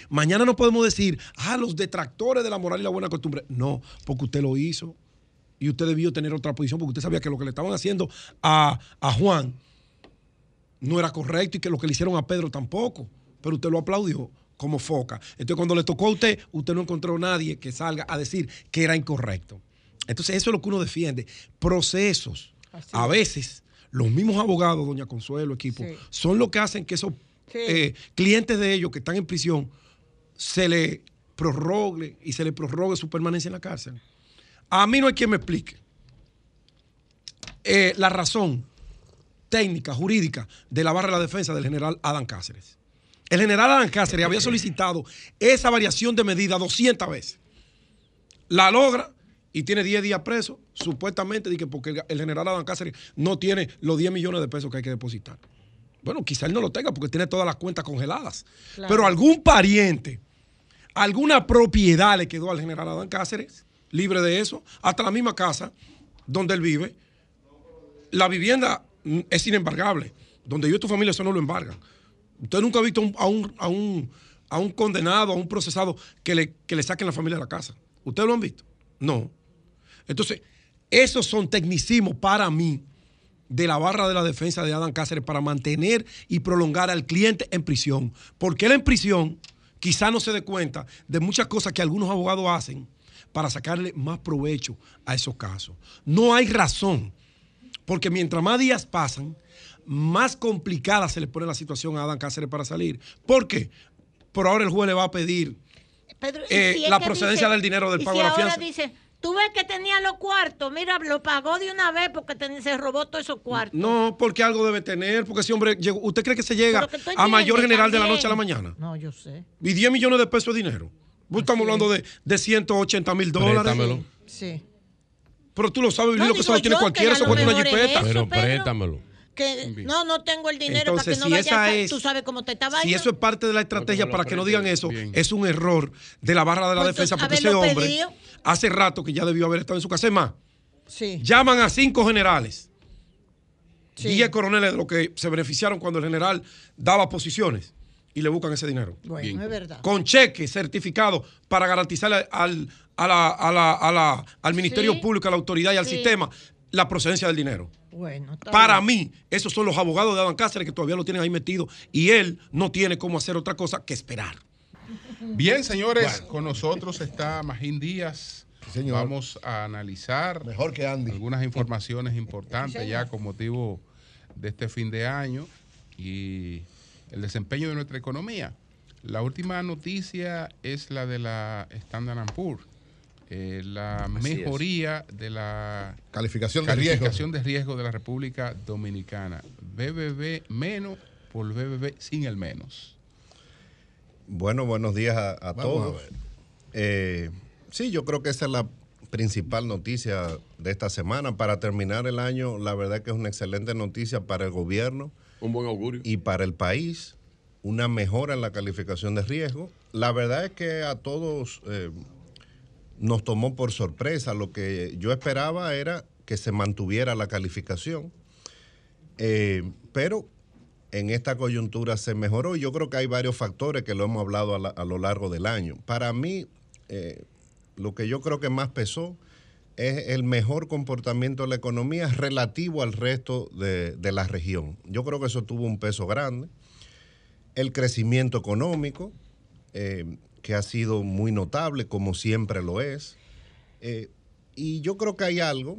Mañana no podemos decir, ah, los detractores de la moral y la buena costumbre. No, porque usted lo hizo. Y usted debió tener otra posición porque usted sabía que lo que le estaban haciendo a, a Juan no era correcto y que lo que le hicieron a Pedro tampoco. Pero usted lo aplaudió como foca. Entonces, cuando le tocó a usted, usted no encontró a nadie que salga a decir que era incorrecto. Entonces, eso es lo que uno defiende. Procesos. A veces, los mismos abogados, doña Consuelo, equipo, Sí. son los que hacen que esos eh, clientes de ellos que están en prisión se le prorrogue y se le prorrogue su permanencia en la cárcel. A mí no hay quien me explique eh, la razón técnica, jurídica de la barra de la defensa del general Adán Cáceres. El general Adán Cáceres había solicitado esa variación de medida 200 veces. La logra y tiene 10 días preso, supuestamente porque el general Adán Cáceres no tiene los 10 millones de pesos que hay que depositar. Bueno, quizá él no lo tenga porque tiene todas las cuentas congeladas. Claro. Pero algún pariente, alguna propiedad le quedó al general Adán Cáceres, libre de eso, hasta la misma casa donde él vive. La vivienda mm, es inembargable. Donde yo y tu familia eso no lo embargan. Usted nunca ha visto a, un, a, un, a un condenado, a un procesado que le, que le saquen la familia de la casa. ¿Ustedes lo han visto? No. Entonces, esos son tecnicismos para mí de la barra de la defensa de Adán Cáceres para mantener y prolongar al cliente en prisión. Porque él en prisión quizá no se dé cuenta de muchas cosas que algunos abogados hacen para sacarle más provecho a esos casos. No hay razón, porque mientras más días pasan, más complicada se le pone la situación a Adán Cáceres para salir. ¿Por qué? Por ahora el juez le va a pedir Pedro, eh, si la procedencia dice- del dinero del pago si de la ahora fianza. dice, tú ves que tenía los cuartos, mira, lo pagó de una vez porque ten- se robó todos esos cuartos. No, porque algo debe tener, porque ese hombre llegó. ¿Usted cree que se llega que a mayor general de la noche a la mañana? No, yo sé. Y 10 millones de pesos de dinero. Pues Estamos hablando de, de 180 mil dólares. Préstamelo. Sí. Pero tú lo sabes, No, lo que digo se lo tiene cualquiera, eso cuesta una jipeta. Pero Pedro. préstamelo. Que no, no tengo el dinero Entonces, para que no si vaya esa a es- Tú sabes cómo te estaba Si eso es parte de la estrategia para que no digan eso, es un error de la barra de la Pues, defensa, porque ese hombre pedido. hace rato que ya debió haber estado en su casa. Es más, Sí. llaman a cinco generales, Sí. 10 coroneles de los que se beneficiaron cuando el general daba posiciones y le buscan ese dinero. Bueno, es verdad. Con cheque certificado para garantizarle al, a la- a la- a la- al Ministerio Sí. Público, a la autoridad y al Sí. sistema la procedencia del dinero. Bueno, Para bien. mí, esos son los abogados de Adán Cáceres que todavía lo tienen ahí metido y él no tiene cómo hacer otra cosa que esperar. Bien, señores, con nosotros está Magín Díaz. señor. Vamos a analizar Mejor que Andy. algunas informaciones importantes ya con motivo de este fin de año. y el desempeño de nuestra economía. La última noticia es la de la Standard Poor's. Eh, la Así es. mejoría de la Calificación de riesgo. calificación de riesgo de la República Dominicana. BBB menos por BBB sin el menos. Bueno, buenos días a, a Vamos todos. a ver. Eh, sí, yo creo que esa es la principal noticia de esta semana. Para terminar el año, la verdad que es una excelente noticia para el gobierno. Un buen augurio. Y para el país, una mejora en la calificación de riesgo. La verdad es que a todos eh, nos tomó por sorpresa. Lo que yo esperaba era que se mantuviera la calificación. Eh, pero en esta coyuntura se mejoró. Yo creo que hay varios factores que lo hemos hablado a, lo largo del año. Para mí, eh, lo que yo creo que más pesó es el mejor comportamiento de la economía relativo al resto de, de la región. Yo creo que eso tuvo un peso grande. El crecimiento económico, eh, que ha sido muy notable, como siempre lo es. Eh, y yo creo que hay algo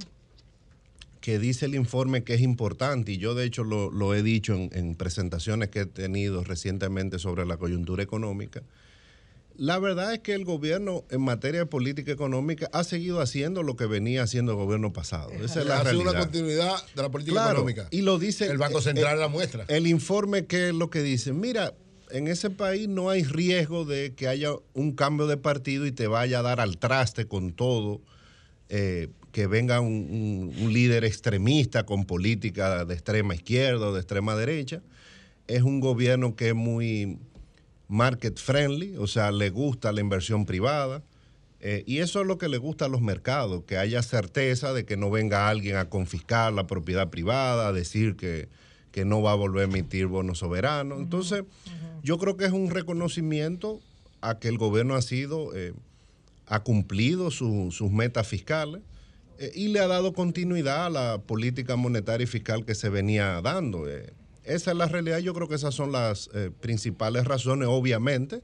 que dice el informe que es importante, y yo de hecho lo, lo he dicho en, en presentaciones que he tenido recientemente sobre la coyuntura económica. La verdad es que el gobierno en materia de política económica ha seguido haciendo lo que venía haciendo el gobierno pasado. Esa es la ha sido una continuidad de la política Claro, económica. Y lo dice El Banco Central la muestra. El informe que es lo que dice, mira, en ese país no hay riesgo de que haya un cambio de partido y te vaya a dar al traste con todo, eh, que venga un, líder extremista con política de extrema izquierda o de extrema derecha. Es un gobierno que es muy market friendly, o sea, le gusta la inversión privada. Eh, y eso es lo que le gusta a los mercados, que haya certeza de que no venga alguien a confiscar la propiedad privada, a decir que, que no va a volver a emitir bonos soberanos. Entonces, yo creo que es un reconocimiento a que el gobierno ha sido, eh, ha cumplido su- sus metas fiscales eh, y le ha dado continuidad a la política monetaria y fiscal que se venía dando. eh. esa es la realidad, yo creo que esas son las principales razones, obviamente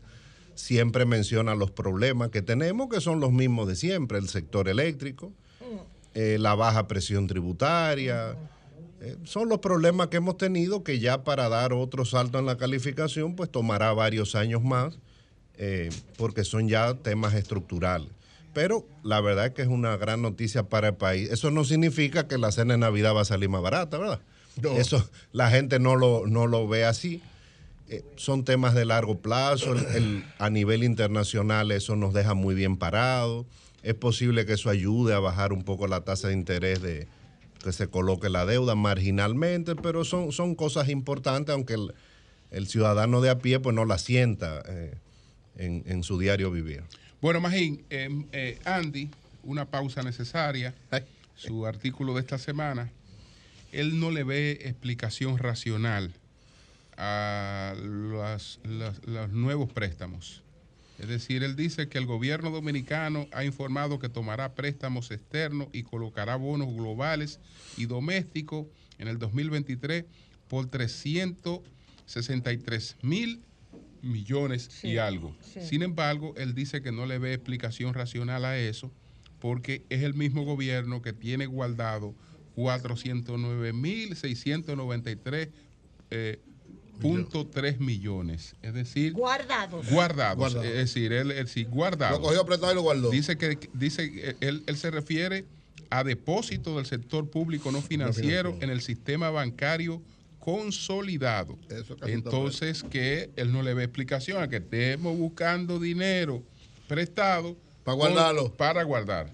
siempre menciona los problemas que tenemos, que son los mismos de siempre, el sector eléctrico, eh, la baja presión tributaria. Eh, son los problemas que hemos tenido que ya para dar otro salto en la calificación, pues tomará varios años más, eh, porque son ya temas estructurales. Pero la verdad es que es una gran noticia para el país. Eso no significa que la cena de Navidad va a salir más barata, ¿verdad? Eso la gente no lo, no lo ve así eh, son temas de largo plazo, el- el- a nivel internacional eso nos deja muy bien parados, es posible que eso ayude a bajar un poco la tasa de interés de que se coloque la deuda marginalmente, pero son, son cosas importantes, aunque el, el ciudadano de a pie pues no la sienta eh, en, en su diario vivir. Bueno, Magín, eh, eh, Andy, una pausa necesaria. Su artículo de esta semana, él no le ve explicación racional a las- las- los nuevos préstamos. Es decir, él dice que el gobierno dominicano ha informado que tomará préstamos externos y colocará bonos globales y domésticos en el 2023 por 363 mil millones y algo. sí. Sin embargo, él dice que no le ve explicación racional a eso porque es el mismo gobierno que tiene guardado 409.693 eh, punto tres millones. Es decir, Guardados. guardados. Guardados. Es decir, él, él sí, guardados. Lo cogió apretado y lo guardó. Dice que dice que él, él se refiere a depósitos del sector público no financiero en el sistema bancario consolidado. casi Entonces que él no le ve explicación a que estemos buscando dinero prestado Para guardarlo. con- para guardar.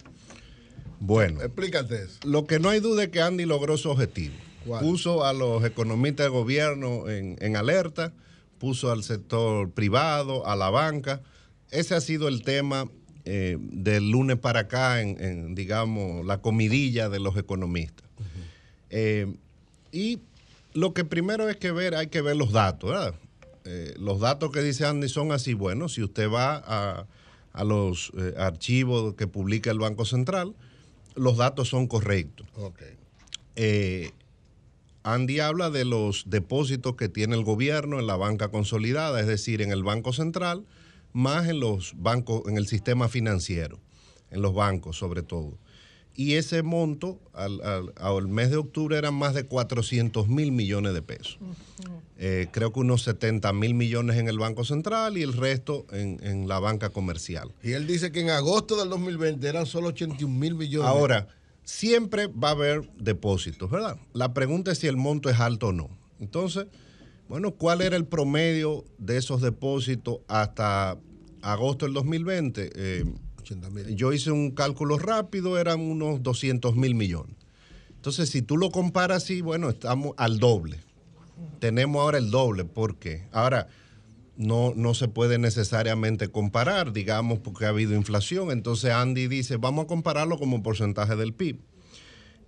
Bueno, Explícate eso. lo que no hay duda es que Andy logró su objetivo. ¿Cuál? Puso a los economistas de gobierno en, en alerta, puso al sector privado, a la banca. Ese ha sido el tema eh, del lunes para acá en, en, digamos, la comidilla de los economistas. Eh, y lo que primero es que ver, hay que ver los datos, ¿verdad? Eh, los datos que dice Andy son así, bueno, si usted va a, a los archivos que publica el Banco Central, los datos son correctos. Ok. Andy habla de los depósitos que tiene el gobierno en la banca consolidada, es decir, en el Banco Central, más en los bancos, en el sistema financiero, en los bancos sobre todo. Y ese monto al, al- al mes de octubre eran más de 400 mil millones de pesos. eh, creo que unos 70 mil millones en el Banco Central y el resto en, en la banca comercial. Y él dice que en agosto del 2020 eran solo 81 mil millones. Ahora, siempre va a haber depósitos, ¿verdad? La pregunta es si el monto es alto o no. Entonces, bueno, ¿cuál era el promedio de esos depósitos hasta agosto del 2020? Eh, yo hice un cálculo rápido, eran unos 200 mil millones. Entonces, si tú lo comparas así, bueno, estamos al doble. Tenemos ahora el doble. ¿Por qué? Ahora, no, no se puede necesariamente comparar, digamos, porque ha habido inflación. Entonces Andy dice, vamos a compararlo como porcentaje del PIB.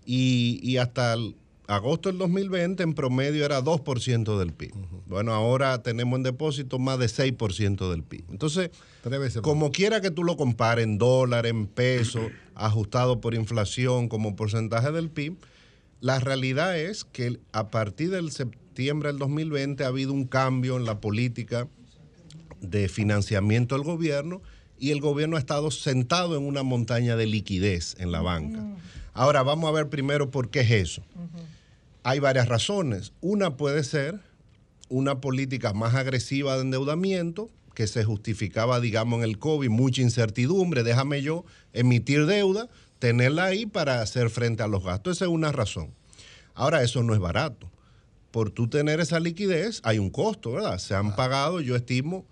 Y, y hasta el agosto del 2020 en promedio era 2% del PIB. Bueno, ahora tenemos en depósito más de 6% del PIB. Entonces, como quiera que tú lo compares en dólar, en peso, ajustado por inflación como porcentaje del PIB, la realidad es que a partir del septiembre del 2020 ha habido un cambio en la política de financiamiento del gobierno y el gobierno ha estado sentado en una montaña de liquidez en la banca. Ahora vamos a ver primero por qué es eso. Hay varias razones. Una puede ser una política más agresiva de endeudamiento que se justificaba, digamos, en el COVID, mucha incertidumbre, déjame yo emitir deuda, tenerla ahí para hacer frente a los gastos. Esa es una razón. Ahora, eso no es barato. Por tú tener esa liquidez hay un costo, ¿verdad? Se han pagado, yo estimo,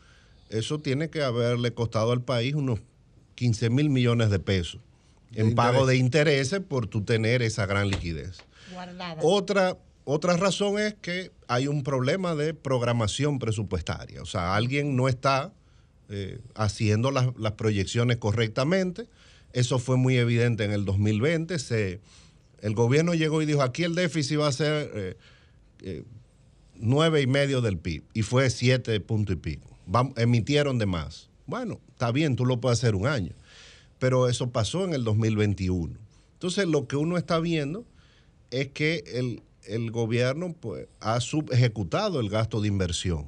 eso tiene que haberle costado al país unos 15 mil millones de pesos en pago de intereses por tú tener esa gran liquidez. Otra, otra razón es que hay un problema de programación presupuestaria. O sea, alguien no está eh, haciendo las, las proyecciones correctamente. Eso fue muy evidente en el 2020. Se, el gobierno llegó y dijo, aquí el déficit va a ser eh, eh, nueve y medio del PIB. Y fue siete punto y pico. Emitieron de más. Bueno, está bien, tú lo puedes hacer un año. Pero eso pasó en el 2021. Entonces, lo que uno está viendo es que el, el gobierno pues, ha subejecutado el gasto de inversión.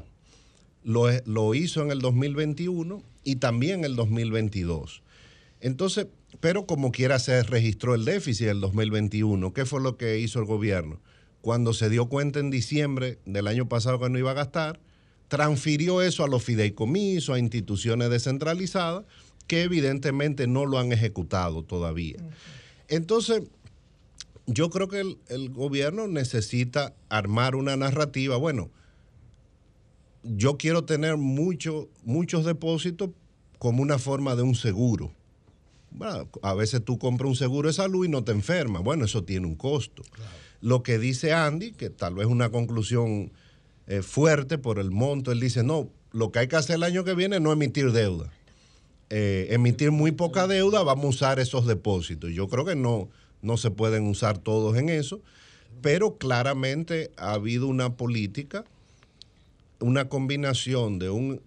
Lo, lo hizo en el 2021 y también en el 2022. Entonces, pero como quiera se registró el déficit del 2021. ¿Qué fue lo que hizo el gobierno? Cuando se dio cuenta en diciembre del año pasado que no iba a gastar, transfirió eso a los fideicomisos, a instituciones descentralizadas, que evidentemente no lo han ejecutado todavía. Entonces, yo creo que el, el gobierno necesita armar una narrativa. Bueno, yo quiero tener mucho, muchos depósitos como una forma de un seguro. Bueno, a veces tú compras un seguro de salud y no te enfermas. Bueno, eso tiene un costo. Lo que dice Andy, que tal vez es una conclusión eh, fuerte por el monto, él dice, no, lo que hay que hacer el año que viene es no emitir deuda. Eh, emitir muy poca deuda, vamos a usar esos depósitos. Yo creo que no, no se pueden usar todos en eso, pero claramente ha habido una política, una combinación de un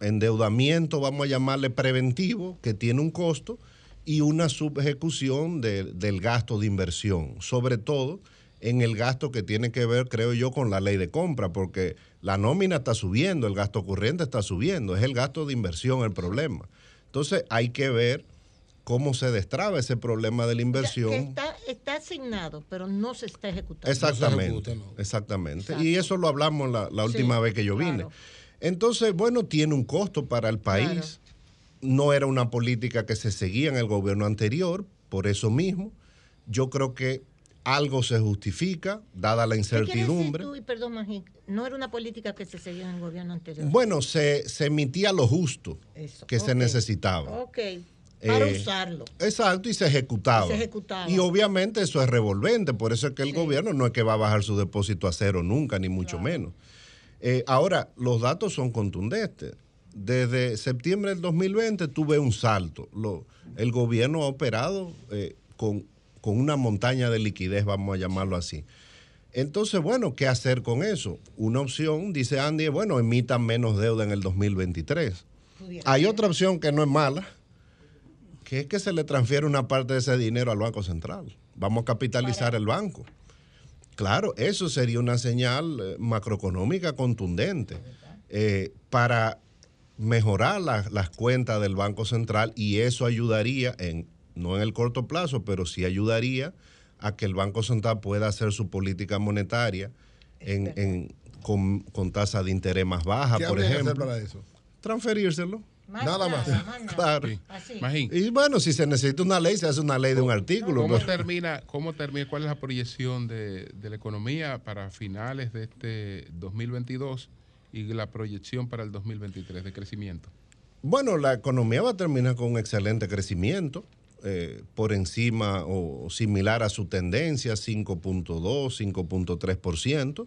endeudamiento, vamos a llamarle preventivo, que tiene un costo, y una subejecución de- del gasto de inversión, sobre todo en el gasto que tiene que ver, creo yo, con la ley de compra, porque la nómina está subiendo, el gasto corriente está subiendo, es el gasto de inversión el problema. Entonces hay que ver cómo se destraba ese problema de la Que inversión. está, está asignado, pero no se está ejecutando. Exactamente, exactamente. Y eso lo hablamos la, la Sí, última vez que yo vine. claro. Entonces, bueno, tiene un costo para el país. No era una política que se seguía en el gobierno anterior, por eso mismo. Yo creo que algo se justifica, dada la ¿Qué quiere decir incertidumbre. tú? Y perdón, Magín, no era una política que se seguía en el gobierno anterior. Bueno, se, se emitía lo justo Eso, que se necesitaba. Ok, para Eh, usarlo. Exacto, y se ejecutaba. Y se ejecutaba. Y obviamente eso es revolvente, por eso es que el gobierno no es que va a bajar su depósito a cero nunca, ni mucho menos. Eh, ahora, los datos son contundentes. Desde septiembre del 2020 tuve un salto. Lo- el gobierno ha operado eh, con, con una montaña de liquidez, vamos a llamarlo así. Entonces, bueno, ¿qué hacer con eso? Una opción, dice Andy, es, bueno, emitan menos deuda en el 2023. Hay otra opción que no es mala, que es que se le transfiere una parte de ese dinero al Banco Central. Vamos a capitalizar el banco. Claro, eso sería una señal eh, macroeconómica contundente eh, para mejorar la- las cuentas del Banco Central y eso ayudaría, en, no en el corto plazo, pero sí ayudaría a que el Banco Central pueda hacer su política monetaria en- en- con, con tasa de interés más baja, ¿Qué por habría que ejemplo. hacer para eso? Transferírselo. Nada más. Claro. Así. Magín. Y bueno, si se necesita una ley, se hace una ley de un artículo. ¿Cómo pero- termina, ¿Cómo termina? ¿Cuál es la proyección de, de la economía para finales de este 2022 y la proyección para el 2023 de crecimiento? Bueno, la economía va a terminar con un excelente crecimiento, eh, por encima o similar a su tendencia, 5.2, 5.3%.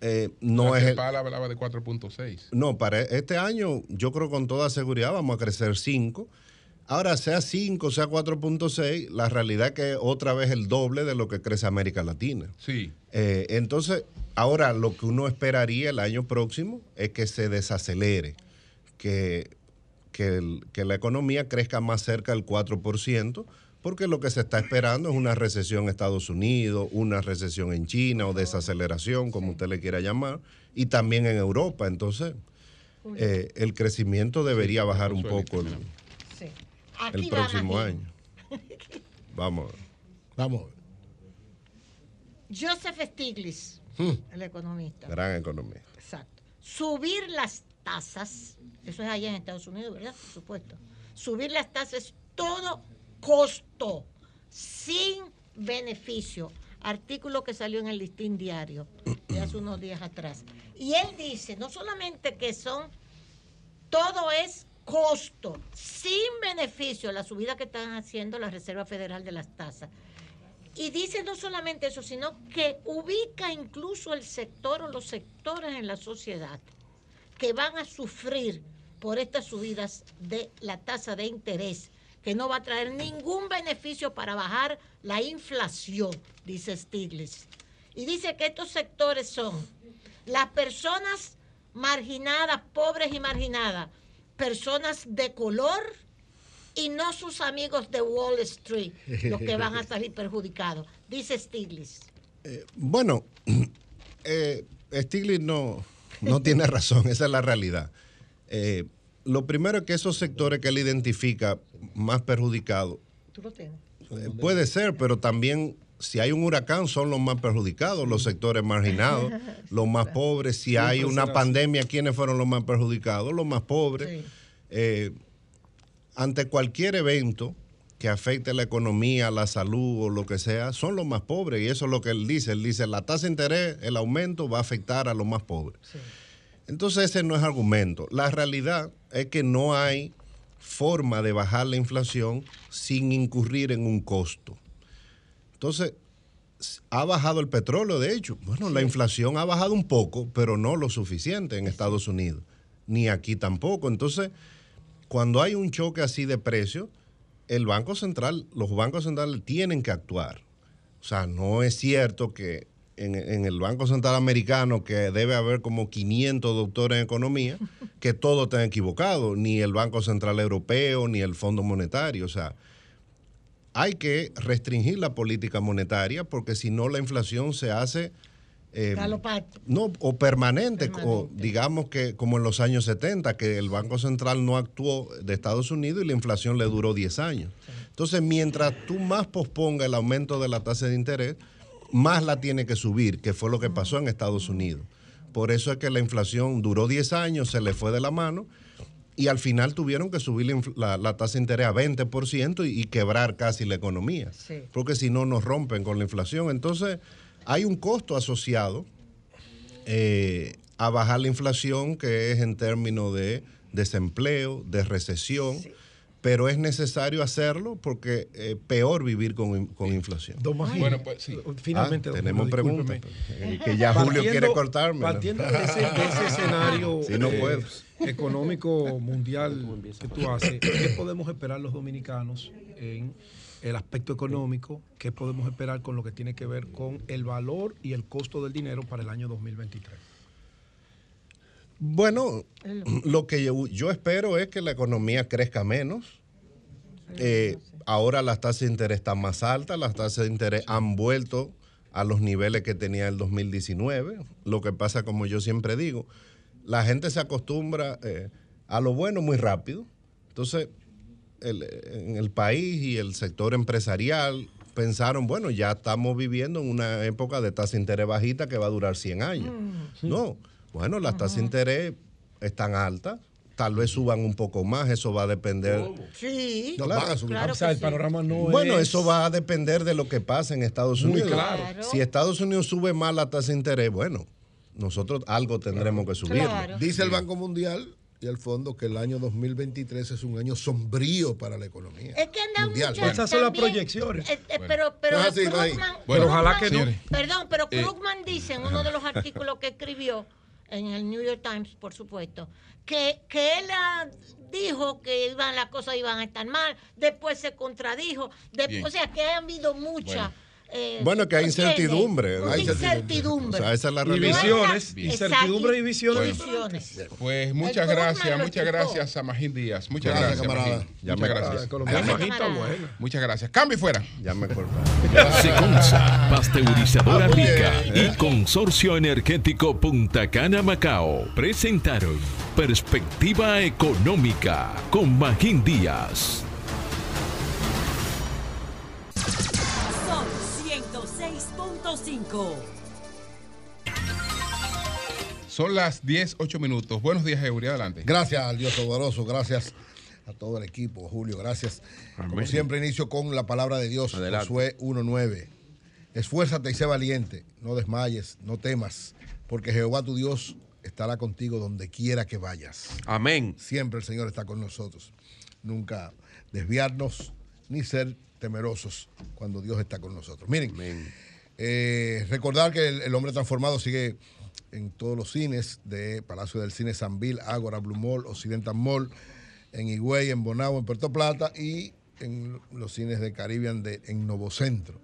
Eh, no es el- hablaba de 4.6. no, para este año yo creo con toda seguridad vamos a crecer 5. Ahora, sea 5, sea 4.6, la realidad es que otra vez el doble de lo que crece América Latina. Sí. Eh, entonces, ahora lo que uno esperaría el año próximo es que se desacelere, que, que, el- que la economía crezca más cerca del 4%, porque lo que se está esperando es una recesión en Estados Unidos, una recesión en China o desaceleración, como usted le quiera llamar, y también en Europa. Entonces, eh, el crecimiento debería bajar un poco el, Sí. próximo año. Vamos. Vamos. Joseph Stiglitz, Hmm. el economista. Gran economía. Exacto. Subir las tasas, eso es allá en Estados Unidos, ¿verdad? Por supuesto. Subir las tasas es todo costo, sin beneficio. Artículo que salió en el listín diario de hace unos días atrás. Y él dice, no solamente que son, todo es costo, sin beneficio, la subida que están haciendo la Reserva Federal de las tasas. Y dice no solamente eso, sino que ubica incluso el sector o los sectores en la sociedad que van a sufrir por estas subidas de la tasa de interés, que no va a traer ningún beneficio para bajar la inflación, dice Stiglitz. Y dice que estos sectores son las personas marginadas, pobres y marginadas, personas de color y no sus amigos de Wall Street, los que van a salir perjudicados, dice Stiglitz. Bueno, eh, Stiglitz no, no tiene razón, esa es la realidad. Eh, lo primero es que esos sectores que él identifica más perjudicados, ¿Tú lo tienes? eh, puede ser, pero también si hay un huracán son los más perjudicados, los sectores marginados, los más pobres. Si hay una pandemia, ¿quiénes fueron los más perjudicados? Los más pobres. Eh, ante cualquier evento que afecte la economía, la salud o lo que sea, son los más pobres. Y eso es lo que él dice. Él dice, la tasa de interés, el aumento va a afectar a los más pobres. Entonces ese no es argumento. La realidad es que no hay forma de bajar la inflación sin incurrir en un costo. Entonces, ha bajado el petróleo, de hecho. Bueno, la inflación ha bajado un poco, pero no lo suficiente en Estados Unidos, ni aquí tampoco. Entonces, cuando hay un choque así de precios, el Banco Central, los bancos centrales tienen que actuar. O sea, no es cierto que en, el Banco Central Americano, que debe haber como 500 doctores en economía, que todos estén equivocados, ni el Banco Central Europeo, ni el Fondo Monetario. O sea, hay que restringir la política monetaria porque si no la inflación se hace... eh, Galopante. no, o permanente, o digamos que como en los años 70, que el Banco Central no actuó de Estados Unidos y la inflación le duró 10 años. Entonces, mientras tú más posponga el aumento de la tasa de interés, más la tiene que subir, que fue lo que pasó en Estados Unidos. Por eso es que la inflación duró 10 años, se le fue de la mano y al final tuvieron que subir la, infl- la- la tasa de interés a 20% y, y quebrar casi la economía. Sí. Porque si no, nos rompen con la inflación. Entonces, hay un costo asociado eh, a bajar la inflación, que es en términos de desempleo, de recesión, pero es necesario hacerlo porque es peor vivir con, con inflación. Bueno, pues sí. Finalmente, Ah, don tenemos Julio, preguntas. Eh, que ya Julio quiere cortarme. Partiendo de ese, de ese escenario no eh, económico mundial que tú haces, ¿qué podemos esperar los dominicanos en el aspecto económico? ¿Qué podemos esperar con lo que tiene que ver con el valor y el costo del dinero para el año 2023? Bueno, lo que yo, yo espero es que la economía crezca menos. Eh, ahora las tasas de interés están más altas, las tasas de interés han vuelto a los niveles que tenía el 2019. Lo que pasa, como yo siempre digo, la gente se acostumbra eh, a lo bueno muy rápido. Entonces, el- en el país y el sector empresarial pensaron, bueno, ya estamos viviendo en una época de tasa de interés bajita que va a durar 100 años. No, bueno, las tasas de interés están altas, tal vez suban un poco más, eso va a depender. Sí. No, van a subir. O sea, el panorama no Bueno, es... eso va a depender de lo que pase en Estados Muy Unidos. claro. Claro. Si Estados Unidos sube más la tasa de interés, bueno, nosotros algo tendremos que subir. Dice el Banco Mundial y el fondo que el año 2023 es un año sombrío para la economía. Es que andan Mundial. muchas Esas son las proyecciones. eh, eh, Bueno. pero pero No es así, no es ahí. Krugman, Bueno, ojalá que no. Perdón, pero Eh, Krugman dice en uno de los artículos que escribió en el New York Times, por supuesto, que, que él ah, dijo que iban, las cosas iban a estar mal, después se contradijo, de- Bien. o sea que ha habido mucha... eh, Bueno, que hay incertidumbre. Hay incertidumbre. O sea, esa es la Y realidad. visiones, Bien. incertidumbre y visiones. Visiones. Pues muchas gracias, muchas gracias a Magín Díaz. Muchas Gracias, gracias, camarada. Ya Muchas gracias. Muchas gracias. Cambio y fuera. Ya me. Seconza, pasteurizadora Ah, rica y Consorcio Energético Punta Cana Macao presentaron Perspectiva Económica con Magín Díaz. 106.5. Son las 10, 8 minutos. Buenos días, Eury. Adelante. Gracias al Dios Todopoderoso, gracias a todo el equipo, Julio, gracias. Como Amén. siempre, inicio con la palabra de Dios, Adelante. Josué 1.9. Esfuérzate y sé valiente, no desmayes, no temas, porque Jehová tu Dios estará contigo donde quiera que vayas. Amén. Siempre el Señor está con nosotros. Nunca desviarnos ni ser temerosos cuando Dios está con nosotros. Miren, eh, recordar que el, Hombre Transformado sigue en todos los cines de Palacio del Cine Sanville, Ágora, Blue Mall, Occidental Mall, en Higüey, en Bonao, en Puerto Plata y en los cines de Caribbean de, en Novocentro.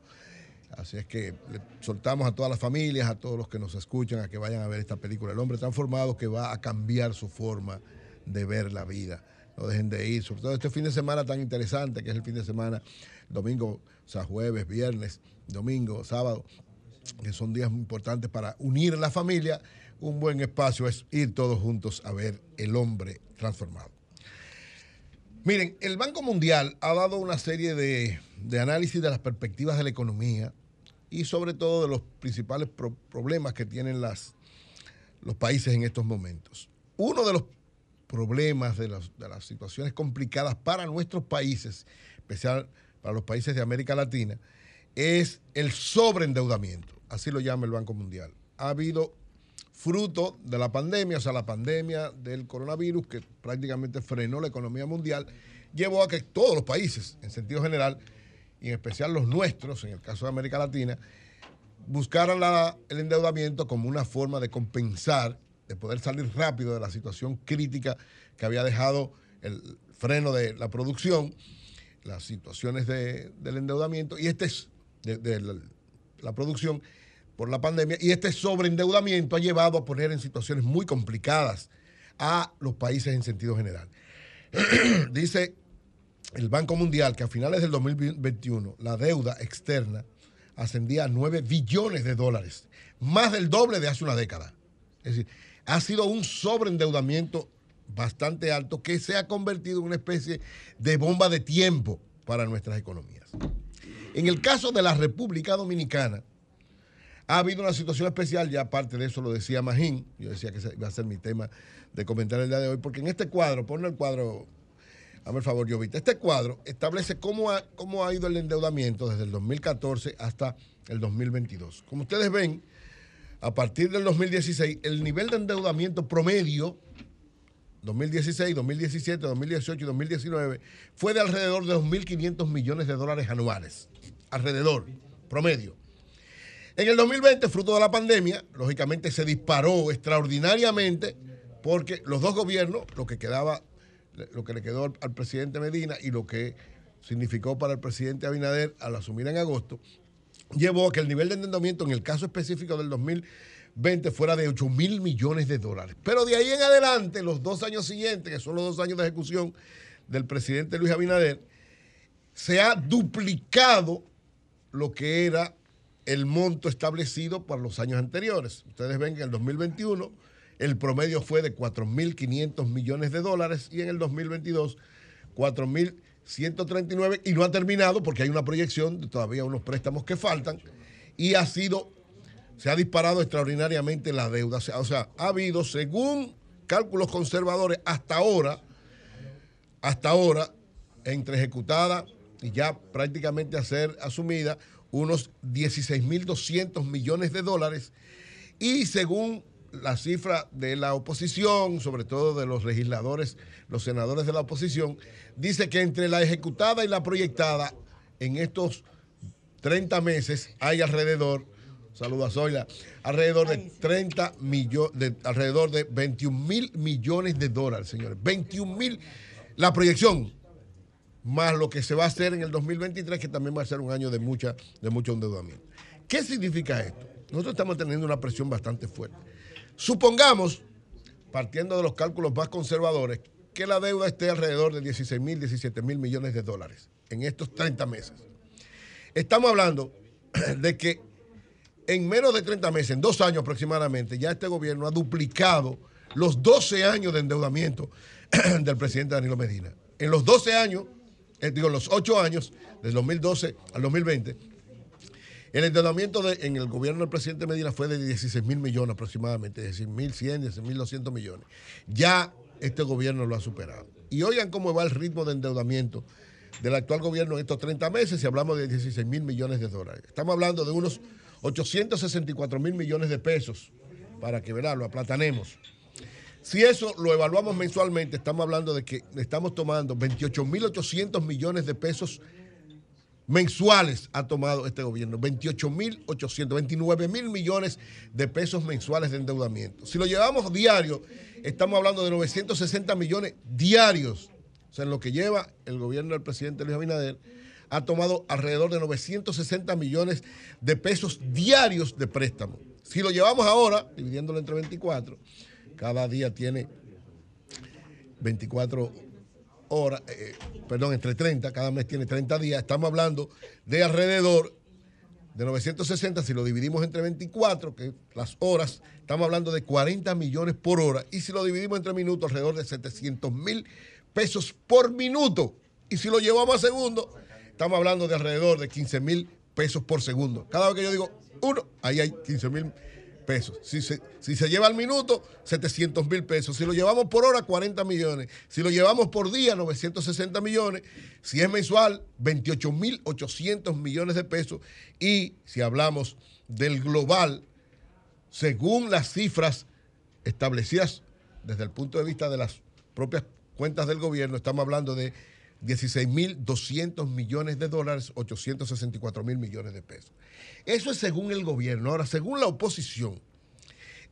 Así es que le soltamos a todas las familias, a todos los que nos escuchan, a que vayan a ver esta película, El hombre transformado, que va a cambiar su forma de ver la vida. No dejen de ir, sobre todo este fin de semana tan interesante, que es el fin de semana, domingo, o jueves, viernes, domingo, sábado, que son días importantes para unir a la familia. Un buen espacio es ir todos juntos a ver El hombre transformado. Miren, el Banco Mundial ha dado una serie de, de análisis de las perspectivas de la economía y sobre todo de los principales pro- problemas que tienen las, los países en estos momentos. Uno de los problemas, de, las- de las situaciones complicadas para nuestros países, especial para los países de América Latina, es el sobreendeudamiento, así lo llama el Banco Mundial. Ha habido fruto de la pandemia, o sea, la pandemia del coronavirus que prácticamente frenó la economía mundial, llevó a que todos los países, en sentido general, y en especial los nuestros, en el caso de América Latina, buscaran el endeudamiento como una forma de compensar, de poder salir rápido de la situación crítica que había dejado el freno de la producción, las situaciones de- del endeudamiento y este es de, la, la producción por la pandemia y este sobreendeudamiento ha llevado a poner en situaciones muy complicadas a los países en sentido general. Dice el Banco Mundial que a finales del 2021 la deuda externa ascendía a 9 billones de dólares, más del doble de hace una década. Es decir, ha sido un sobreendeudamiento bastante alto que se ha convertido en una especie de bomba de tiempo para nuestras economías. En el caso de la República Dominicana, ha habido una situación especial, ya aparte de eso lo decía Magín, yo decía que ese iba a ser mi tema de comentar el día de hoy, porque en este cuadro, ponle el cuadro, hazme el favor, Jovita, este cuadro establece cómo ha, cómo ha ido el endeudamiento desde el 2014 hasta el 2022. Como ustedes ven, a partir del 2016, el nivel de endeudamiento promedio 2016, 2017, 2018 y 2019 fue de alrededor de 2.500 millones de dólares anuales. Alrededor, promedio. En el 2020, fruto de la pandemia, lógicamente se disparó extraordinariamente porque los dos gobiernos, lo que quedaba, lo que le quedó al, presidente Medina y lo que significó para el presidente Abinader al asumir en agosto, llevó a que el nivel de endeudamiento en el caso específico del 2020 fuera de 8 mil millones de dólares. Pero de ahí en adelante, los dos años siguientes, que son los dos años de ejecución del presidente Luis Abinader, se ha duplicado lo que era el monto establecido para los años anteriores. Ustedes ven que en el 2021 el promedio fue de 4.500 millones de dólares y en el 2022 4.000 139 y no ha terminado porque hay una proyección de todavía unos préstamos que faltan y ha sido, se ha disparado extraordinariamente la deuda. O sea, ha habido, según cálculos conservadores, hasta ahora, hasta ahora, entre ejecutada y ya prácticamente a ser asumida, unos 16.200 millones de dólares. Y según la cifra de la oposición, sobre todo de los legisladores, los senadores de la oposición, dice que entre la ejecutada y la proyectada en estos 30 meses hay alrededor, saludos a Zoila, alrededor de 30 millones, de, alrededor de 21 mil millones de dólares, señores. 21 mil, la proyección, más lo que se va a hacer en el 2023, que también va a ser un año de, mucha, de mucho endeudamiento. ¿Qué significa esto? Nosotros estamos teniendo una presión bastante fuerte. Supongamos, partiendo de los cálculos más conservadores, que la deuda esté alrededor de 16 mil, 17 mil millones de dólares en estos 30 meses. Estamos hablando de que en menos de 30 meses, en dos años aproximadamente, ya este gobierno ha duplicado los 12 años de endeudamiento del presidente Danilo Medina. En los 12 años, eh, digo, los 8 años, del 2012 al 2020, el endeudamiento de- en el gobierno del presidente Medina fue de 16 mil millones aproximadamente, 16 mil 100, 16 mil 200 millones. Ya este gobierno lo ha superado. Y oigan cómo va el ritmo de endeudamiento del actual gobierno en estos 30 meses si hablamos de 16 mil millones de dólares. Estamos hablando de unos 864 mil millones de pesos para que verá, lo aplatanemos. Si eso lo evaluamos mensualmente, estamos hablando de que estamos tomando 28.800 millones de pesos mensuales ha tomado este gobierno. 28.800, 29 mil millones de pesos mensuales de endeudamiento. Si lo llevamos diario, estamos hablando de 960 millones diarios. O sea, en lo que lleva el gobierno del presidente Luis Abinader, ha tomado alrededor de 960 millones de pesos diarios de préstamo. Si lo llevamos ahora, dividiéndolo entre 24, cada día tiene 24 horas, eh, perdón, entre 30, cada mes tiene 30 días, estamos hablando de alrededor de 960, si lo dividimos entre 24, que las horas, estamos hablando de 40 millones por hora, y si lo dividimos entre minutos, alrededor de 700 mil pesos por minuto, y si lo llevamos a segundo, estamos hablando de alrededor de 15 mil pesos por segundo. Cada vez que yo digo uno, ahí hay 15 mil. Si se, si se lleva al minuto, 700 mil pesos. Si lo llevamos por hora, 40 millones. Si lo llevamos por día, 960 millones. Si es mensual, 28 mil 800 millones de pesos. Y si hablamos del global, según las cifras establecidas desde el punto de vista de las propias cuentas del gobierno, estamos hablando de 16.200 millones de dólares, 864 mil millones de pesos. Eso es según el gobierno. Ahora, según la oposición,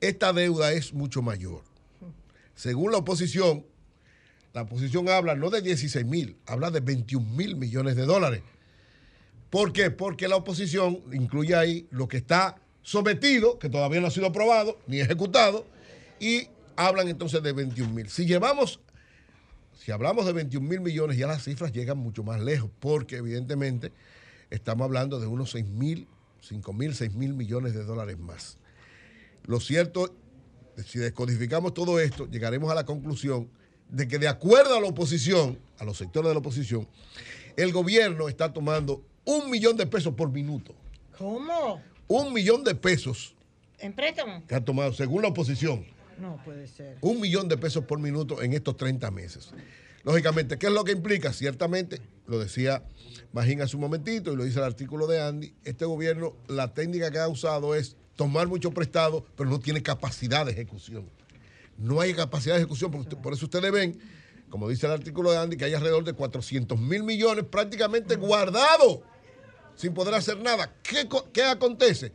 esta deuda es mucho mayor. Según la oposición, la oposición habla no de 16 mil, habla de 21 mil millones de dólares. ¿Por qué? Porque la oposición incluye ahí lo que está sometido, que todavía no ha sido aprobado ni ejecutado, y hablan entonces de 21 mil. Si llevamos si hablamos de 21 mil millones, ya las cifras llegan mucho más lejos, porque evidentemente estamos hablando de unos 6 mil, 5 mil, 6 mil millones de dólares más. Lo cierto, si descodificamos todo esto, llegaremos a la conclusión de que de acuerdo a la oposición, a los sectores de la oposición, el gobierno está tomando un millón de pesos por minuto. ¿Cómo? Un millón de pesos ¿En préstamo? que ha tomado, según la oposición No puede ser. un millón de pesos por minuto en estos 30 meses. Lógicamente, ¿qué es lo que implica? Ciertamente, lo decía Magín hace un momentito y lo dice el artículo de Andy, este gobierno, la técnica que ha usado es tomar mucho prestado, pero no tiene capacidad de ejecución. No hay capacidad de ejecución, por, eso ustedes ven, como dice el artículo de Andy, que hay alrededor de 400 mil millones prácticamente guardados, sin poder hacer nada. ¿Qué, qué acontece?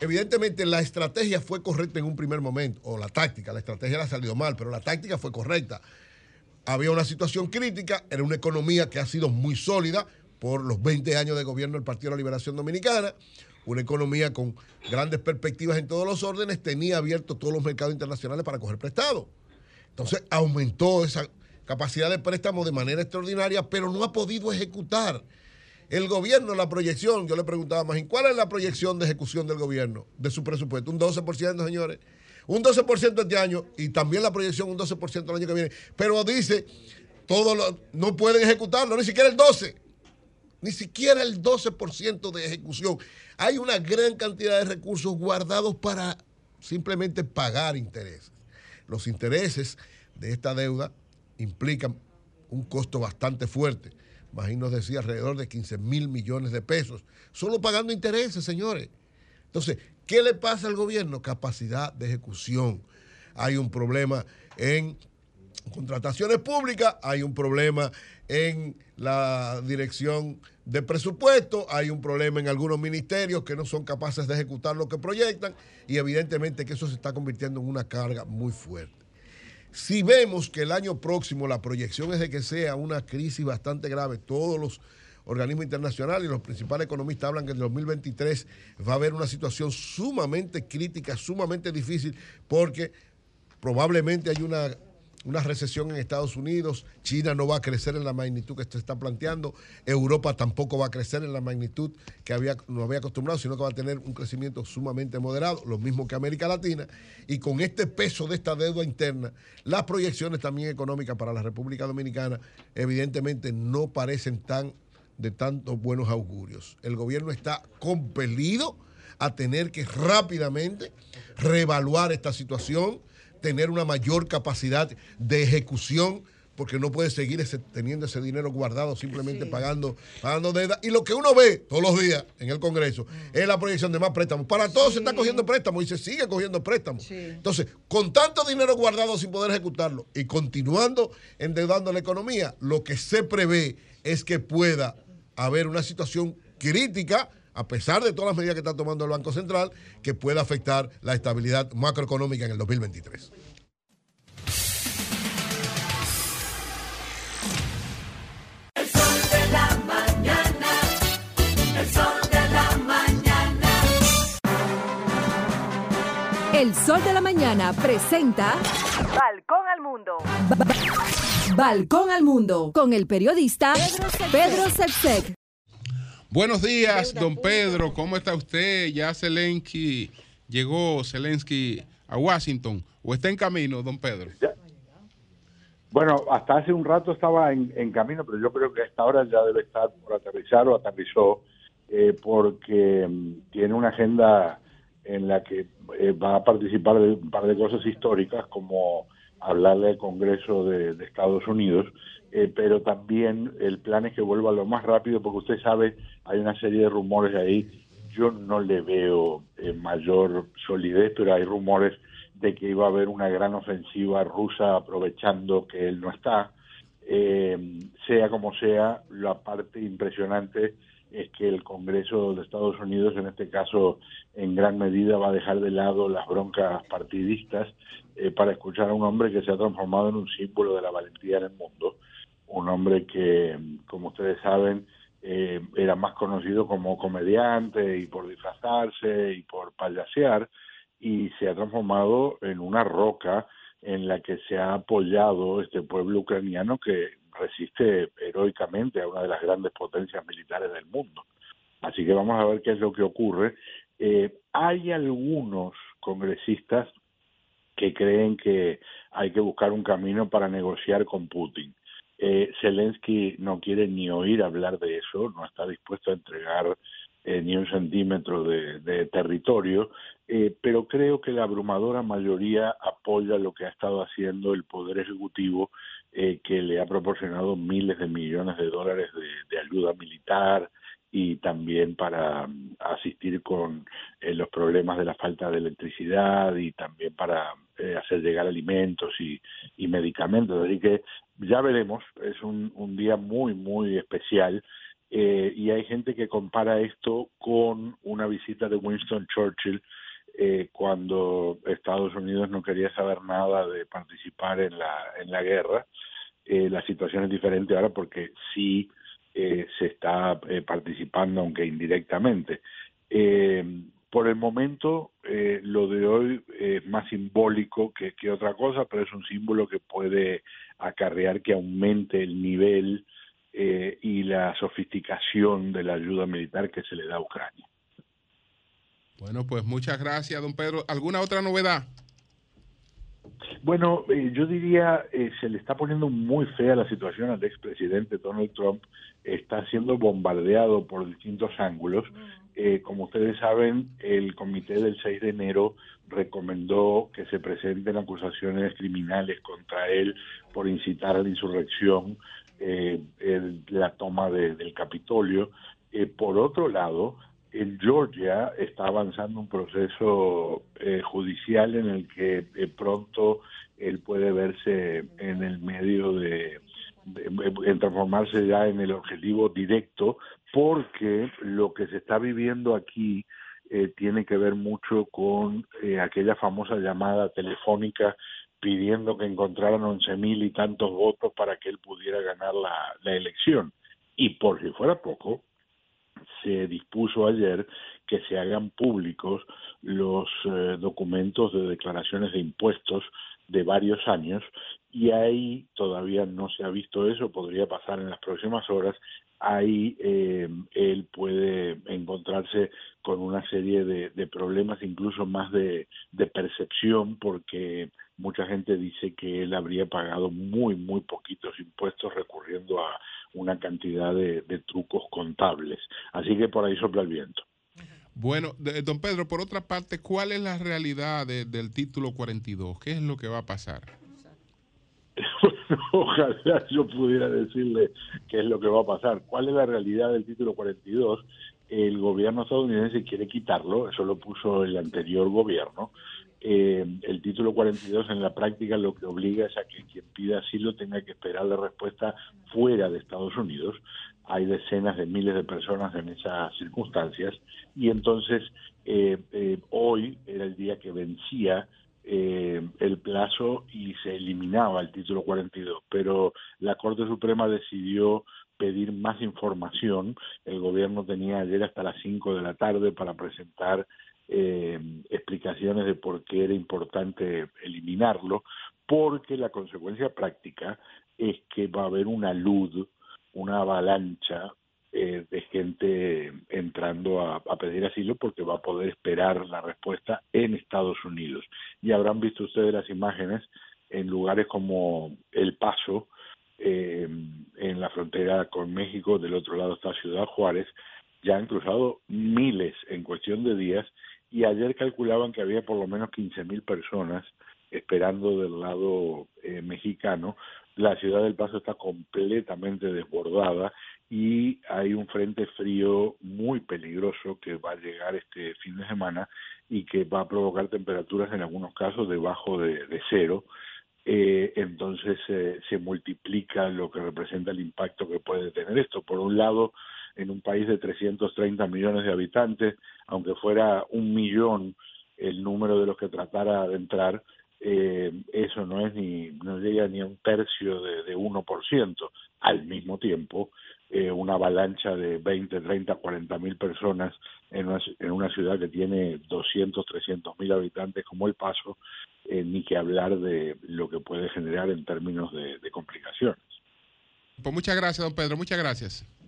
Evidentemente la estrategia fue correcta en un primer momento, o la táctica, la estrategia le ha salido mal, pero la táctica fue correcta. Había una situación crítica, era una economía que ha sido muy sólida por los 20 años de gobierno del Partido de la Liberación Dominicana, una economía con grandes perspectivas en todos los órdenes, tenía abiertos todos los mercados internacionales para coger prestado. Entonces aumentó esa capacidad de préstamo de manera extraordinaria, pero no ha podido ejecutar. El gobierno, la proyección, yo le preguntaba más, ¿cuál es la proyección de ejecución del gobierno, de su presupuesto? Un 12%, señores. Un 12% este año y también la proyección un 12% el año que viene. Pero dice todo lo- no pueden ejecutarlo, ni siquiera el 12. Ni siquiera el 12% de ejecución. Hay una gran cantidad de recursos guardados para simplemente pagar intereses. Los intereses de esta deuda implican un costo bastante fuerte. Imagino decía alrededor de 15 mil millones de pesos, solo pagando intereses, señores. Entonces, ¿qué le pasa al gobierno? Capacidad de ejecución. Hay un problema en contrataciones públicas, hay un problema en la dirección de presupuesto, hay un problema en algunos ministerios que no son capaces de ejecutar lo que proyectan y evidentemente que eso se está convirtiendo en una carga muy fuerte. Si vemos que el año próximo la proyección es de que sea una crisis bastante grave, todos los organismos internacionales y los principales economistas hablan que en el 2023 va a haber una situación sumamente crítica, sumamente difícil, porque probablemente hay una, una recesión en Estados Unidos, China no va a crecer en la magnitud que se está planteando, Europa tampoco va a crecer en la magnitud que había, nos había acostumbrado, sino que va a tener un crecimiento sumamente moderado, lo mismo que América Latina, y con este peso de esta deuda interna, las proyecciones también económicas para la República Dominicana evidentemente no parecen tan de tantos buenos augurios. El gobierno está compelido a tener que rápidamente reevaluar esta situación, tener una mayor capacidad de ejecución, porque no puede seguir ese- teniendo ese dinero guardado simplemente pagando, pagando deuda. Y lo que uno ve todos los días en el Congreso es la proyección de más préstamos. Para todos se está cogiendo préstamos y se sigue cogiendo préstamos. Entonces, con tanto dinero guardado sin poder ejecutarlo y continuando endeudando la economía, lo que se prevé es que pueda haber una situación crítica, a pesar de todas las medidas que está tomando el Banco Central, que pueda afectar la estabilidad macroeconómica en el 2023. El sol de la mañana, el sol de la mañana. El Sol de la Mañana presenta Balcón al Mundo. Balcón al Mundo con el periodista Pedro Sepsek. Buenos días, don Pedro. ¿Cómo está usted? Ya Zelensky llegó, Zelensky, a Washington. ¿O está en camino, don Pedro? Bueno, hasta hace un rato estaba en, en camino, pero yo creo que a esta hora ya debe estar por aterrizar o aterrizó, eh, porque mm, tiene una agenda en la que eh, va a participar de un par de cosas históricas, como hablarle al Congreso de, de Estados Unidos, eh, pero también el plan es que vuelva lo más rápido, porque usted sabe, hay una serie de rumores ahí. Yo no le veo eh, mayor solidez, pero hay rumores de que iba a haber una gran ofensiva rusa aprovechando que él no está. Eh, sea como sea, la parte impresionante es que el Congreso de Estados Unidos, en este caso, en gran medida va a dejar de lado las broncas partidistas eh, para escuchar a un hombre que se ha transformado en un símbolo de la valentía en el mundo, un hombre que, como ustedes saben, eh, era más conocido como comediante y por disfrazarse y por payasear, y se ha transformado en una roca en la que se ha apoyado este pueblo ucraniano que resiste heroicamente a una de las grandes potencias militares del mundo. Así que vamos a ver qué es lo que ocurre. Eh, hay algunos congresistas que creen que hay que buscar un camino para negociar con Putin. Eh, Zelensky no quiere ni oír hablar de eso, no está dispuesto a entregar eh, ni un centímetro de, territorio, eh, pero creo que la abrumadora mayoría apoya lo que ha estado haciendo el Poder Ejecutivo, eh, que le ha proporcionado miles de millones de dólares de ayuda militar y también para mm, asistir con eh, los problemas de la falta de electricidad y también para eh, hacer llegar alimentos y, medicamentos. Así que ya veremos, es un, un día muy, muy especial. Eh, y hay gente que compara esto con una visita de Winston Churchill eh, cuando Estados Unidos no quería saber nada de participar en la, en la guerra. La situación es diferente ahora porque sí eh, se está eh, participando, aunque indirectamente. Eh, por el momento, eh, lo de hoy es más simbólico que, que otra cosa, pero es un símbolo que puede acarrear que aumente el nivel eh, y la sofisticación de la ayuda militar que se le da a Ucrania. Bueno, pues muchas gracias, don Pedro. ¿Alguna otra novedad? Bueno, eh, yo diría, eh, se le está poniendo muy fea la situación al expresidente Donald Trump. Está siendo bombardeado por distintos ángulos. Eh, como ustedes saben, el comité del 6 de enero recomendó que se presenten acusaciones criminales contra él por incitar a la insurrección, eh, el- la toma de- del Capitolio. Eh, por otro lado, en Georgia está avanzando un proceso eh, judicial en el que eh, pronto él puede verse en el medio de, de- transformarse ya en el objetivo directo, porque lo que se está viviendo aquí eh, tiene que ver mucho con eh, aquella famosa llamada telefónica pidiendo que encontraran once mil y tantos votos para que él pudiera ganar la, la elección. Y por si fuera poco, se dispuso ayer que se hagan públicos los eh, documentos de declaraciones de impuestos de varios años y ahí todavía no se ha visto eso, podría pasar en las próximas horas, ahí eh, él puede encontrarse con una serie de, de problemas, incluso más de, de percepción, porque mucha gente dice que él habría pagado muy, muy poquitos impuestos recurriendo a una cantidad de, de trucos contables. Así que por ahí sopla el viento. Bueno, de- don Pedro, por otra parte, ¿cuál es la realidad de- del título 42? ¿Qué es lo que va a pasar? Ojalá yo pudiera decirle qué es lo que va a pasar. ¿Cuál es la realidad del título 42? El gobierno estadounidense quiere quitarlo, eso lo puso el anterior gobierno. Eh, el título 42 en la práctica lo que obliga es a que quien pida asilo tenga que esperar la respuesta fuera de Estados Unidos. Hay decenas de miles de personas en esas circunstancias y entonces eh, eh, hoy era el día que vencía eh, el plazo y se eliminaba el título 42, pero la Corte Suprema decidió pedir más información. El gobierno tenía ayer hasta las 5 de la tarde para presentar eh, explicaciones de por qué era importante eliminarlo, porque la consecuencia práctica es que va a haber una luz, una avalancha eh, de gente entrando a, pedir asilo porque va a poder esperar la respuesta en Estados Unidos. Y habrán visto ustedes las imágenes en lugares como El Paso, eh, en la frontera con México, del otro lado está Ciudad Juárez, ya han cruzado miles en cuestión de días y ayer calculaban que había por lo menos 15 mil personas esperando del lado eh, mexicano. La ciudad del Paso está completamente desbordada y hay un frente frío muy peligroso que va a llegar este fin de semana y que va a provocar temperaturas en algunos casos debajo de, de cero. Eh, entonces eh, se multiplica lo que representa el impacto que puede tener esto. Por un lado, en un país de 330 millones de habitantes, aunque fuera un millón el número de los que tratara de entrar, eh, eso no es ni no llega ni a un tercio de, de 1%. Al mismo tiempo, eh, una avalancha de 20, 30, 40 mil personas en una, en una ciudad que tiene 200, 300 mil habitantes como El Paso, eh, ni que hablar de lo que puede generar en términos de, de complicaciones. Pues muchas gracias, don Pedro, muchas gracias.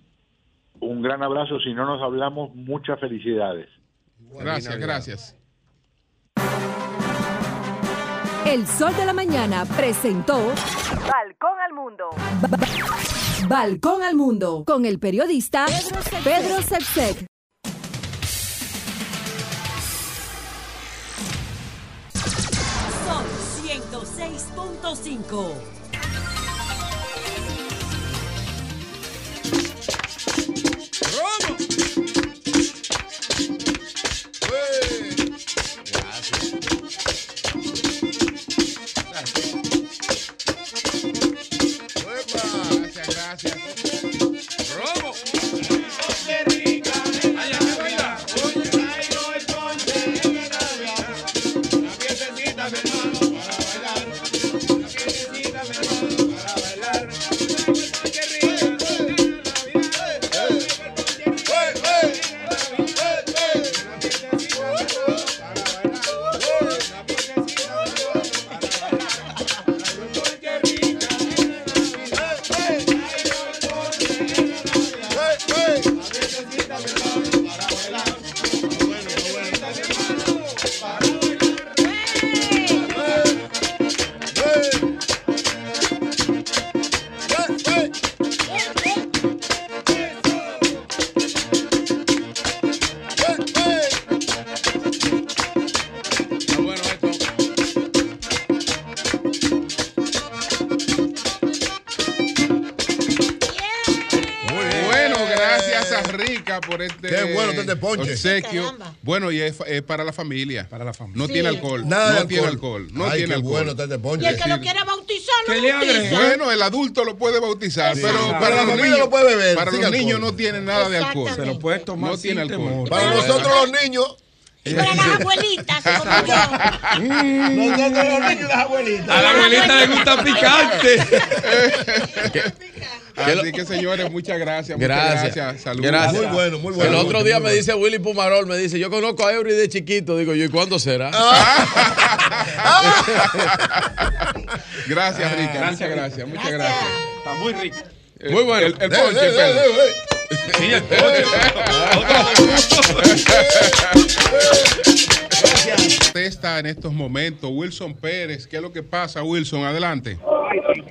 Un gran abrazo, si no nos hablamos, muchas felicidades. Gracias, gracias. El Sol de la Mañana presentó Balcón al Mundo. Balcón al Mundo con el periodista Pedro Sepsek. Sol 106.5. obsequio. Caramba. Bueno, y es, es para la familia. Para la familia. No Sí. tiene alcohol. Nada de no tiene alcohol. alcohol. No Ay, tiene qué alcohol. bueno, Ponche. Y el que lo quiera bautizar, lo ¿Qué le bautiza. agrega? Bueno, el adulto lo puede bautizar, Sí. pero Para para, la los familia niños, lo puede beber, Para los alcohol. niños no tiene nada de alcohol. Se lo puedes tomar No tiene alcohol. Para nosotros los niños. Y para las abuelitas, como yo. Nosotros los niños y las abuelitas. A la abuelita le gusta picante. Así que, señores, muchas gracias. Muchas Gracias. gracias. Saludos. Gracias. Muy bueno, muy bueno. El otro Muy día bueno. me dice Willy Pumarol, me dice, yo conozco a Eury de chiquito. Digo yo, ¿y cuándo será? Gracias, Rica. muchas gracias. Muchas gracias. Está muy rico. Muy bueno. El, el ponche. Sí, el ponche. Usted está en estos momentos. Wilson Pérez, ¿qué es lo que pasa, Wilson? Adelante.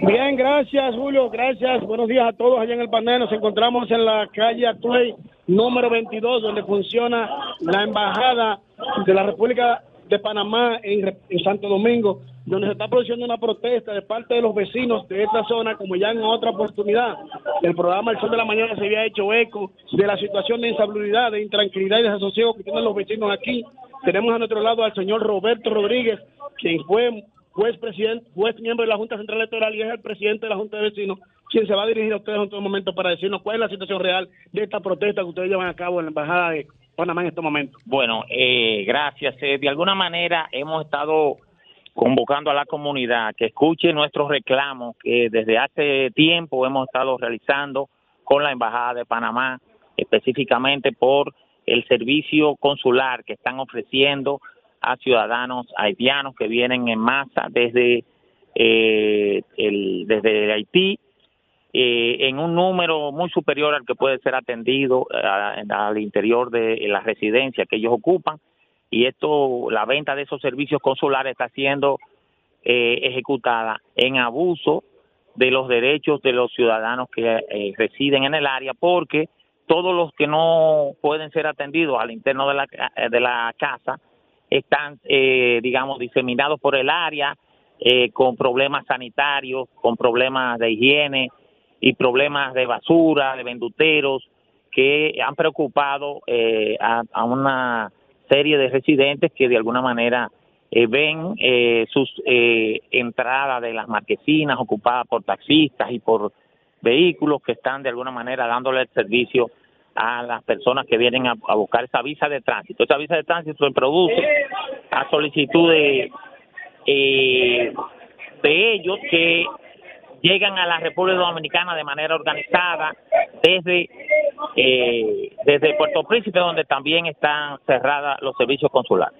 Bien, gracias Julio, gracias. Buenos días a todos allá en el panel. Nos encontramos en la calle Atuey número 22, donde funciona la embajada de la República de Panamá en, en Santo Domingo, donde se está produciendo una protesta de parte de los vecinos de esta zona, como ya en otra oportunidad. El programa El Sol de la Mañana se había hecho eco de la situación de insalubridad, de intranquilidad y desasosiego que tienen los vecinos aquí. Tenemos a nuestro lado al señor Roberto Rodríguez, quien fue juez presidente, juez miembro de la Junta Central Electoral y es el presidente de la Junta de Vecinos, quien se va a dirigir a ustedes en todo momento para decirnos cuál es la situación real de esta protesta que ustedes llevan a cabo en la Embajada de Panamá en este momento. Bueno, eh, gracias. Eh, de alguna manera hemos estado convocando a la comunidad que escuche nuestros reclamos que desde hace tiempo hemos estado realizando con la Embajada de Panamá, específicamente por el servicio consular que están ofreciendo a ciudadanos haitianos que vienen en masa desde eh, el, desde Haití eh, en un número muy superior al que puede ser atendido eh, al interior de la residencia que ellos ocupan. Y esto la venta de esos servicios consulares está siendo eh, ejecutada en abuso de los derechos de los ciudadanos que eh, residen en el área porque todos los que no pueden ser atendidos al interno de la, ca- de la casa están, eh, digamos, diseminados por el área eh, con problemas sanitarios, con problemas de higiene y problemas de basura, de venduteros, que han preocupado eh, a, a una serie de residentes que de alguna manera eh, ven eh, sus entradas de las marquesinas ocupadas por taxistas y por vehículos que están de alguna manera dándole el servicio a las personas que vienen a, a buscar esa visa de tránsito. Esa visa de tránsito se produce a solicitud de, eh, de ellos que llegan a la República Dominicana de manera organizada desde eh, desde Puerto Príncipe donde también están cerradas los servicios consulares.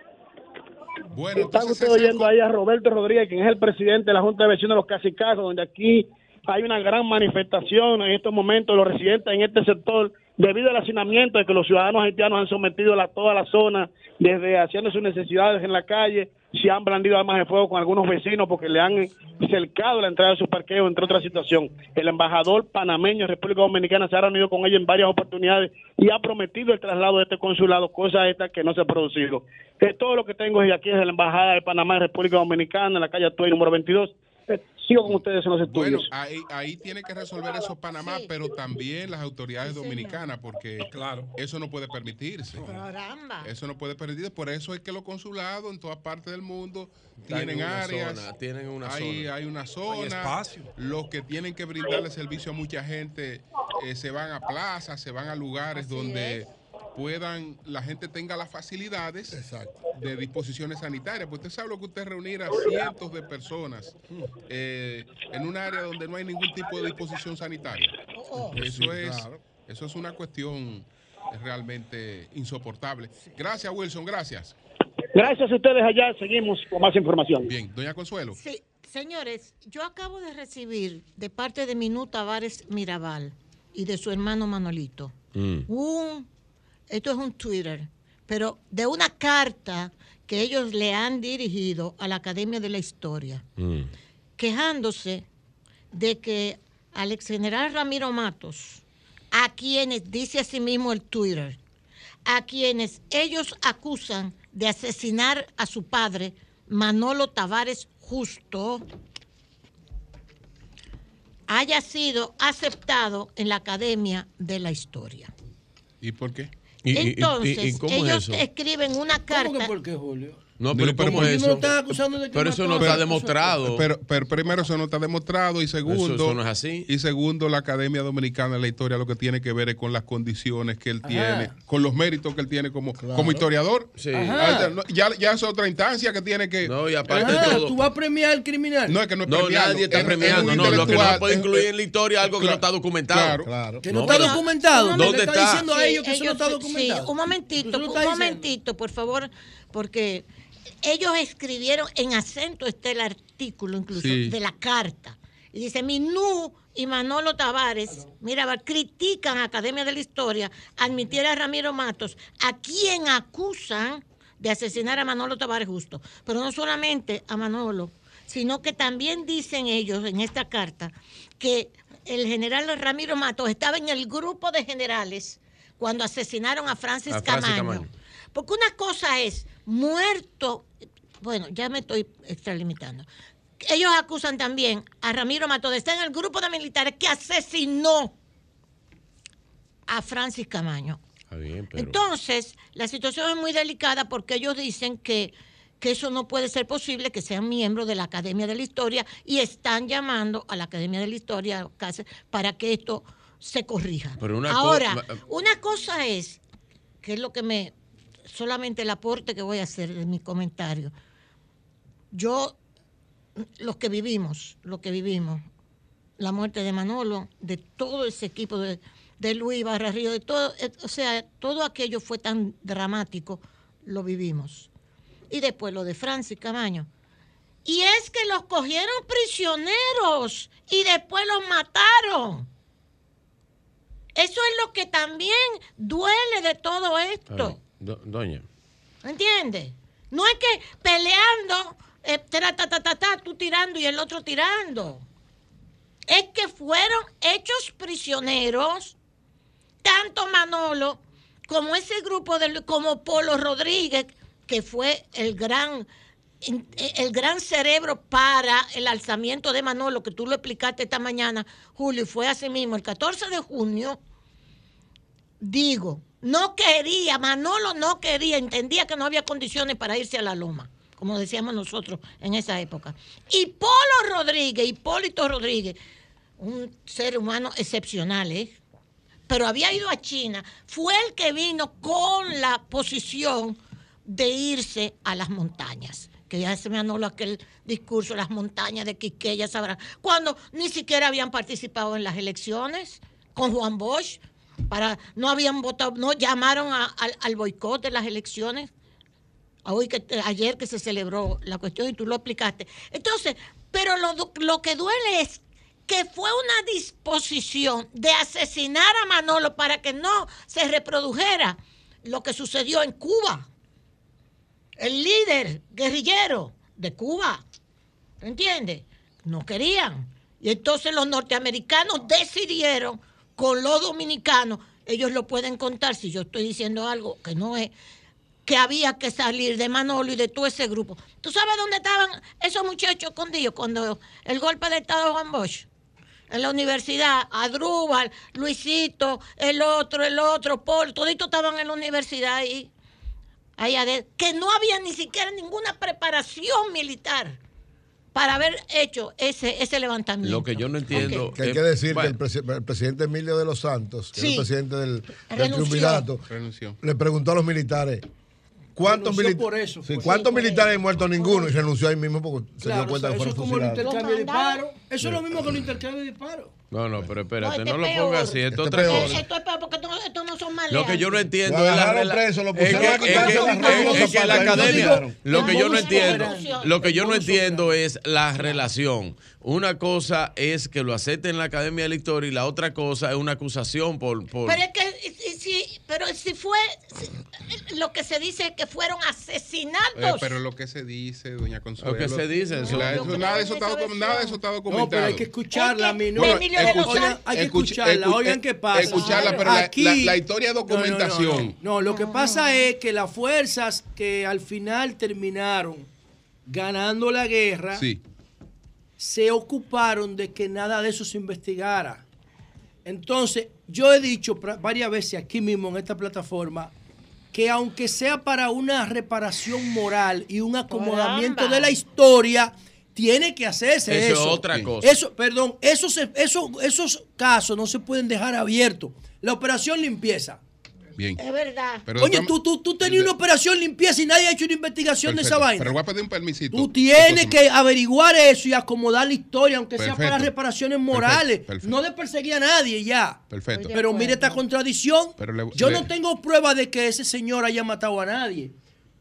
Bueno, Están ustedes oyendo ahí a Roberto Rodríguez, quien es el presidente de la Junta de Vecinos de los Casicazos, donde aquí hay una gran manifestación en estos momentos los residentes en este sector debido al hacinamiento de que los ciudadanos haitianos han sometido a toda la zona desde haciendo sus necesidades en la calle, se han blandido armas de fuego con algunos vecinos porque le han cercado la entrada de sus parqueos, entre otras situaciones. El embajador panameño en República Dominicana se ha reunido con ellos en varias oportunidades y ha prometido el traslado de este consulado, cosa esta que no se ha producido. Es todo lo que tengo desde aquí desde la Embajada de Panamá en República Dominicana, en la calle Atuey número 22. Sigo con ustedes en los Bueno, estudios. ahí, ahí tiene que resolver eso Panamá, pero también las autoridades dominicanas, porque claro. eso no puede permitirse. Eso no puede permitirse. Por eso es que los consulados en todas partes del mundo tienen una áreas. zona, tienen una hay, zona. Hay una zona. espacio. Los que tienen que brindarle servicio a mucha gente eh, se van a plazas, se van a lugares donde puedan la gente tenga las facilidades de disposiciones sanitarias. Pues usted sabe lo que usted reunir a cientos de personas eh, en un área donde no hay ningún tipo de disposición sanitaria. Eso Sí, es claro. eso es una cuestión realmente insoportable. Gracias, Wilson, gracias. Gracias a ustedes allá, seguimos con más información. Bien, doña Consuelo. Sí, señores, yo acabo de recibir de parte de Minú Tavares Mirabal y de su hermano Manolito un, esto es un Twitter, pero de una carta que ellos le han dirigido a la Academia de la Historia, quejándose de que al ex general Ramiro Matos, a quienes, dice asimismo el Twitter, a quienes ellos acusan de asesinar a su padre, Manolo Tavares Justo, haya sido aceptado en la Academia de la Historia. ¿Y por qué? Entonces, y cómo es ellos eso? escriben una carta. que por qué, Julio? No, pero, ¿cómo por- es no eso? están acusando de que Pero eso no está Pero- demostrado. Pero, pero primero eso no está demostrado y segundo Eso- eso no es así. y segundo la Academia Dominicana de la Historia lo que tiene que ver es con las condiciones que él Ajá. tiene, con los méritos que él tiene como, como historiador. Sí. Ah, no, Ya, ya es otra instancia que tiene que No, y aparte Ajá, de todo. ¿Tú vas a premiar al criminal? no es que no es No, nadie está es- es premiando. No, lo que no puede es- incluir en la historia es algo que no Claro. está documentado. Claro. Claro. Que no, No, está pero- documentado. ¿Dónde ¿Dónde está, está? diciendo a ellos que eso no está documentado? Sí, un momentito, un está momentito, por favor, porque ellos escribieron en acento está el artículo incluso Sí. de la carta. Y dice, Minú y Manolo Tavares, mira, critican a Academia de la Historia admitir a Ramiro Matos, a quien acusan de asesinar a Manolo Tavares justo. Pero no solamente a Manolo, sino que también dicen ellos en esta carta que el general Ramiro Matos estaba en el grupo de generales cuando asesinaron a Francis, A Francis Camaño. Camaño. Porque una cosa es muerto, bueno, ya me estoy extralimitando. Ellos acusan también a Ramiro Matos de estar en el grupo de militares que asesinó a Francis Camaño. Está bien, pero. Entonces, la situación es muy delicada porque ellos dicen que, que eso no puede ser posible, que sean miembros de la Academia de la Historia y están llamando a la Academia de la Historia para que esto se corrija. Pero una co- Ahora, una cosa es, que es lo que me, solamente el aporte que voy a hacer en mi comentario. Yo, los que vivimos, lo que vivimos, la muerte de Manolo, de todo ese equipo de, de Luis Barra Río, de todo, eh, o sea, todo aquello fue tan dramático, lo vivimos. Y después lo de Francis Camaño. Y es que los cogieron prisioneros y después los mataron. Eso es lo que también duele de todo esto. Do- doña. ¿Entiendes? No es que peleando, eh, tra, ta, ta, ta, tú tirando y el otro tirando. Es que fueron hechos prisioneros, tanto Manolo como ese grupo de como Polo Rodríguez, que fue el gran el gran cerebro para el alzamiento de Manolo, que tú lo explicaste esta mañana, Julio, y fue así mismo, el 14 de junio, digo, no quería, Manolo no quería, entendía que no había condiciones para irse a la loma, como decíamos nosotros en esa época. Y Polo Rodríguez, Hipólito Rodríguez, un ser humano excepcional, ¿eh? pero había ido a China, fue el que vino con la posición de irse a las montañas. Que ya se me anuló aquel discurso, las montañas de Quiqueya, sabrán. Cuando ni siquiera habían participado en las elecciones con Juan Bosch, para, no habían votado, no llamaron a- al, boicot de las elecciones. Hoy que, ayer que se celebró la cuestión y tú lo explicaste. Entonces, pero lo, lo que duele es que fue una disposición de asesinar a Manolo para que no se reprodujera lo que sucedió en Cuba. El líder guerrillero de Cuba, ¿entiendes? No querían. Y entonces los norteamericanos decidieron con los dominicanos, ellos lo pueden contar si yo estoy diciendo algo que no es, que había que salir de Manolo y de todo ese grupo. ¿Tú sabes dónde estaban esos muchachos escondidos cuando el golpe de Estado de Juan Bosch? En la universidad, Adrúbal, Luisito, el otro, el otro, Paul, toditos estaban en la universidad ahí, ahí adentro, que no había ni siquiera ninguna preparación militar para haber hecho ese, ese levantamiento. Lo que yo no entiendo. Que hay es- que decir bueno, que el, presi- el presidente Emilio de los Santos, que es Sí. el presidente del, del triunvirato, Renunció. le preguntó a los militares. ¿Cuántos, mili- por eso, sí, por- ¿cuántos militares eso. han muerto? Ninguno. Y renunció ahí mismo porque se Claro, dio cuenta o sea, que eso fueron es como el fusilados. intercambio de Lo disparos. Eso es lo mismo que el intercambio de disparos. No, no, pero espérate, No, no, este lo es pongas así. Esto Este es es peor. cosa. Esto es peor porque esto, esto no son maleantes. Lo que yo no entiendo Lo es la preso, lo es pusieron que- a es que- es- es que la academia, lo que yo no entiendo, lo que yo no entiendo es la relación. Una cosa es que lo acepten en la Academia de la Historia y la otra cosa es una acusación por... por Pero es que, pero si fue, si- lo que se dice es que fueron asesinatos. Eh, pero lo que se dice, doña Consuelo. Lo que se dice, eso- la- nada, de eso está, esa docu- nada de eso está documentado. No, pero hay que escucharla, Es que mi no. Bueno, Emilio de los escucha- Santos- hay que escucha- escucharla. escu- Oigan qué pasa. escucharla, pero la- la- la historia es No, no, no, documentación. No, No, lo que pasa es que las fuerzas que al final terminaron ganando la guerra Sí. se ocuparon de que nada de eso se investigara. Entonces, yo he dicho varias veces aquí mismo en esta plataforma que aunque sea para una reparación moral y un acomodamiento Caramba. de la historia, tiene que hacerse Eso eso. es otra cosa. Eso, perdón, esos, esos, esos casos no se pueden dejar abiertos. La operación limpieza. Bien. Es verdad. Pero Oye, tú, tú, tú tenías una operación limpieza y nadie ha hecho una investigación de esa vaina. Pero voy a pedir un permisito. Tú tienes que averiguar eso y acomodar la historia, aunque sea para reparaciones morales, Perfecto, perfecto. no de perseguir a nadie ya. Perfecto. Pero mire esta contradicción. Pero le- Yo le- no tengo prueba de que ese señor haya matado a nadie.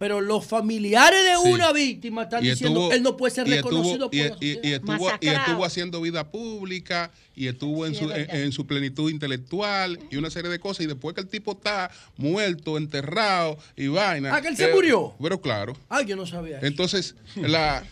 Pero los familiares de Sí. una víctima están Y diciendo estuvo- él no puede ser estuvo- reconocido por y, la y- sociedad. y estuvo, y estuvo haciendo vida pública y estuvo en, su, en, en su plenitud intelectual y una serie de cosas y después que el tipo está muerto, enterrado y vaina. Ah, que él se eh, murió. Pero claro. Ay, yo no sabía eso. Entonces, la...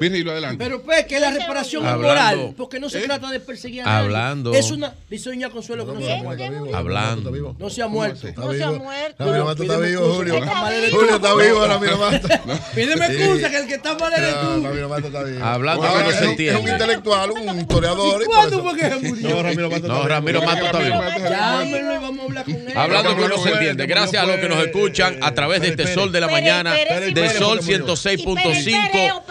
Virgilio, adelante. Pero pues que la reparación es moral, porque no se ¿Eh? trata de perseguir a nadie. Hablando- Es una, dice doña Consuelo que no, se ha muerto. Hablando. No se ha muerto. Está vivo. Ramiro Mato está Pídeme vivo, Julio. está. Julio está vivo, Ramiro Mato. Pídeme excusa que el que está mal eres No, tú. Ramiro Mato está vivo. Hablando Ahora que no es se entiende. Es un intelectual, un historiador. ¿Y cuándo fue que se murió? No, Ramiro Mato No, está Ramiro vivo. Mato está vivo. Llámenlo y vamos a hablar con él. Hablando que no se entiende. Gracias a los que nos escuchan a través de este Sol de la Mañana, de Sol 106.5,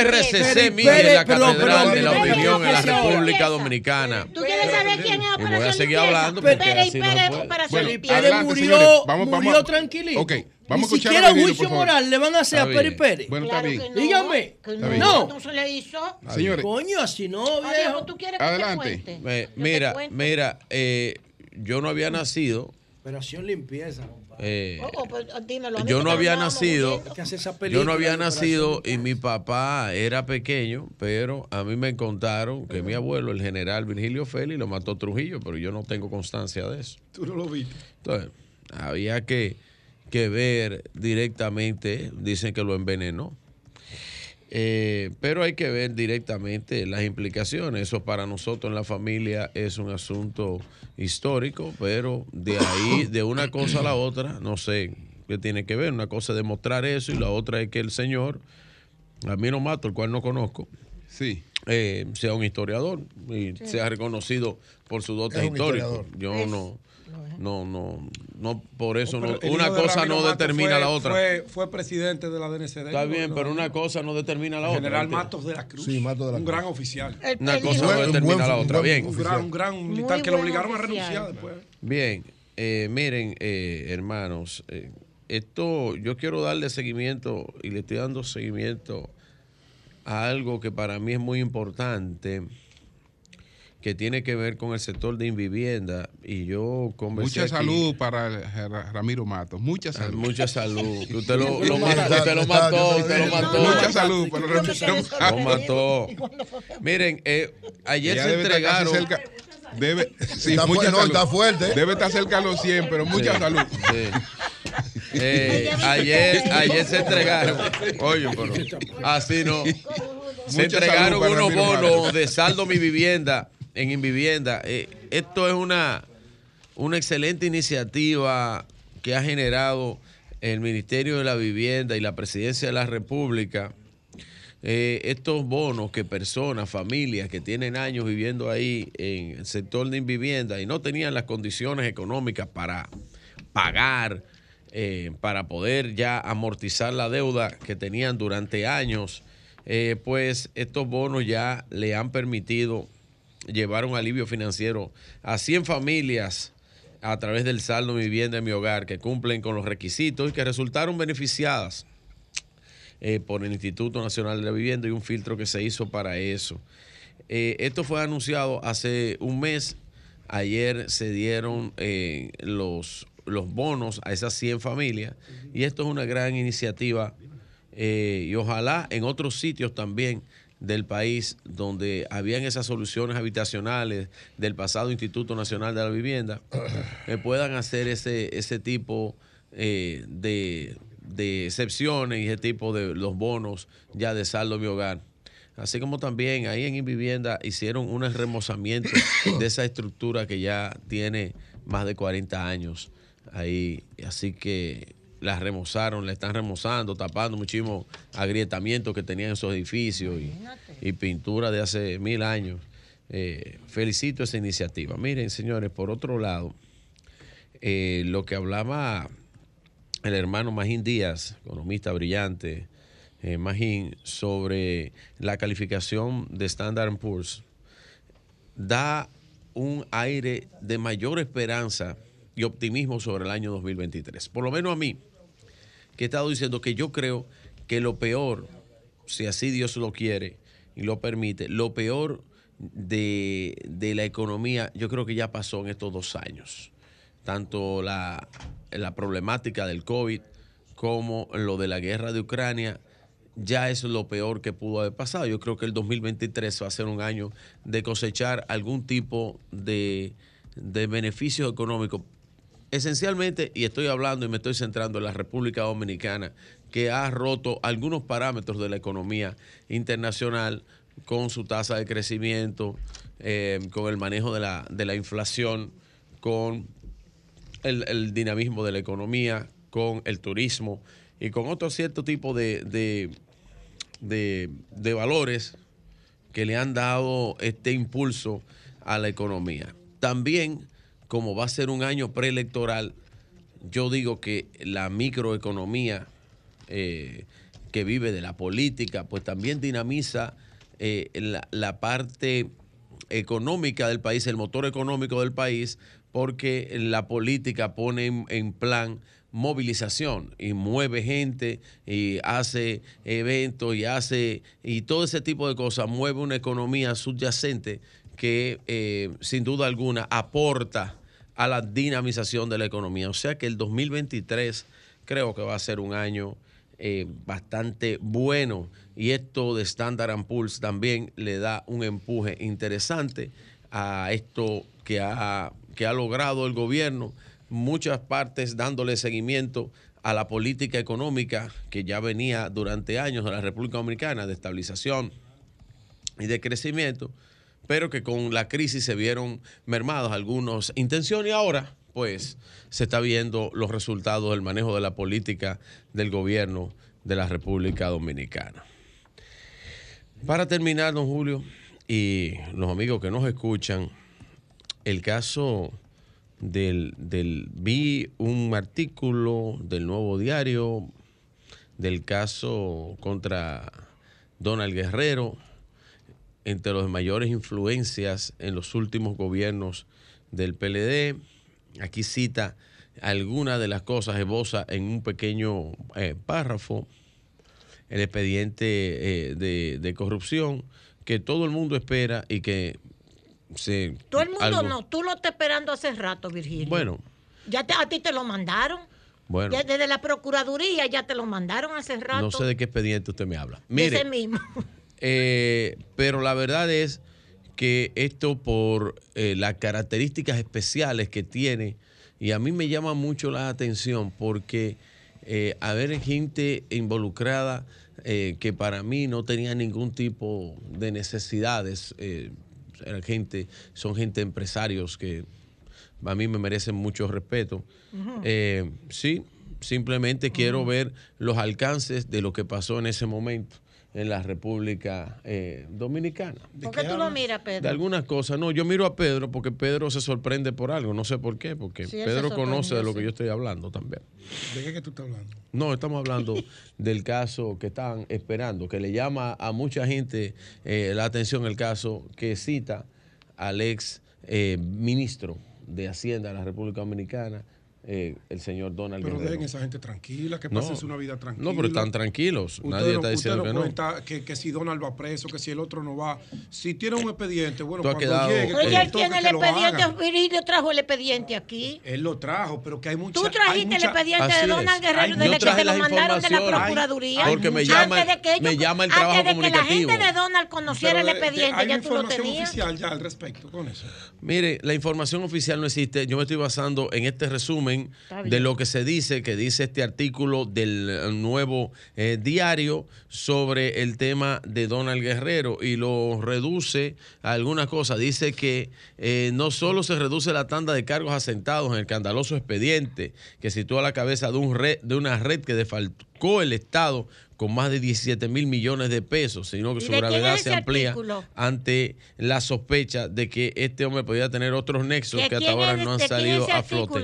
RCC Media en la Catedral de la Opinión en la República Dominicana. ¿Tú quieres saber quién es Y voy a Operación seguir hablando porque Pérez así no Pérez, se puede. Operación Bueno, Limpieza. adelante, murió, señores. Vamos, murió vamos. tranquilito. Ok, vamos a Ni escuchar siquiera a juicio moral le van a hacer Está a Pérez. Pérez. Bueno, está bien. no, Dígame. no. No. se le hizo. Señores. Coño, así no, viejo. ¿tú quieres que Adelante. te cuente? Me- Mira, mira, eh, yo no había nacido. Operación limpieza. Eh, Oh, oh, pues, dímelo mí, yo no había nacido. Yo no había nacido y mi papá era pequeño, pero a mí me contaron que mi abuelo, el general Virgilio Félix, lo mató Trujillo, pero yo no tengo constancia de eso. Tú no lo viste. Entonces, había que, que ver directamente, dicen que lo envenenó. Eh, pero hay que ver directamente las implicaciones. Eso para nosotros en la familia es un asunto histórico, pero de ahí, de una cosa a la otra, no sé qué tiene que ver. Una cosa es demostrar eso y la otra es que el señor, a mí no mato, el cual no conozco, sí. eh, sea un historiador y Sí. sea reconocido por su dote Es un histórico. historiador. Yo Es- no, no, no, no, por eso no, una cosa no determina fue- la otra. Fue, fue presidente de la DNCD. Está ¿no? bien, No, pero no. una cosa no determina la otra. general. Matos de la Cruz. Sí, Matos de la un gran oficial. El Una cosa no determina la otra. Bien. Un gran, un gran militar Muy que lo obligaron a renunciar después. Bien, eh, miren, eh, hermanos, eh, esto yo quiero darle seguimiento y le estoy dando seguimiento a algo que para mí es muy importante, que tiene que ver con el sector de invivienda. Y yo conversé Mucha aquí- salud para Ramiro Matos. Mucha Ah, salud. Mucha salud. Que Usted lo, mató, usted lo mató, sí, usted lo sí, mató. Mucha salud para Ramiro Lo mató. Miren, eh, ayer se entregaron. cerca- Debe, sí, Está mucha fuerte, no, salud. está fuerte. Debe estar cerca de los 100, pero mucha Sí, salud. sí. Eh, ayer, ayer se entregaron. Oye, pero así no. Se entregaron unos bonos de saldo mi vivienda en Invivienda. Eh, esto es una, una excelente iniciativa que ha generado el Ministerio de la Vivienda y la Presidencia de la República. Eh, estos bonos que personas, familias que tienen años viviendo ahí en el sector de vivienda y no tenían las condiciones económicas para pagar, eh, para poder ya amortizar la deuda que tenían durante años, pues estos bonos ya le han permitido llevar un alivio financiero a 100 familias a través del saldo Mi Vivienda en mi hogar que cumplen con los requisitos y que resultaron beneficiadas eh, por el Instituto Nacional de la Vivienda y un filtro que se hizo para eso. Eh, esto fue anunciado hace un mes. Ayer se dieron eh, los, los bonos a esas 100 familias y esto es una gran iniciativa y ojalá en otros sitios también del país donde habían esas soluciones habitacionales del pasado Instituto Nacional de la Vivienda, que puedan hacer ese, ese tipo eh, de, de excepciones y ese tipo de los bonos ya de saldo mi hogar. Así como también ahí en Invivienda hicieron un remozamiento de esa estructura que ya tiene más de 40 años ahí. Así que la remozaron, la están remozando, tapando muchísimos agrietamientos que tenían esos edificios y, y pintura de hace mil años. eh, felicito esa iniciativa. Miren, señores, por otro lado, eh, lo que hablaba el hermano Magín Díaz, economista brillante, eh, Magín, sobre la calificación de Standard Poor's, da un aire de mayor esperanza y optimismo sobre el año 2023. Por lo menos a mí, que he estado diciendo que yo creo que lo peor, si así Dios lo quiere y lo permite, lo peor de, de la economía, yo creo que ya pasó en estos dos años. Tanto la, la problemática del COVID como lo de la guerra de Ucrania, ya es lo peor que pudo haber pasado. Yo creo que el 2023 va a ser un año de cosechar algún tipo de, de beneficio económico. Esencialmente, y estoy hablando y me estoy centrando en la República Dominicana, que ha roto algunos parámetros de la economía internacional con su tasa de crecimiento, eh, con el manejo de la, de la inflación, con el, dinamismo de la economía, con el turismo y con otro cierto tipo de, de- de valores que le han dado este impulso a la economía. También, como va a ser un año preelectoral, yo digo que la microeconomía eh, que vive de la política, pues también dinamiza eh, la, la parte económica del país, el motor económico del país, porque la política pone en, plan movilización y mueve gente y hace eventos y hace y todo ese tipo de cosas mueve una economía subyacente que eh, sin duda alguna aporta a la dinamización de la economía. O sea que el 2023 creo que va a ser un año eh, bastante bueno. Y esto de Standard Poor's también le da un empuje interesante a esto que ha, que ha logrado el gobierno, muchas partes dándole seguimiento a la política económica que ya venía durante años de la República Dominicana de estabilización y de crecimiento, pero que con la crisis se vieron mermados algunos intenciones y ahora pues se está viendo los resultados del manejo de la política del gobierno de la República Dominicana. Para terminar, don Julio, y los amigos que nos escuchan, el caso del, del vi un artículo del nuevo diario del caso contra Donald Guerrero, entre las mayores influencias en los últimos gobiernos del PLD. Aquí cita algunas de las cosas, esboza en un pequeño eh, párrafo el expediente eh, de, de corrupción que todo el mundo espera y que se... Todo el mundo algo- no, tú lo estás esperando hace rato, Virgilio. Bueno, Ya te- a ti te lo mandaron. bueno, Ya desde la Procuraduría ya te lo mandaron hace rato. no sé de qué expediente usted me habla. De Mire, ese mismo. Eh, pero la verdad es que esto por eh, las características especiales que tiene, y a mí me llama mucho la atención porque eh, haber gente involucrada eh, que para mí no tenía ningún tipo de necesidades, eh, eran gente, son gente empresarios que a mí me merecen mucho respeto. Sí, simplemente quiero ver los alcances de lo que pasó en ese momento en la República eh, Dominicana. ¿Por qué tú lo miras, De Pedro? algunas cosas. No, yo miro a Pedro porque Pedro se sorprende por algo. No sé por qué, porque Sí, Pedro conoce de lo que yo estoy hablando también. ¿De qué que tú estás hablando? No, estamos hablando del caso que están esperando, que le llama a mucha gente eh, la atención el caso que cita al ex eh, ministro de Hacienda de la República Dominicana, eh, el señor Donald Pero Guerrero. dejen esa gente tranquila, que No. pasen una vida tranquila. No, pero están tranquilos. Usted Nadie no- está diciendo usted que no no. cuenta que, que si Donald va preso, que si el otro no va. Si tiene un expediente, bueno, cuando quedado- llegue, Oye, él tiene el expediente. Virgilio trajo el expediente aquí. Él lo trajo, pero que hay mucha... Tú hay trajiste el mucha- expediente Así de. Donald Guerrero desde que te lo mandaron de la. Procuraduría. Porque me llama- Antes de que ellos- me llama el trabajo Antes de que la gente de Donald conociera Pero el de- expediente, hay ya tú lo información tenías. oficial ya al respecto con eso. Mire, la información oficial no existe. Yo me estoy basando en este resumen De lo que se dice, que dice este artículo del eh, nuevo eh, diario sobre el tema de Donald Guerrero y lo reduce a algunas cosas. Dice que eh, no solo se reduce la tanda de cargos asentados en el escandaloso expediente que sitúa a la cabeza de, un red, de una red que defalcó el Estado con más de 17 mil millones de pesos, sino que ¿Y su gravedad se amplía artículo? ante la sospecha de que este hombre podía tener otros nexos ¿De que hasta ahora es- no han de quién es salido a flote.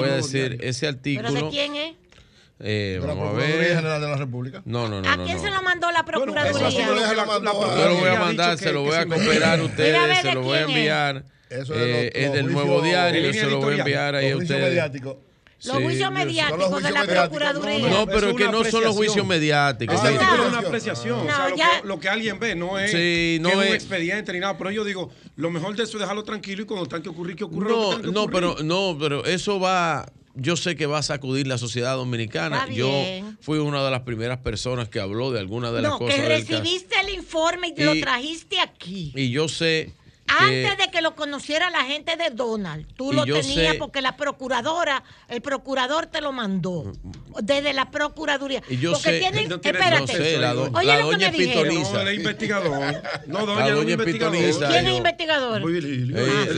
voy a decir, ese artículo... ¿Pero de quién es? eh, De la vamos a Procuraduría ver. General de la República. No, no, no. ¿A no, quién no. se lo mandó la Procuraduría? Procuraduría lo mandó a- Yo lo voy a mandar, se lo voy a se cooperar a ustedes, se ¿de lo voy a enviar. Eso es Eh, los- es del nuevo diario, se lo voy a enviar ahí a ustedes. mediáticos. Los Sí, juicios mediáticos los de la mediáticos. Procuraduría. No, pero es que no son los juicios mediáticos. Sí. artículo es No. una apreciación. o No, sea, lo, ya- que, lo que alguien ve no es, Sí, no que es un expediente ni nada. Pero yo digo, lo mejor de eso es dejarlo tranquilo y cuando tenga que ocurrir, que ocurra. lo que No, que no, ocurrir. pero no, pero eso va. Yo sé que va a sacudir la sociedad dominicana. Yo fui una de las primeras personas que habló de algunas de las No, cosas que del caso. recibiste el informe y, lo Y- trajiste aquí. Y yo sé que Antes de que lo conociera la gente de Donald, tú lo tenías sé- porque la procuradora, el procurador te lo mandó. Desde la procuraduría. Y yo porque sé- tienen, no tiene- espérate. no sé, la do- Oye la lo que doña me dijeron. Pitoniza. No, investigador. No, doña, La doña investigador. Pitoniza, ¿Quién es investigador? Eh,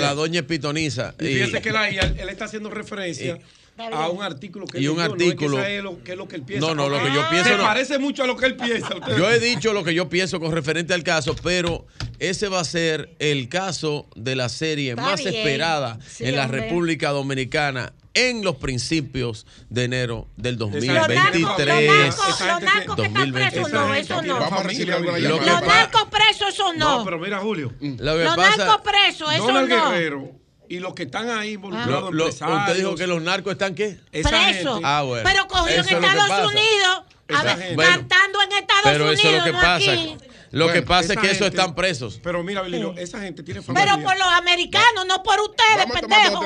la doña Pitoniza. Y fíjese que la, él, él está haciendo referencia a un artículo que Y él un leyó, artículo- No es que, es lo, que es lo que él piensa. No, no, lo que yo pienso Se no- parece mucho a lo que él piensa. usted- Yo he dicho lo que yo pienso con referente al caso, pero ese va a ser el caso de la serie Está más bien. esperada Sí, en la hombre. República Dominicana en los principios de enero del Los narcos, 2023. los narcos, los narcos que están presos, no, eso no. Vamos a recibir alguna Lo que llamada. Los narcos presos, eso no. No, pero mira, Julio. Los narcos presos, eso Donald no. Guerrero y los que están ahí involucrados, lo- lo- usted dijo que los narcos están qué? Presos. Ah, bueno. Pero cogido en que Estados. Unidos, a ver, Bueno, cantando en Estados Pero Unidos, eso es lo que no pasa. aquí. Lo que Bueno, pasa es que esos están presos. Pero mira, Bililio, esa gente tiene familia. Pero por los americanos, no por ustedes,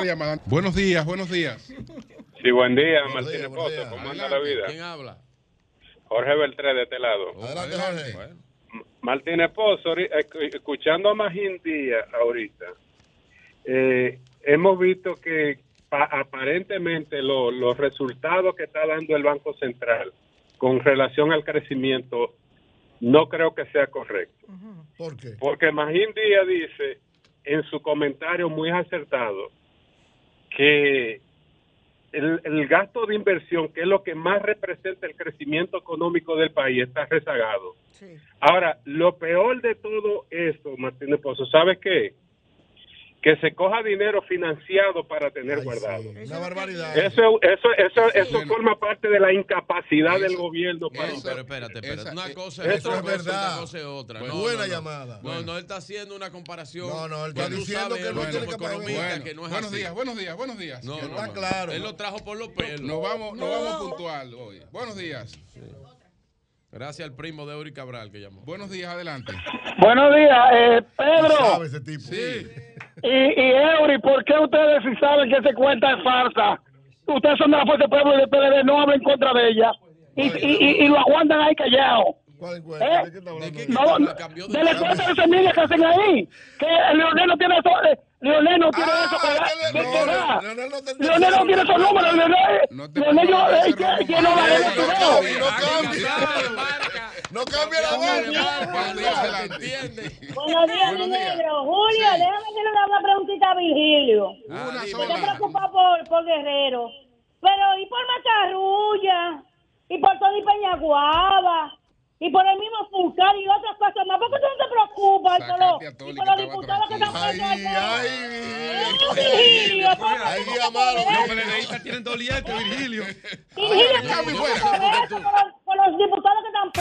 llamada. Buenos días, buenos días. Sí, buen día, Buenos Martín días, buenos Pozo. ¿Cómo anda la vida? ¿Quién habla? Jorge Beltré de este lado. Adelante, Jorge. Bueno. Martín Esposo, ori- escu- escuchando a Magín Díaz ahorita, eh, hemos visto que pa- aparentemente lo- los resultados que está dando el Banco Central con relación al crecimiento no creo que sea correcto. ¿Por qué? Porque Magín Díaz dice en su comentario muy acertado que el, el gasto de inversión, que es lo que más representa el crecimiento económico del país, está rezagado. Ahora, lo peor de todo esto, Martínez Pozo, ¿sabes qué? Que se coja dinero financiado para tener Ay, guardado. sí, Una barbaridad. Eso, eso, eso, eso Bueno. forma parte de la incapacidad del Eso- gobierno para No, Eso- pero espérate, espérate. esa- Una eh, cosa eso es es otra cosa, verdad. otra cosa es otra. Bueno, No, buena no, no. llamada. No, no, él está haciendo una comparación. No, no, él está diciendo sabes, que él no como tiene que Bueno, que no es buenos así. días, buenos días, buenos días. No, Está no. claro. Él lo trajo por los pelos. Nos vamos, nos vamos puntual hoy. Buenos días. Gracias al primo de Eury Cabral que llamó. Buenos días, adelante. Buenos días, eh, Pedro sabe ese tipo. Sí. y, y Eury, ¿por qué ustedes si saben que esa cuenta es falsa? Ustedes son de la Fuerza del Pueblo y del PLD, no hablen en contra de ella y, y, y, y lo aguantan ahí callado. ¿Eh? ¿De qué está ¿De hablando? qué? No, de de la cuenta de semillas que hacen ahí. Que Leonel no tiene eso. eh, Leonel no tiene Ah, eso. da. Leonel no te- Leonel no tiene esos números. Leonel, Leonel yo, eh, que- no la Manuel. ve No cambie la Buenos vaina. Buenos días, negro. Julio, déjame que le haga una preguntita a Virgilio. Ah, Una dime. Estoy sola. preocupado por, por Guerrero. Pero, ¿y por Macarrulla? ¿Y por Tony Peñaguaba? y por el mismo Fulcar y otras cosas más. ¿Por qué tú no te preocupas? Lo, y por los diputados que están ay, ay, ay, Virgilio. Ay, amado. Los PLDistas tienen dos lientes, Virgilio. Virgilio, por los diputados que están.